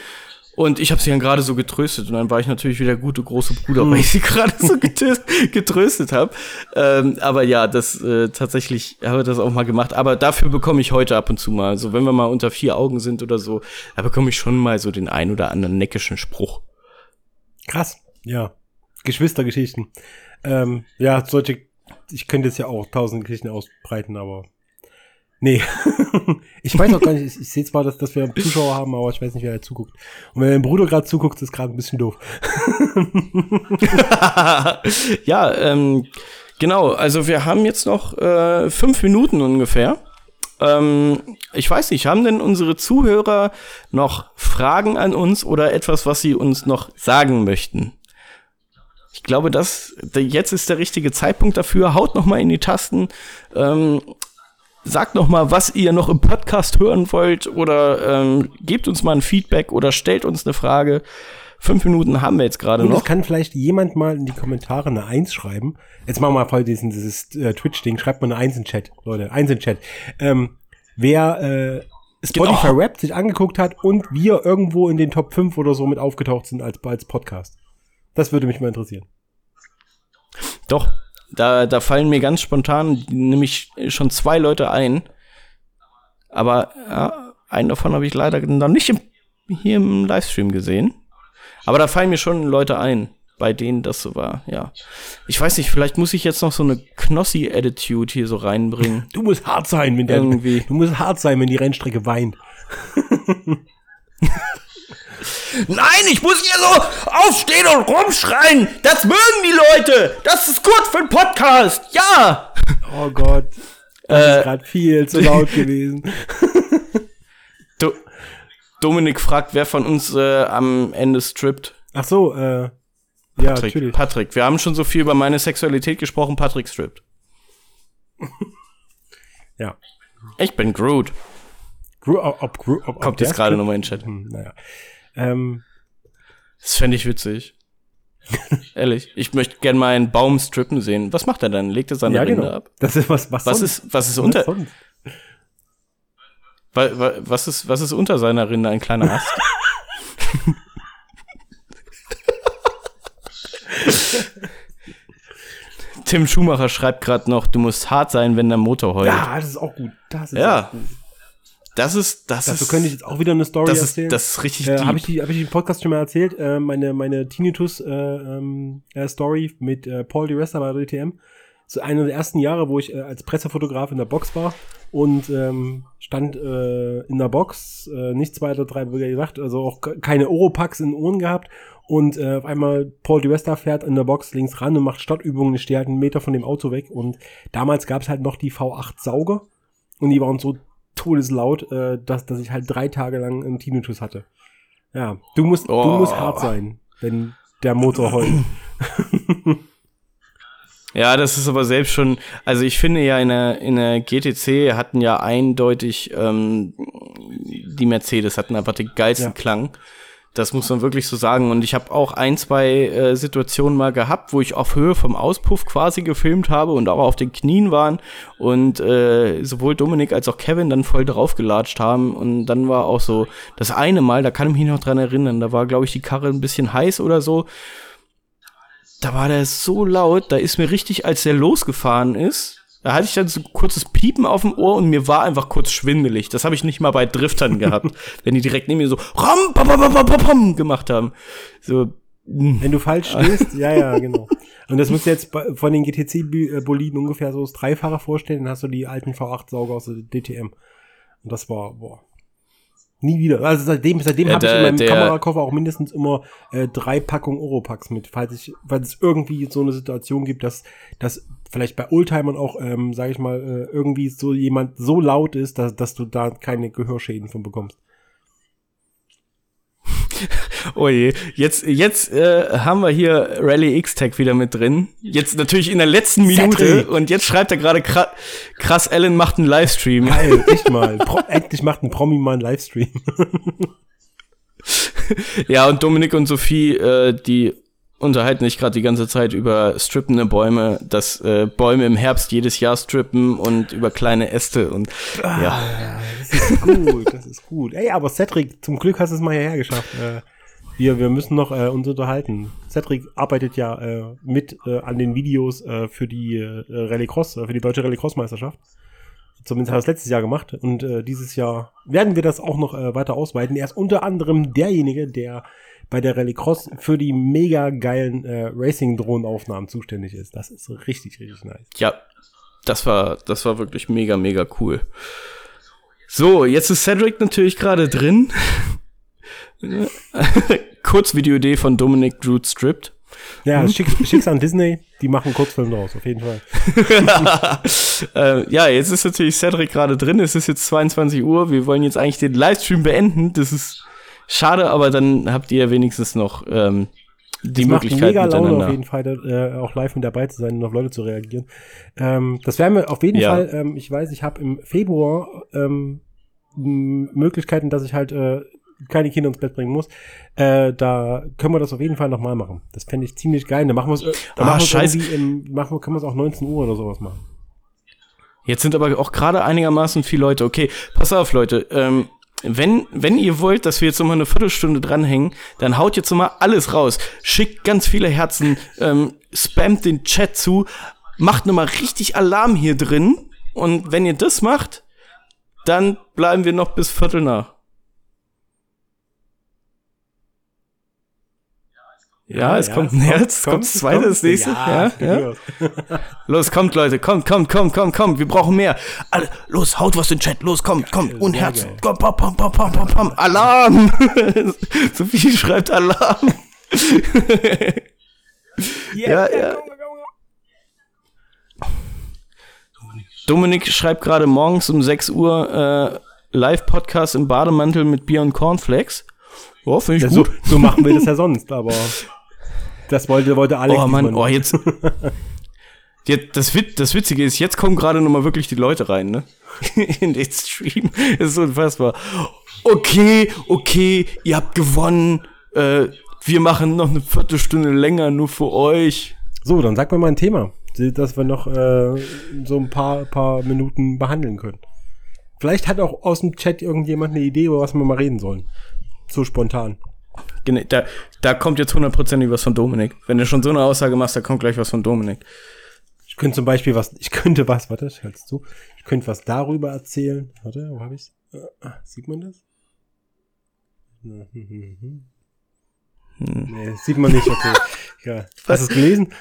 Und ich habe sie dann gerade so getröstet und dann war ich natürlich wieder gute große Bruder, weil ich sie (laughs) gerade so getröstet habe. Ähm, aber ja, das äh, tatsächlich habe ich das auch mal gemacht. Aber dafür bekomme ich heute ab und zu mal, also wenn wir mal unter vier Augen sind oder so, da bekomme ich schon mal so den ein oder anderen neckischen Spruch. Krass, ja. Geschwistergeschichten. Ähm, ja, solche, ich könnte jetzt ja auch tausend Geschichten ausbreiten, aber nee. (laughs) ich weiß auch gar nicht, ich, ich sehe zwar, dass, dass wir Zuschauer haben, aber ich weiß nicht, wer da zuguckt. Und wenn mein Bruder gerade zuguckt, ist gerade ein bisschen doof. (laughs) ja, ähm, genau, also wir haben jetzt noch äh, fünf Minuten ungefähr. Ähm, ich weiß nicht, haben denn unsere Zuhörer noch Fragen an uns oder etwas, was sie uns noch sagen möchten? Ich glaube, dass jetzt ist der richtige Zeitpunkt dafür. Haut noch mal in die Tasten. Ähm, sagt noch mal, was ihr noch im Podcast hören wollt oder ähm, gebt uns mal ein Feedback oder stellt uns eine Frage. Fünf Minuten haben wir jetzt gerade noch. Es kann vielleicht jemand mal in die Kommentare eine Eins schreiben. Jetzt machen wir mal voll diesen, dieses äh, Twitch-Ding. Schreibt mal eine Eins in Chat, Leute. Eins in Chat. Ähm, wer äh, Spotify genau. Rap sich angeguckt hat und wir irgendwo in den Top 5 oder so mit aufgetaucht sind als, als Podcast. Das würde mich mal interessieren. Doch, da, da fallen mir ganz spontan nämlich schon zwei Leute ein. Aber ja, einen davon habe ich leider noch nicht im, hier im Livestream gesehen. Aber da fallen mir schon Leute ein, bei denen das so war, ja. Ich weiß nicht, vielleicht muss ich jetzt noch so eine Knossi-Attitude hier so reinbringen. Du musst hart sein, wenn der, Irgendwie. du musst hart sein, wenn die Rennstrecke weint. (laughs) Nein, ich muss hier so aufstehen und rumschreien. Das mögen die Leute. Das ist gut für einen Podcast. Ja. Oh Gott. Das äh, ist gerade viel zu laut (laughs) gewesen. Dominik fragt, wer von uns äh, am Ende strippt. Ach so, äh, ja, Patrick, natürlich. Patrick, wir haben schon so viel über meine Sexualität gesprochen. Patrick strippt. (laughs) ja. Ich bin Groot. Gro ob, ob, ob, Kommt jetzt gerade nochmal in den Chat. Hm, naja. Ähm, das fände ich witzig. (laughs) Ehrlich, ich möchte gern mal einen Baum strippen sehen. Was macht er dann? Legt er seine ja, Rinde genau. ab? Das ist was, was, was ist, was ist unter, was ist, was ist unter seiner Rinde? Ein kleiner Ast? (laughs) Tim Schumacher schreibt gerade noch, du musst hart sein, wenn der Motor heult. Ja, das ist auch gut. Das ist ja. auch gut. Das ist, das Dazu ist. könnte ich jetzt auch wieder eine Story das erzählen. Ist, das ist richtig äh. Habe ich, die- hab ich im Podcast schon mal erzählt, äh, meine, meine Tinnitus-Story äh, ähm, äh, Story mit äh, Paul Di Resta bei DTM. So einer der ersten Jahre, wo ich äh, als Pressefotograf in der Box war und ähm, stand äh, in der Box, äh, nichts weiter, drei wie gesagt, also auch ke- keine Oropax in den Ohren gehabt. Und äh, auf einmal Paul Di Resta fährt in der Box links ran und macht Startübungen. Ich stehe halt einen Meter von dem Auto weg. Und damals gab es halt noch die V8 Sauger. Und die waren so todeslaut, äh, dass, dass ich halt drei Tage lang einen Tinnitus hatte. Ja, du musst, du Oh. musst hart sein, wenn der Motor heult. (laughs) Ja, das ist aber selbst schon, also ich finde ja in der, in der GTC hatten ja eindeutig ähm, die Mercedes hatten einfach den geilsten Ja. Klang. Das muss man wirklich so sagen. Und ich habe auch ein, zwei äh, Situationen mal gehabt, wo ich auf Höhe vom Auspuff quasi gefilmt habe und auch auf den Knien waren und äh, sowohl Dominik als auch Kevin dann voll draufgelatscht haben. Und dann war auch so das eine Mal, da kann ich mich noch dran erinnern, da war, glaube ich, die Karre ein bisschen heiß oder so da war der so laut, da ist mir richtig, als der losgefahren ist, da hatte ich dann so ein kurzes Piepen auf dem Ohr und mir war einfach kurz schwindelig. Das habe ich nicht mal bei Driftern gehabt, (laughs) wenn die direkt neben mir so ram, pam, pam, pam, pam gemacht haben. So, mm. Wenn du falsch stehst, ja, ja, (laughs) genau. Und das musst du jetzt von den GTC-Boliden ungefähr so das Dreifache vorstellen, dann hast du die alten V8-Sauger aus der DTM. Und das war, boah. Nie wieder. Also seitdem, seitdem Ja, habe ich in meinem der- Kamerakoffer auch mindestens immer äh, drei Packungen Oropax mit, falls ich, falls es irgendwie so eine Situation gibt, dass, dass vielleicht bei Oldtimern auch, ähm, sage ich mal, äh, irgendwie so jemand so laut ist, dass, dass du da keine Gehörschäden von bekommst. (laughs) oh je. Jetzt, jetzt äh, haben wir hier Rally X-Tech wieder mit drin. Jetzt natürlich in der letzten Minute Cedric. und jetzt schreibt er gerade kra krass, Alan macht einen Livestream. Geil, (laughs) echt mal. Pro endlich macht ein Promi mal einen Livestream. Ja, und Dominik und Sophie, äh, die unterhalten sich gerade die ganze Zeit über strippende Bäume, dass äh, Bäume im Herbst jedes Jahr strippen und über kleine Äste und ja. Das ist gut, das ist gut. Ey, aber Cedric, zum Glück hast du es mal hierher geschafft. Äh, wir, wir müssen noch äh, uns unterhalten. Cedric arbeitet ja äh, mit äh, an den Videos äh, für die äh, Rallycross, äh, für die deutsche Rallycross-Meisterschaft. Zumindest hat er es letztes Jahr gemacht. Und äh, dieses Jahr werden wir das auch noch äh, weiter ausweiten. Er ist unter anderem derjenige, der bei der Rallycross für die mega geilen äh, Racing-Drohnenaufnahmen zuständig ist. Das ist richtig, richtig nice. Ja, das war, das war wirklich mega, mega cool. So, jetzt ist Cedric natürlich gerade drin. (laughs) Kurzvideo-Idee von Dominic Drew Stripped. Ja, schick, schick's an Disney, die machen Kurzfilm draus, auf jeden Fall. (laughs) äh, ja, jetzt ist natürlich Cedric gerade drin. Es ist jetzt 22 Uhr. Wir wollen jetzt eigentlich den Livestream beenden. Das ist schade, aber dann habt ihr wenigstens noch ähm, die macht Möglichkeit mega Laune auf jeden Fall, äh, auch live mit dabei zu sein und auf Leute zu reagieren. Ähm, das werden wir auf jeden Ja. Fall, ähm, ich weiß, ich habe im Februar ähm, Möglichkeiten, dass ich halt äh, keine Kinder ins Bett bringen muss. Äh, da können wir das auf jeden Fall nochmal machen. Das fände ich ziemlich geil. Da machen wir es äh, Ah, machen scheiße. im, machen wir, können wir es auch 19 Uhr oder sowas machen. Jetzt sind aber auch gerade einigermaßen viele Leute. Okay, pass auf, Leute. Ähm, wenn, wenn ihr wollt, dass wir jetzt nochmal eine Viertelstunde dranhängen, dann haut jetzt nochmal alles raus. Schickt ganz viele Herzen, ähm, spammt den Chat zu, macht nochmal richtig Alarm hier drin. Und wenn ihr das macht, dann bleiben wir noch bis Viertel nach. Ja, es kommt ein Herz, es kommt das zweite, das nächste. Ja, ja. (laughs) Los, kommt, Leute, kommt, kommt, kommt, kommt, kommt. Wir brauchen mehr. Alle, los, haut was in den Chat. Los, kommt, kommt. Und Herz. Komm, pam, pam, pam, pam, pam, pam. Alarm. (laughs) Sophie schreibt Alarm. (laughs) ja, ja. Dominik schreibt gerade morgens um 6 Uhr äh, Live-Podcast im Bademantel mit Bier und Cornflakes. Ja, finde ich Ja, so, gut. so machen wir das ja (laughs) sonst, aber das wollte, wollte Alex. Oh Mann, oh, jetzt. (laughs) jetzt das, das Witzige ist, jetzt kommen gerade nochmal wirklich die Leute rein, ne? (laughs) In den Stream. Das ist so unfassbar. Okay, okay, ihr habt gewonnen. Äh, wir machen noch eine Viertelstunde länger nur für euch. So, dann sag mir mal ein Thema, dass wir noch äh, so ein paar, paar Minuten behandeln können. Vielleicht hat auch aus dem Chat irgendjemand eine Idee, über was wir mal reden sollen. So spontan. Da, da kommt jetzt hundertprozentig was von Dominik. Wenn du schon so eine Aussage machst, da kommt gleich was von Dominik. Ich könnte zum Beispiel was, ich könnte was, warte, ich halte zu. Ich könnte was darüber erzählen. Warte, wo habe ich's? Äh, sieht man das? Hm. Nee, sieht man nicht, okay. (laughs) Ja. Hast du es gelesen?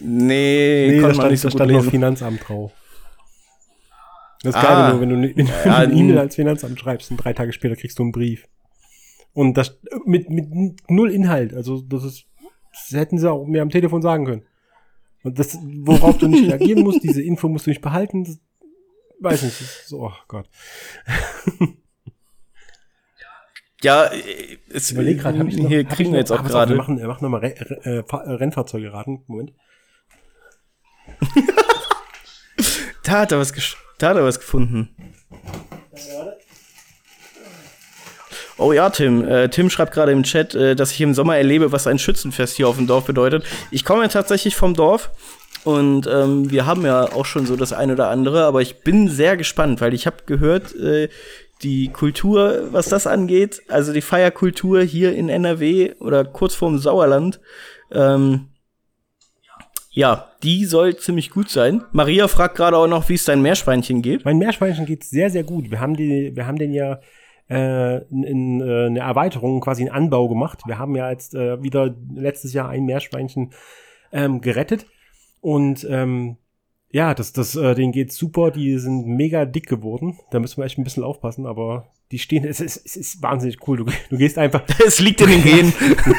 nee, nee da stand, nicht so da stand noch Finanzamt drauf. Das ist ah, geil, wenn du, wenn du ja, eine E-Mail als Finanzamt schreibst und drei Tage später kriegst du einen Brief. Und das mit, mit null Inhalt. Also das ist, das hätten sie auch mir am Telefon sagen können. Und das, worauf du nicht reagieren musst, diese Info musst du nicht behalten. Das, weiß nicht. So, oh Gott. Ja, es überleg gerade, hab ich noch, hier kriegen wir jetzt auch gerade. Wir machen, wir machen nochmal Re äh, Rennfahrzeuge raten. Moment. (laughs) da hat er was, da er was gefunden. Oh ja, Tim. Äh, Tim schreibt gerade im Chat, äh, dass ich im Sommer erlebe, was ein Schützenfest hier auf dem Dorf bedeutet. Ich komme ja tatsächlich vom Dorf und ähm, wir haben ja auch schon so das eine oder andere, aber ich bin sehr gespannt, weil ich habe gehört, äh, die Kultur, was das angeht, also die Feierkultur hier in NRW oder kurz vorm Sauerland, ähm, ja, die soll ziemlich gut sein. Maria fragt gerade auch noch, wie es dein Meerschweinchen geht. Mein Meerschweinchen geht sehr, sehr gut. Wir haben die, wir haben den ja äh, in, in äh, eine Erweiterung, quasi einen Anbau gemacht. Wir haben ja jetzt äh, wieder letztes Jahr ein Meerschweinchen ähm, gerettet und ähm, ja, das, das, äh, denen geht super. Die sind mega dick geworden. Da müssen wir echt ein bisschen aufpassen, aber die stehen, es ist, es ist wahnsinnig cool. Du, du gehst einfach. (laughs) Es liegt in den Genen.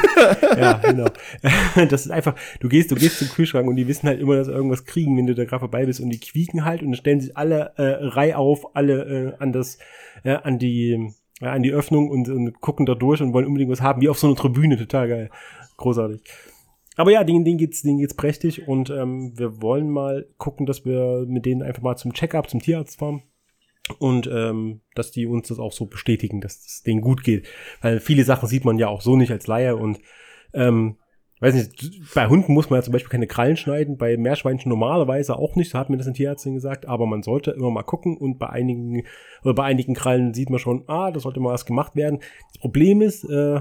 (laughs) ja, genau. (laughs) Das ist einfach, du gehst, du gehst zum Kühlschrank und die wissen halt immer, dass sie irgendwas kriegen, wenn du da gerade vorbei bist und die quieken halt und dann stellen sich alle äh, Reihe auf, alle äh, an das, äh, an die, äh, an die Öffnung und, und gucken da durch und wollen unbedingt was haben, wie auf so einer Tribüne, total geil. Großartig. Aber ja, denen, denen geht's, denen geht's prächtig und ähm, wir wollen mal gucken, dass wir mit denen einfach mal zum Checkup, zum Tierarzt fahren und ähm, dass die uns das auch so bestätigen, dass es denen gut geht. Weil viele Sachen sieht man ja auch so nicht als Laie und ähm, weiß nicht, bei Hunden muss man ja zum Beispiel keine Krallen schneiden, bei Meerschweinchen normalerweise auch nicht, so hat mir das ein Tierärztin gesagt, aber man sollte immer mal gucken und bei einigen oder bei einigen Krallen sieht man schon, ah, da sollte mal was gemacht werden. Das Problem ist, äh,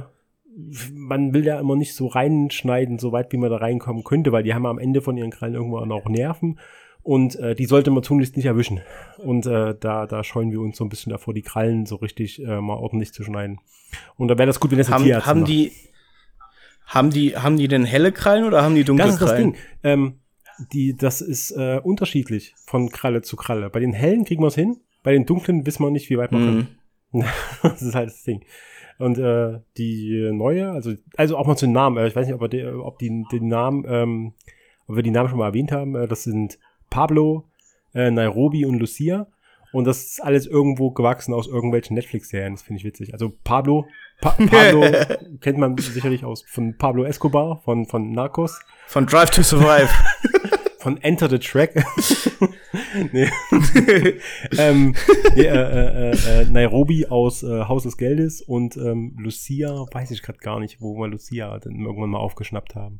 man will ja immer nicht so reinschneiden, so weit wie man da reinkommen könnte, weil die haben am Ende von ihren Krallen irgendwo auch Nerven und äh, die sollte man tunlichst nicht erwischen. Und äh, da, da scheuen wir uns so ein bisschen davor, die Krallen so richtig äh, mal ordentlich zu schneiden. Und da wäre das gut, wenn das haben, Tierarzt haben die haben die haben die denn helle Krallen oder haben die dunkle Krallen? Das ist das Ding. Ähm, die, das ist äh, unterschiedlich von Kralle zu Kralle. Bei den hellen kriegen wir es hin, bei den dunklen wissen wir nicht, wie weit wir mhm. können. (laughs) das ist halt das Ding. Und äh, die neue, also, also auch mal zu den Namen, äh, ich weiß nicht, ob, die, ob die den Namen, ähm, ob wir die Namen schon mal erwähnt haben, äh, das sind Pablo, äh, Nairobi und Lucia. Und das ist alles irgendwo gewachsen aus irgendwelchen Netflix-Serien. Das finde ich witzig. Also Pablo, pa (laughs) Pablo kennt man sicherlich aus von Pablo Escobar, von, von Narcos. Von Drive to Survive. (laughs) von Enter the Track. (laughs) nee. ähm, nee, äh, äh, äh, Nairobi aus äh, Haus des Geldes und ähm, Lucia, weiß ich gerade gar nicht, wo wir Lucia dann irgendwann mal aufgeschnappt haben.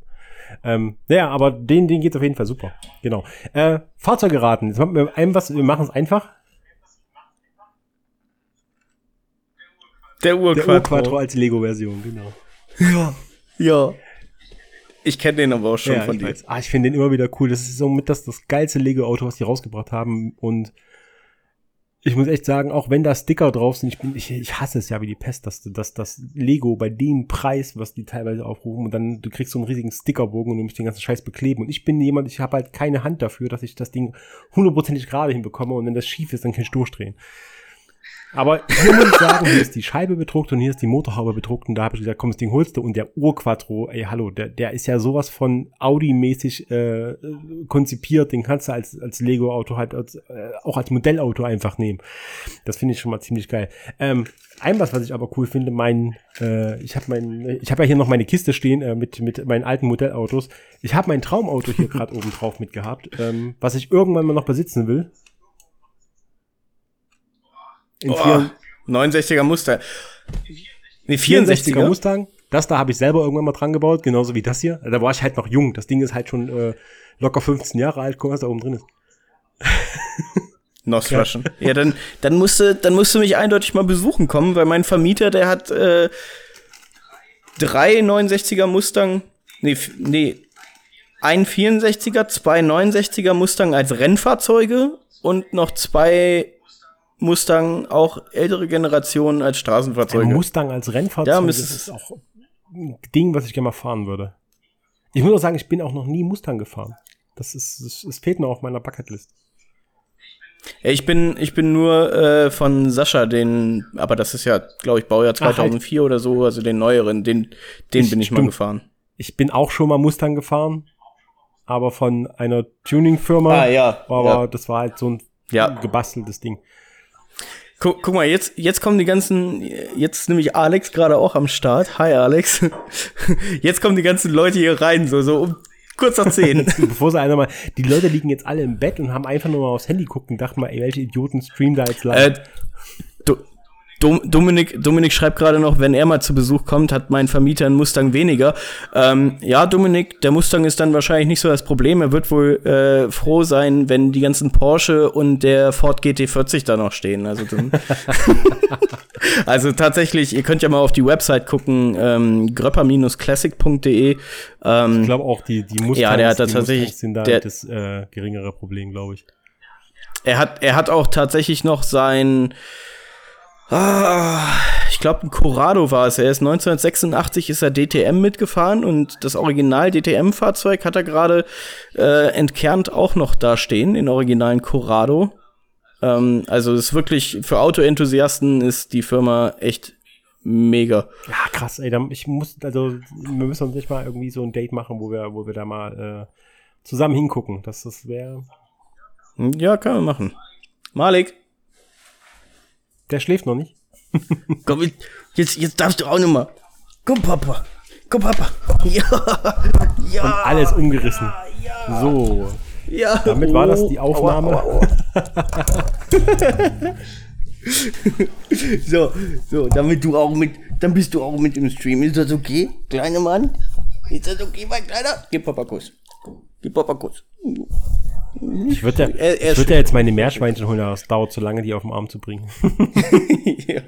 Ähm, naja, aber den, den geht's auf jeden Fall super. Genau. Äh, Fahrzeuge raten. Jetzt machen wir ein was, wir machen es einfach. Der Urquattro. Der Urquattro als Lego-Version, genau. Ja. Ja. Ich kenne den aber auch schon ja, von dir. Ah, ich finde den immer wieder cool. Das ist somit das, das geilste Lego-Auto, was die rausgebracht haben. Und ich muss echt sagen, auch wenn da Sticker drauf sind, ich, bin, ich, ich hasse es ja wie die Pest, dass, dass das Lego bei dem Preis, was die teilweise aufrufen, und dann du kriegst so einen riesigen Stickerbogen und du musst den ganzen Scheiß bekleben. Und ich bin jemand, ich habe halt keine Hand dafür, dass ich das Ding hundertprozentig gerade hinbekomme und wenn das schief ist, dann kann ich durchdrehen. Aber hier muss ich sagen, hier ist die Scheibe bedruckt und hier ist die Motorhaube bedruckt und da habe ich gesagt, komm, das Ding holst du und der Urquattro, ey, hallo, der, der ist ja sowas von Audi-mäßig äh, konzipiert, den kannst du als, als Lego-Auto halt als, äh, auch als Modellauto einfach nehmen. Das finde ich schon mal ziemlich geil. Ähm, ein was, was ich aber cool finde, mein, äh, ich habe mein, ich habe ja hier noch meine Kiste stehen äh, mit mit meinen alten Modellautos. Ich habe mein Traumauto hier (laughs) gerade oben drauf mitgehabt, ähm, was ich irgendwann mal noch besitzen will. In oh, 69er Muster. Nee, 64er, 64er Mustang. Das da habe ich selber irgendwann mal dran gebaut, genauso wie das hier. Da war ich halt noch jung. Das Ding ist halt schon äh, locker 15 Jahre alt. Guck, was da oben drin ist. (laughs) Nosflaschen. Ja, ja dann, dann, musst du, dann musst du mich eindeutig mal besuchen kommen, weil mein Vermieter, der hat äh, drei 69er Mustang, nee, nee, ein 64er, zwei 69er Mustang als Rennfahrzeuge und noch zwei Mustang, auch ältere Generationen als Straßenfahrzeuge. Ein Mustang als Rennfahrzeug, ja, das ist auch ein Ding, was ich gerne mal fahren würde. Ich muss auch sagen, ich bin auch noch nie Mustang gefahren. Das ist, es, es fehlt noch auf meiner Bucketlist. Ich bin, ich bin nur äh, von Sascha, den, aber das ist ja, glaube ich, Baujahr 2004 Ach, halt. oder so, also den neueren, den, den ich, bin ich mal gefahren. Ich bin auch schon mal Mustang gefahren, aber von einer Tuning-Firma. Ah, ja. Aber ja. das war halt so ein ja. gebasteltes Ding. Guck, guck mal, jetzt, jetzt kommen die ganzen, jetzt nämlich Alex gerade auch am Start. Hi Alex. (laughs) Jetzt kommen die ganzen Leute hier rein, so, so um kurz nach zehn. (laughs) Bevor sie einer mal, die Leute liegen jetzt alle im Bett und haben einfach nur mal aufs Handy gucken und dachten mal, ey, welche Idioten streamen da jetzt live. Äh, Dominik, Dominik schreibt gerade noch, wenn er mal zu Besuch kommt, hat mein Vermieter einen Mustang weniger. Ähm, ja, Dominik, der Mustang ist dann wahrscheinlich nicht so das Problem. Er wird wohl äh, froh sein, wenn die ganzen Porsche und der Ford GT40 da noch stehen. Also, (laughs) also tatsächlich, ihr könnt ja mal auf die Website gucken, ähm, gröpper-classic.de. Ähm, ich glaube auch, die, die Mustangs, ja, der hat tatsächlich, sind da der, das äh, geringere Problem, glaube ich. Er hat, er hat auch tatsächlich noch sein Ah, ich glaube, ein Corrado war es. Er ist 1986 ist er DTM mitgefahren und das Original DTM-Fahrzeug hat er gerade äh, entkernt auch noch da stehen, den originalen Corrado. Ähm, also ist wirklich für Autoenthusiasten ist die Firma echt mega. Ja, krass, ey. Ich muss, also wir müssen uns nicht mal irgendwie so ein Date machen, wo wir, wo wir da mal äh, zusammen hingucken. Das, das wäre. Ja, kann man machen. Malik. Der schläft noch nicht. Komm, jetzt, jetzt darfst du auch noch mal. Komm, Papa. Komm, Papa. (laughs) Ja. ja. Und alles umgerissen. Ja. So. Ja. Damit war das die Aufnahme. Aua, aua, aua. (laughs) so, so, damit du auch mit, dann bist du auch mit im Stream. Ist das okay, kleiner Mann? Ist das okay, mein Kleiner? Gib Papa Kuss. Gib Papa Kuss. Ich würde ja, er, er würd ja jetzt meine Meerschweinchen holen, aber es dauert zu lange, die auf den Arm zu bringen. (laughs) ja.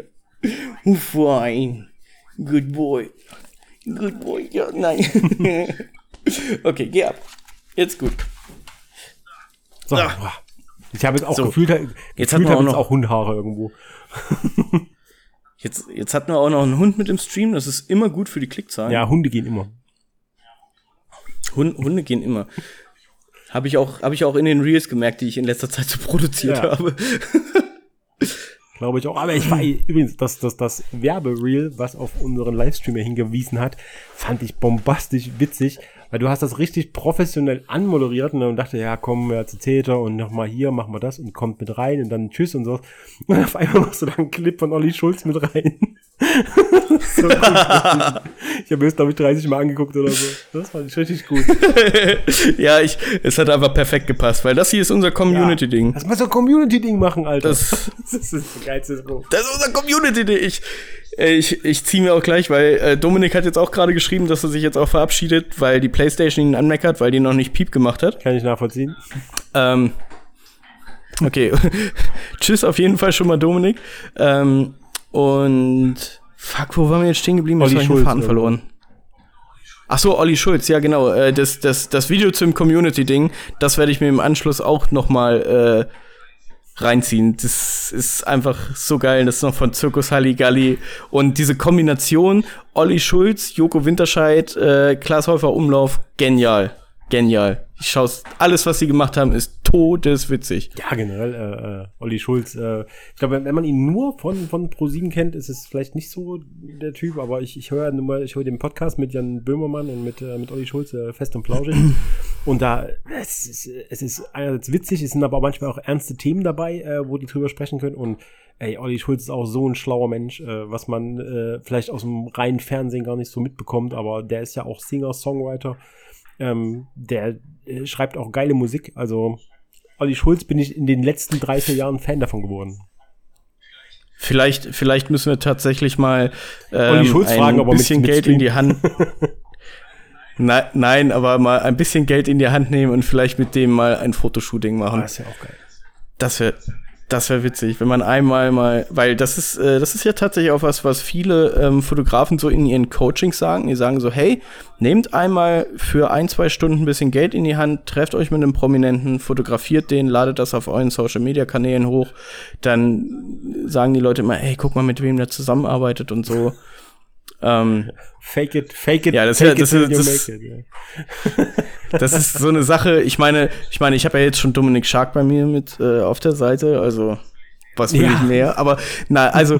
Fine. Good boy. Good boy. Ja, nein. (laughs) okay, geh ab. Jetzt gut. So. Ah. Ich habe jetzt auch so. gefühlt, jetzt gefühlt haben wir auch, noch auch Hundhaare irgendwo. jetzt, jetzt hatten wir auch noch einen Hund mit im Stream. Das ist immer gut für die Klickzahlen. Ja, Hunde gehen immer. Hund, Hunde gehen immer. Habe ich, auch, hab ich auch in den Reels gemerkt, die ich in letzter Zeit so produziert ja. habe. (laughs) Glaube ich auch. Aber ich war (laughs) übrigens, das, das, das Werbereel, was auf unseren Livestream hingewiesen hat, fand ich bombastisch witzig, weil du hast das richtig professionell anmoderiert und dann dachte, ja, komm, ja, zu Täter und nochmal hier, machen wir das und kommt mit rein und dann tschüss und so. (laughs) Und auf einmal machst du da einen Clip von Olli Schulz mit rein. So (laughs) ich habe es, glaube ich, 30 Mal angeguckt oder so. Das fand ich richtig gut. (laughs) ja, ich, es hat einfach perfekt gepasst, weil das hier ist unser Community-Ding. Ja, lass mal so ein Community-Ding machen, Alter. Das, (laughs) das ist das geilste Das ist unser Community-Ding. Ich, äh, ich, ich ziehe mir auch gleich, weil äh, Dominik hat jetzt auch gerade geschrieben, dass er sich jetzt auch verabschiedet, weil die Playstation ihn anmeckert, weil die noch nicht Piep gemacht hat. Kann ich nachvollziehen. Ähm, okay. Tschüss auf jeden Fall schon mal, Dominik. Ähm, und fuck, wo waren wir jetzt stehen geblieben? Olli Schulz, Faden verloren. Ach so, Olli Schulz, ja genau. Äh, das, das, das Video zum Community-Ding, das werde ich mir im Anschluss auch noch mal äh, reinziehen. Das ist einfach so geil. Das ist noch von Zirkus Halligalli. Und diese Kombination Olli Schulz, Joko Winterscheid, äh, Klaas Häufer Umlauf, genial. Genial. Ich schaue alles, was sie gemacht haben, ist todeswitzig. Ja, generell, äh, äh, Olli Schulz. Äh, ich glaube, wenn man ihn nur von, von ProSieben kennt, ist es vielleicht nicht so der Typ, aber ich, ich höre nur ich höre den Podcast mit Jan Böhmermann und mit, äh, mit Olli Schulz äh, fest und flauschig. (clears throat) und da, es ist, es ist einerseits witzig, es sind aber manchmal auch ernste Themen dabei, äh, wo die drüber sprechen können und ey, Olli Schulz ist auch so ein schlauer Mensch, äh, was man äh, vielleicht aus dem reinen Fernsehen gar nicht so mitbekommt, aber der ist ja auch Singer, Songwriter ähm, der äh, schreibt auch geile Musik. Also Olli Schulz bin ich in den letzten 30 Jahren Fan davon geworden. Vielleicht, vielleicht müssen wir tatsächlich mal ähm, Schulz ein fragen, bisschen mit, mit Geld in die Hand. (laughs) nein, nein, aber mal ein bisschen Geld in die Hand nehmen und vielleicht mit dem mal ein Fotoshooting machen. Ah, das ist ja auch geil. Das wäre Das wäre witzig, wenn man einmal mal, weil das ist, äh, das ist ja tatsächlich auch was, was viele ähm, Fotografen so in ihren Coachings sagen. Die sagen so, hey, nehmt einmal für ein, zwei Stunden ein bisschen Geld in die Hand, trefft euch mit einem Prominenten, fotografiert den, ladet das auf euren Social Media Kanälen hoch. Dann sagen die Leute immer, hey, guck mal, mit wem der zusammenarbeitet und so. Ähm, fake it, fake it, ja, das, fake das, it, das, das, it, yeah. (laughs) das ist so eine Sache. Ich meine, ich meine, ich habe ja jetzt schon Dominik Shark bei mir mit äh, auf der Seite, also was will ja. ich mehr? Aber na, also,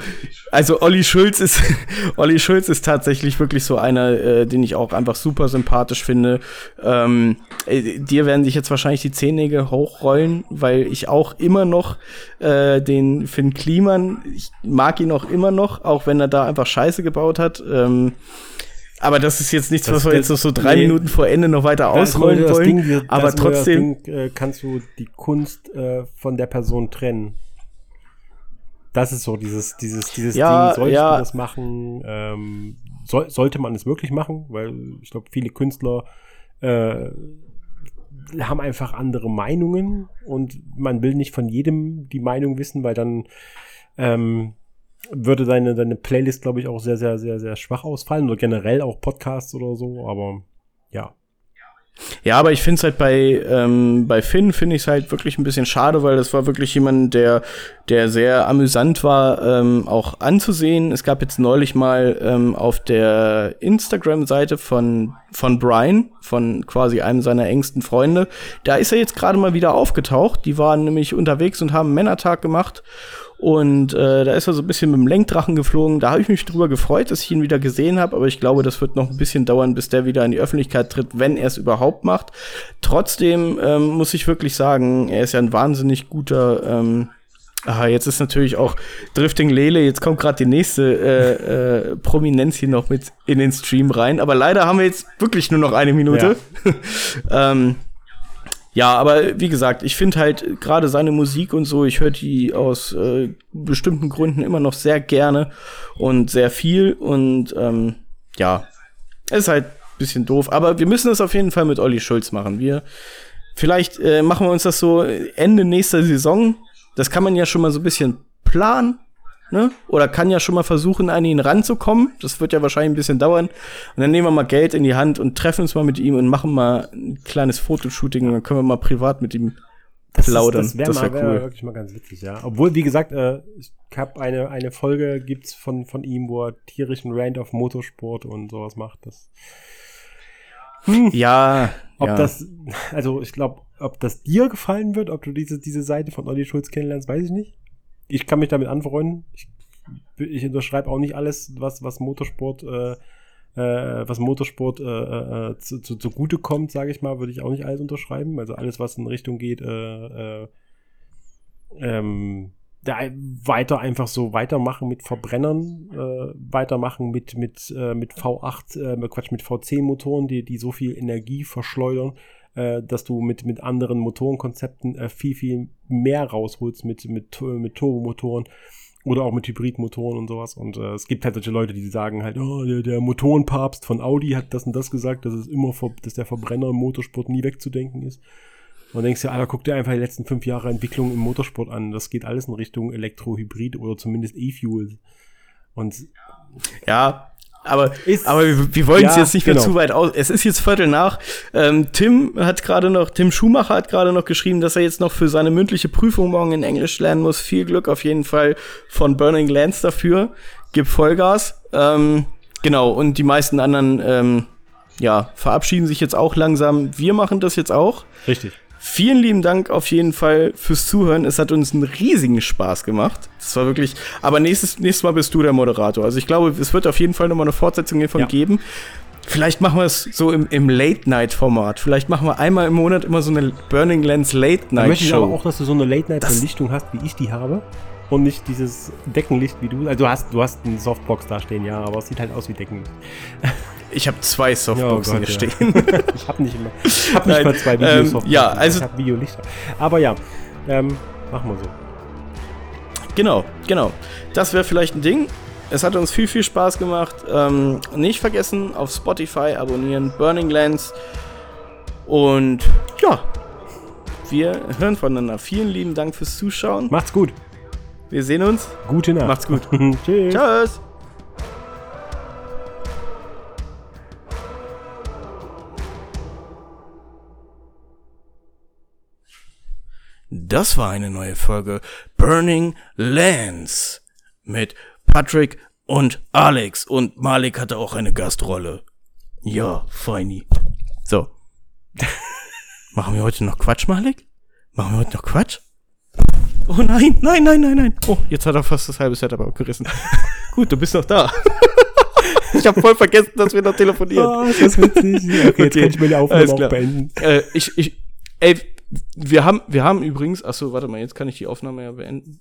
also Olli Schulz ist, (laughs) Olli Schulz ist tatsächlich wirklich so einer, äh, den ich auch einfach super sympathisch finde. Ähm, äh, dir werden sich jetzt wahrscheinlich die Zehennägel hochrollen, weil ich auch immer noch äh, den Finn Kliman, ich mag ihn auch immer noch, auch wenn er da einfach Scheiße gebaut hat. Ähm, aber das ist jetzt nichts, das was wir jetzt noch so drei nee, Minuten vor Ende noch weiter ausrollen wollen. Ding, aber trotzdem Ding, äh, kannst du die Kunst äh, von der Person trennen. Das ist so dieses, dieses, dieses ja, Ding, solltest ja. du das machen? Ähm, soll, sollte man es wirklich machen? Weil ich glaube, viele Künstler äh, haben einfach andere Meinungen und man will nicht von jedem die Meinung wissen, weil dann ähm, würde deine, deine Playlist, glaube ich, auch sehr, sehr, sehr, sehr schwach ausfallen oder generell auch Podcasts oder so, aber ja. Ja, aber ich finde es halt bei, ähm, bei Finn finde ich es halt wirklich ein bisschen schade, weil das war wirklich jemand, der, der sehr amüsant war, ähm, auch anzusehen. Es gab jetzt neulich mal ähm, auf der Instagram-Seite von, von Brian, von quasi einem seiner engsten Freunde, da ist er jetzt gerade mal wieder aufgetaucht. Die waren nämlich unterwegs und haben Männertag gemacht. Und äh, da ist er so ein bisschen mit dem Lenkdrachen geflogen. Da habe ich mich drüber gefreut, dass ich ihn wieder gesehen habe. Aber ich glaube, das wird noch ein bisschen dauern, bis der wieder in die Öffentlichkeit tritt, wenn er es überhaupt macht. Trotzdem ähm, muss ich wirklich sagen, er ist ja ein wahnsinnig guter. Ähm, Aha, jetzt ist natürlich auch Drifting Lele, jetzt kommt gerade die nächste äh, äh, Prominenz hier noch mit in den Stream rein. Aber leider haben wir jetzt wirklich nur noch eine Minute. Ja. (laughs) ähm, ja, aber wie gesagt, ich finde halt gerade seine Musik und so, ich höre die aus äh, bestimmten Gründen immer noch sehr gerne und sehr viel und ähm, ja, ist halt ein bisschen doof. Aber wir müssen das auf jeden Fall mit Olli Schulz machen. Wir vielleicht äh, machen wir uns das so Ende nächster Saison. Das kann man ja schon mal so ein bisschen planen ne? Oder kann ja schon mal versuchen, an ihn ranzukommen. Das wird ja wahrscheinlich ein bisschen dauern. Und dann nehmen wir mal Geld in die Hand und treffen uns mal mit ihm und machen mal ein kleines Fotoshooting und dann können wir mal privat mit ihm plaudern. Das, das wäre wär cool. wär wirklich mal ganz witzig, ja. Obwohl, wie gesagt, äh, ich habe eine, eine Folge gibt's von, von ihm, wo er tierischen Rand auf Motorsport und sowas macht. Das, hm. Ja. Ob ja. das, also ich glaube, ob das dir gefallen wird, ob du diese, diese Seite von Olli Schulz kennenlernst, weiß ich nicht ich kann mich damit anfreunden. Ich, ich unterschreibe auch nicht alles, was, was Motorsport, äh, äh, was Motorsport äh, äh, zu, zu, zugute kommt, sage ich mal, würde ich auch nicht alles unterschreiben. Also alles, was in Richtung geht, äh, äh, ähm, weiter einfach so weitermachen mit Verbrennern, äh, weitermachen mit mit äh, mit V8, äh, Quatsch mit V10 Motoren, die die so viel Energie verschleudern, äh, dass du mit, mit anderen Motorenkonzepten äh, viel, viel mehr rausholst mit, mit, mit Turbomotoren oder auch mit Hybridmotoren und sowas. Und äh, es gibt halt solche Leute, die sagen halt, oh, der, der Motorenpapst von Audi hat das und das gesagt, dass es immer, dass der Verbrenner im Motorsport nie wegzudenken ist. Und denkst dir, Alter, guck dir einfach die letzten fünf Jahre Entwicklung im Motorsport an. Das geht alles in Richtung Elektrohybrid oder zumindest E-Fuel. Und ja, aber, ist, aber wir, wir wollen es ja, jetzt nicht mehr genau. zu weit aus. Es ist jetzt Viertel nach. Ähm, Tim hat gerade noch, Tim Schumacher hat gerade noch geschrieben, dass er jetzt noch für seine mündliche Prüfung morgen in Englisch lernen muss. Viel Glück auf jeden Fall von Burning Lands dafür. Gib Vollgas. Ähm, genau, und die meisten anderen, ähm, ja, verabschieden sich jetzt auch langsam. Wir machen das jetzt auch. Richtig. Vielen lieben Dank auf jeden Fall fürs Zuhören. Es hat uns einen riesigen Spaß gemacht. Das war wirklich. Aber nächstes, nächstes Mal bist du der Moderator. Also ich glaube, es wird auf jeden Fall nochmal eine Fortsetzung hiervon ja. geben. Vielleicht machen wir es so im, im Late-Night-Format. Vielleicht machen wir einmal im Monat immer so eine Burning Lens Late-Night-Show. Ich möchte aber auch, dass du so eine Late-Night-Belichtung hast, wie ich die habe. Und nicht dieses Deckenlicht wie du. Also du hast, du hast einen Softbox da stehen, ja, aber es sieht halt aus wie Deckenlicht. Ich habe zwei Softboxen oh Gott, hier ja. stehen. (laughs) ich habe nicht immer. Ich habe nicht Nein, mal zwei ähm, Videosoftboxen. Ähm, ja, also ich habe Videolichter. Aber ja, ähm, machen wir so. Genau, genau. Das wäre vielleicht ein Ding. Es hat uns viel, viel Spaß gemacht. Ähm, nicht vergessen, auf Spotify abonnieren, Burning Lands. Und ja. Wir hören voneinander. Vielen lieben Dank fürs Zuschauen. Macht's gut. Wir sehen uns. Gute Nacht. Macht's gut. (laughs) Tschüss. Tschüss. Das war eine neue Folge Burning Lands mit Patrick und Alex und Malik hatte auch eine Gastrolle. Ja, feini. So. (laughs) Machen wir heute noch Quatsch, Malik? Machen wir heute noch Quatsch? Oh nein, nein, nein, nein, nein. Oh, jetzt hat er fast das halbe Setup abgerissen. (laughs) Gut, du bist noch da. (laughs) ich habe voll vergessen, dass wir noch telefonieren. Oh, ist das witzig. Okay, okay. jetzt kann ich meine Aufnahme auch beenden. Äh, ich, ich, ey, wir haben, wir haben übrigens, achso, warte mal, jetzt kann ich die Aufnahme ja beenden.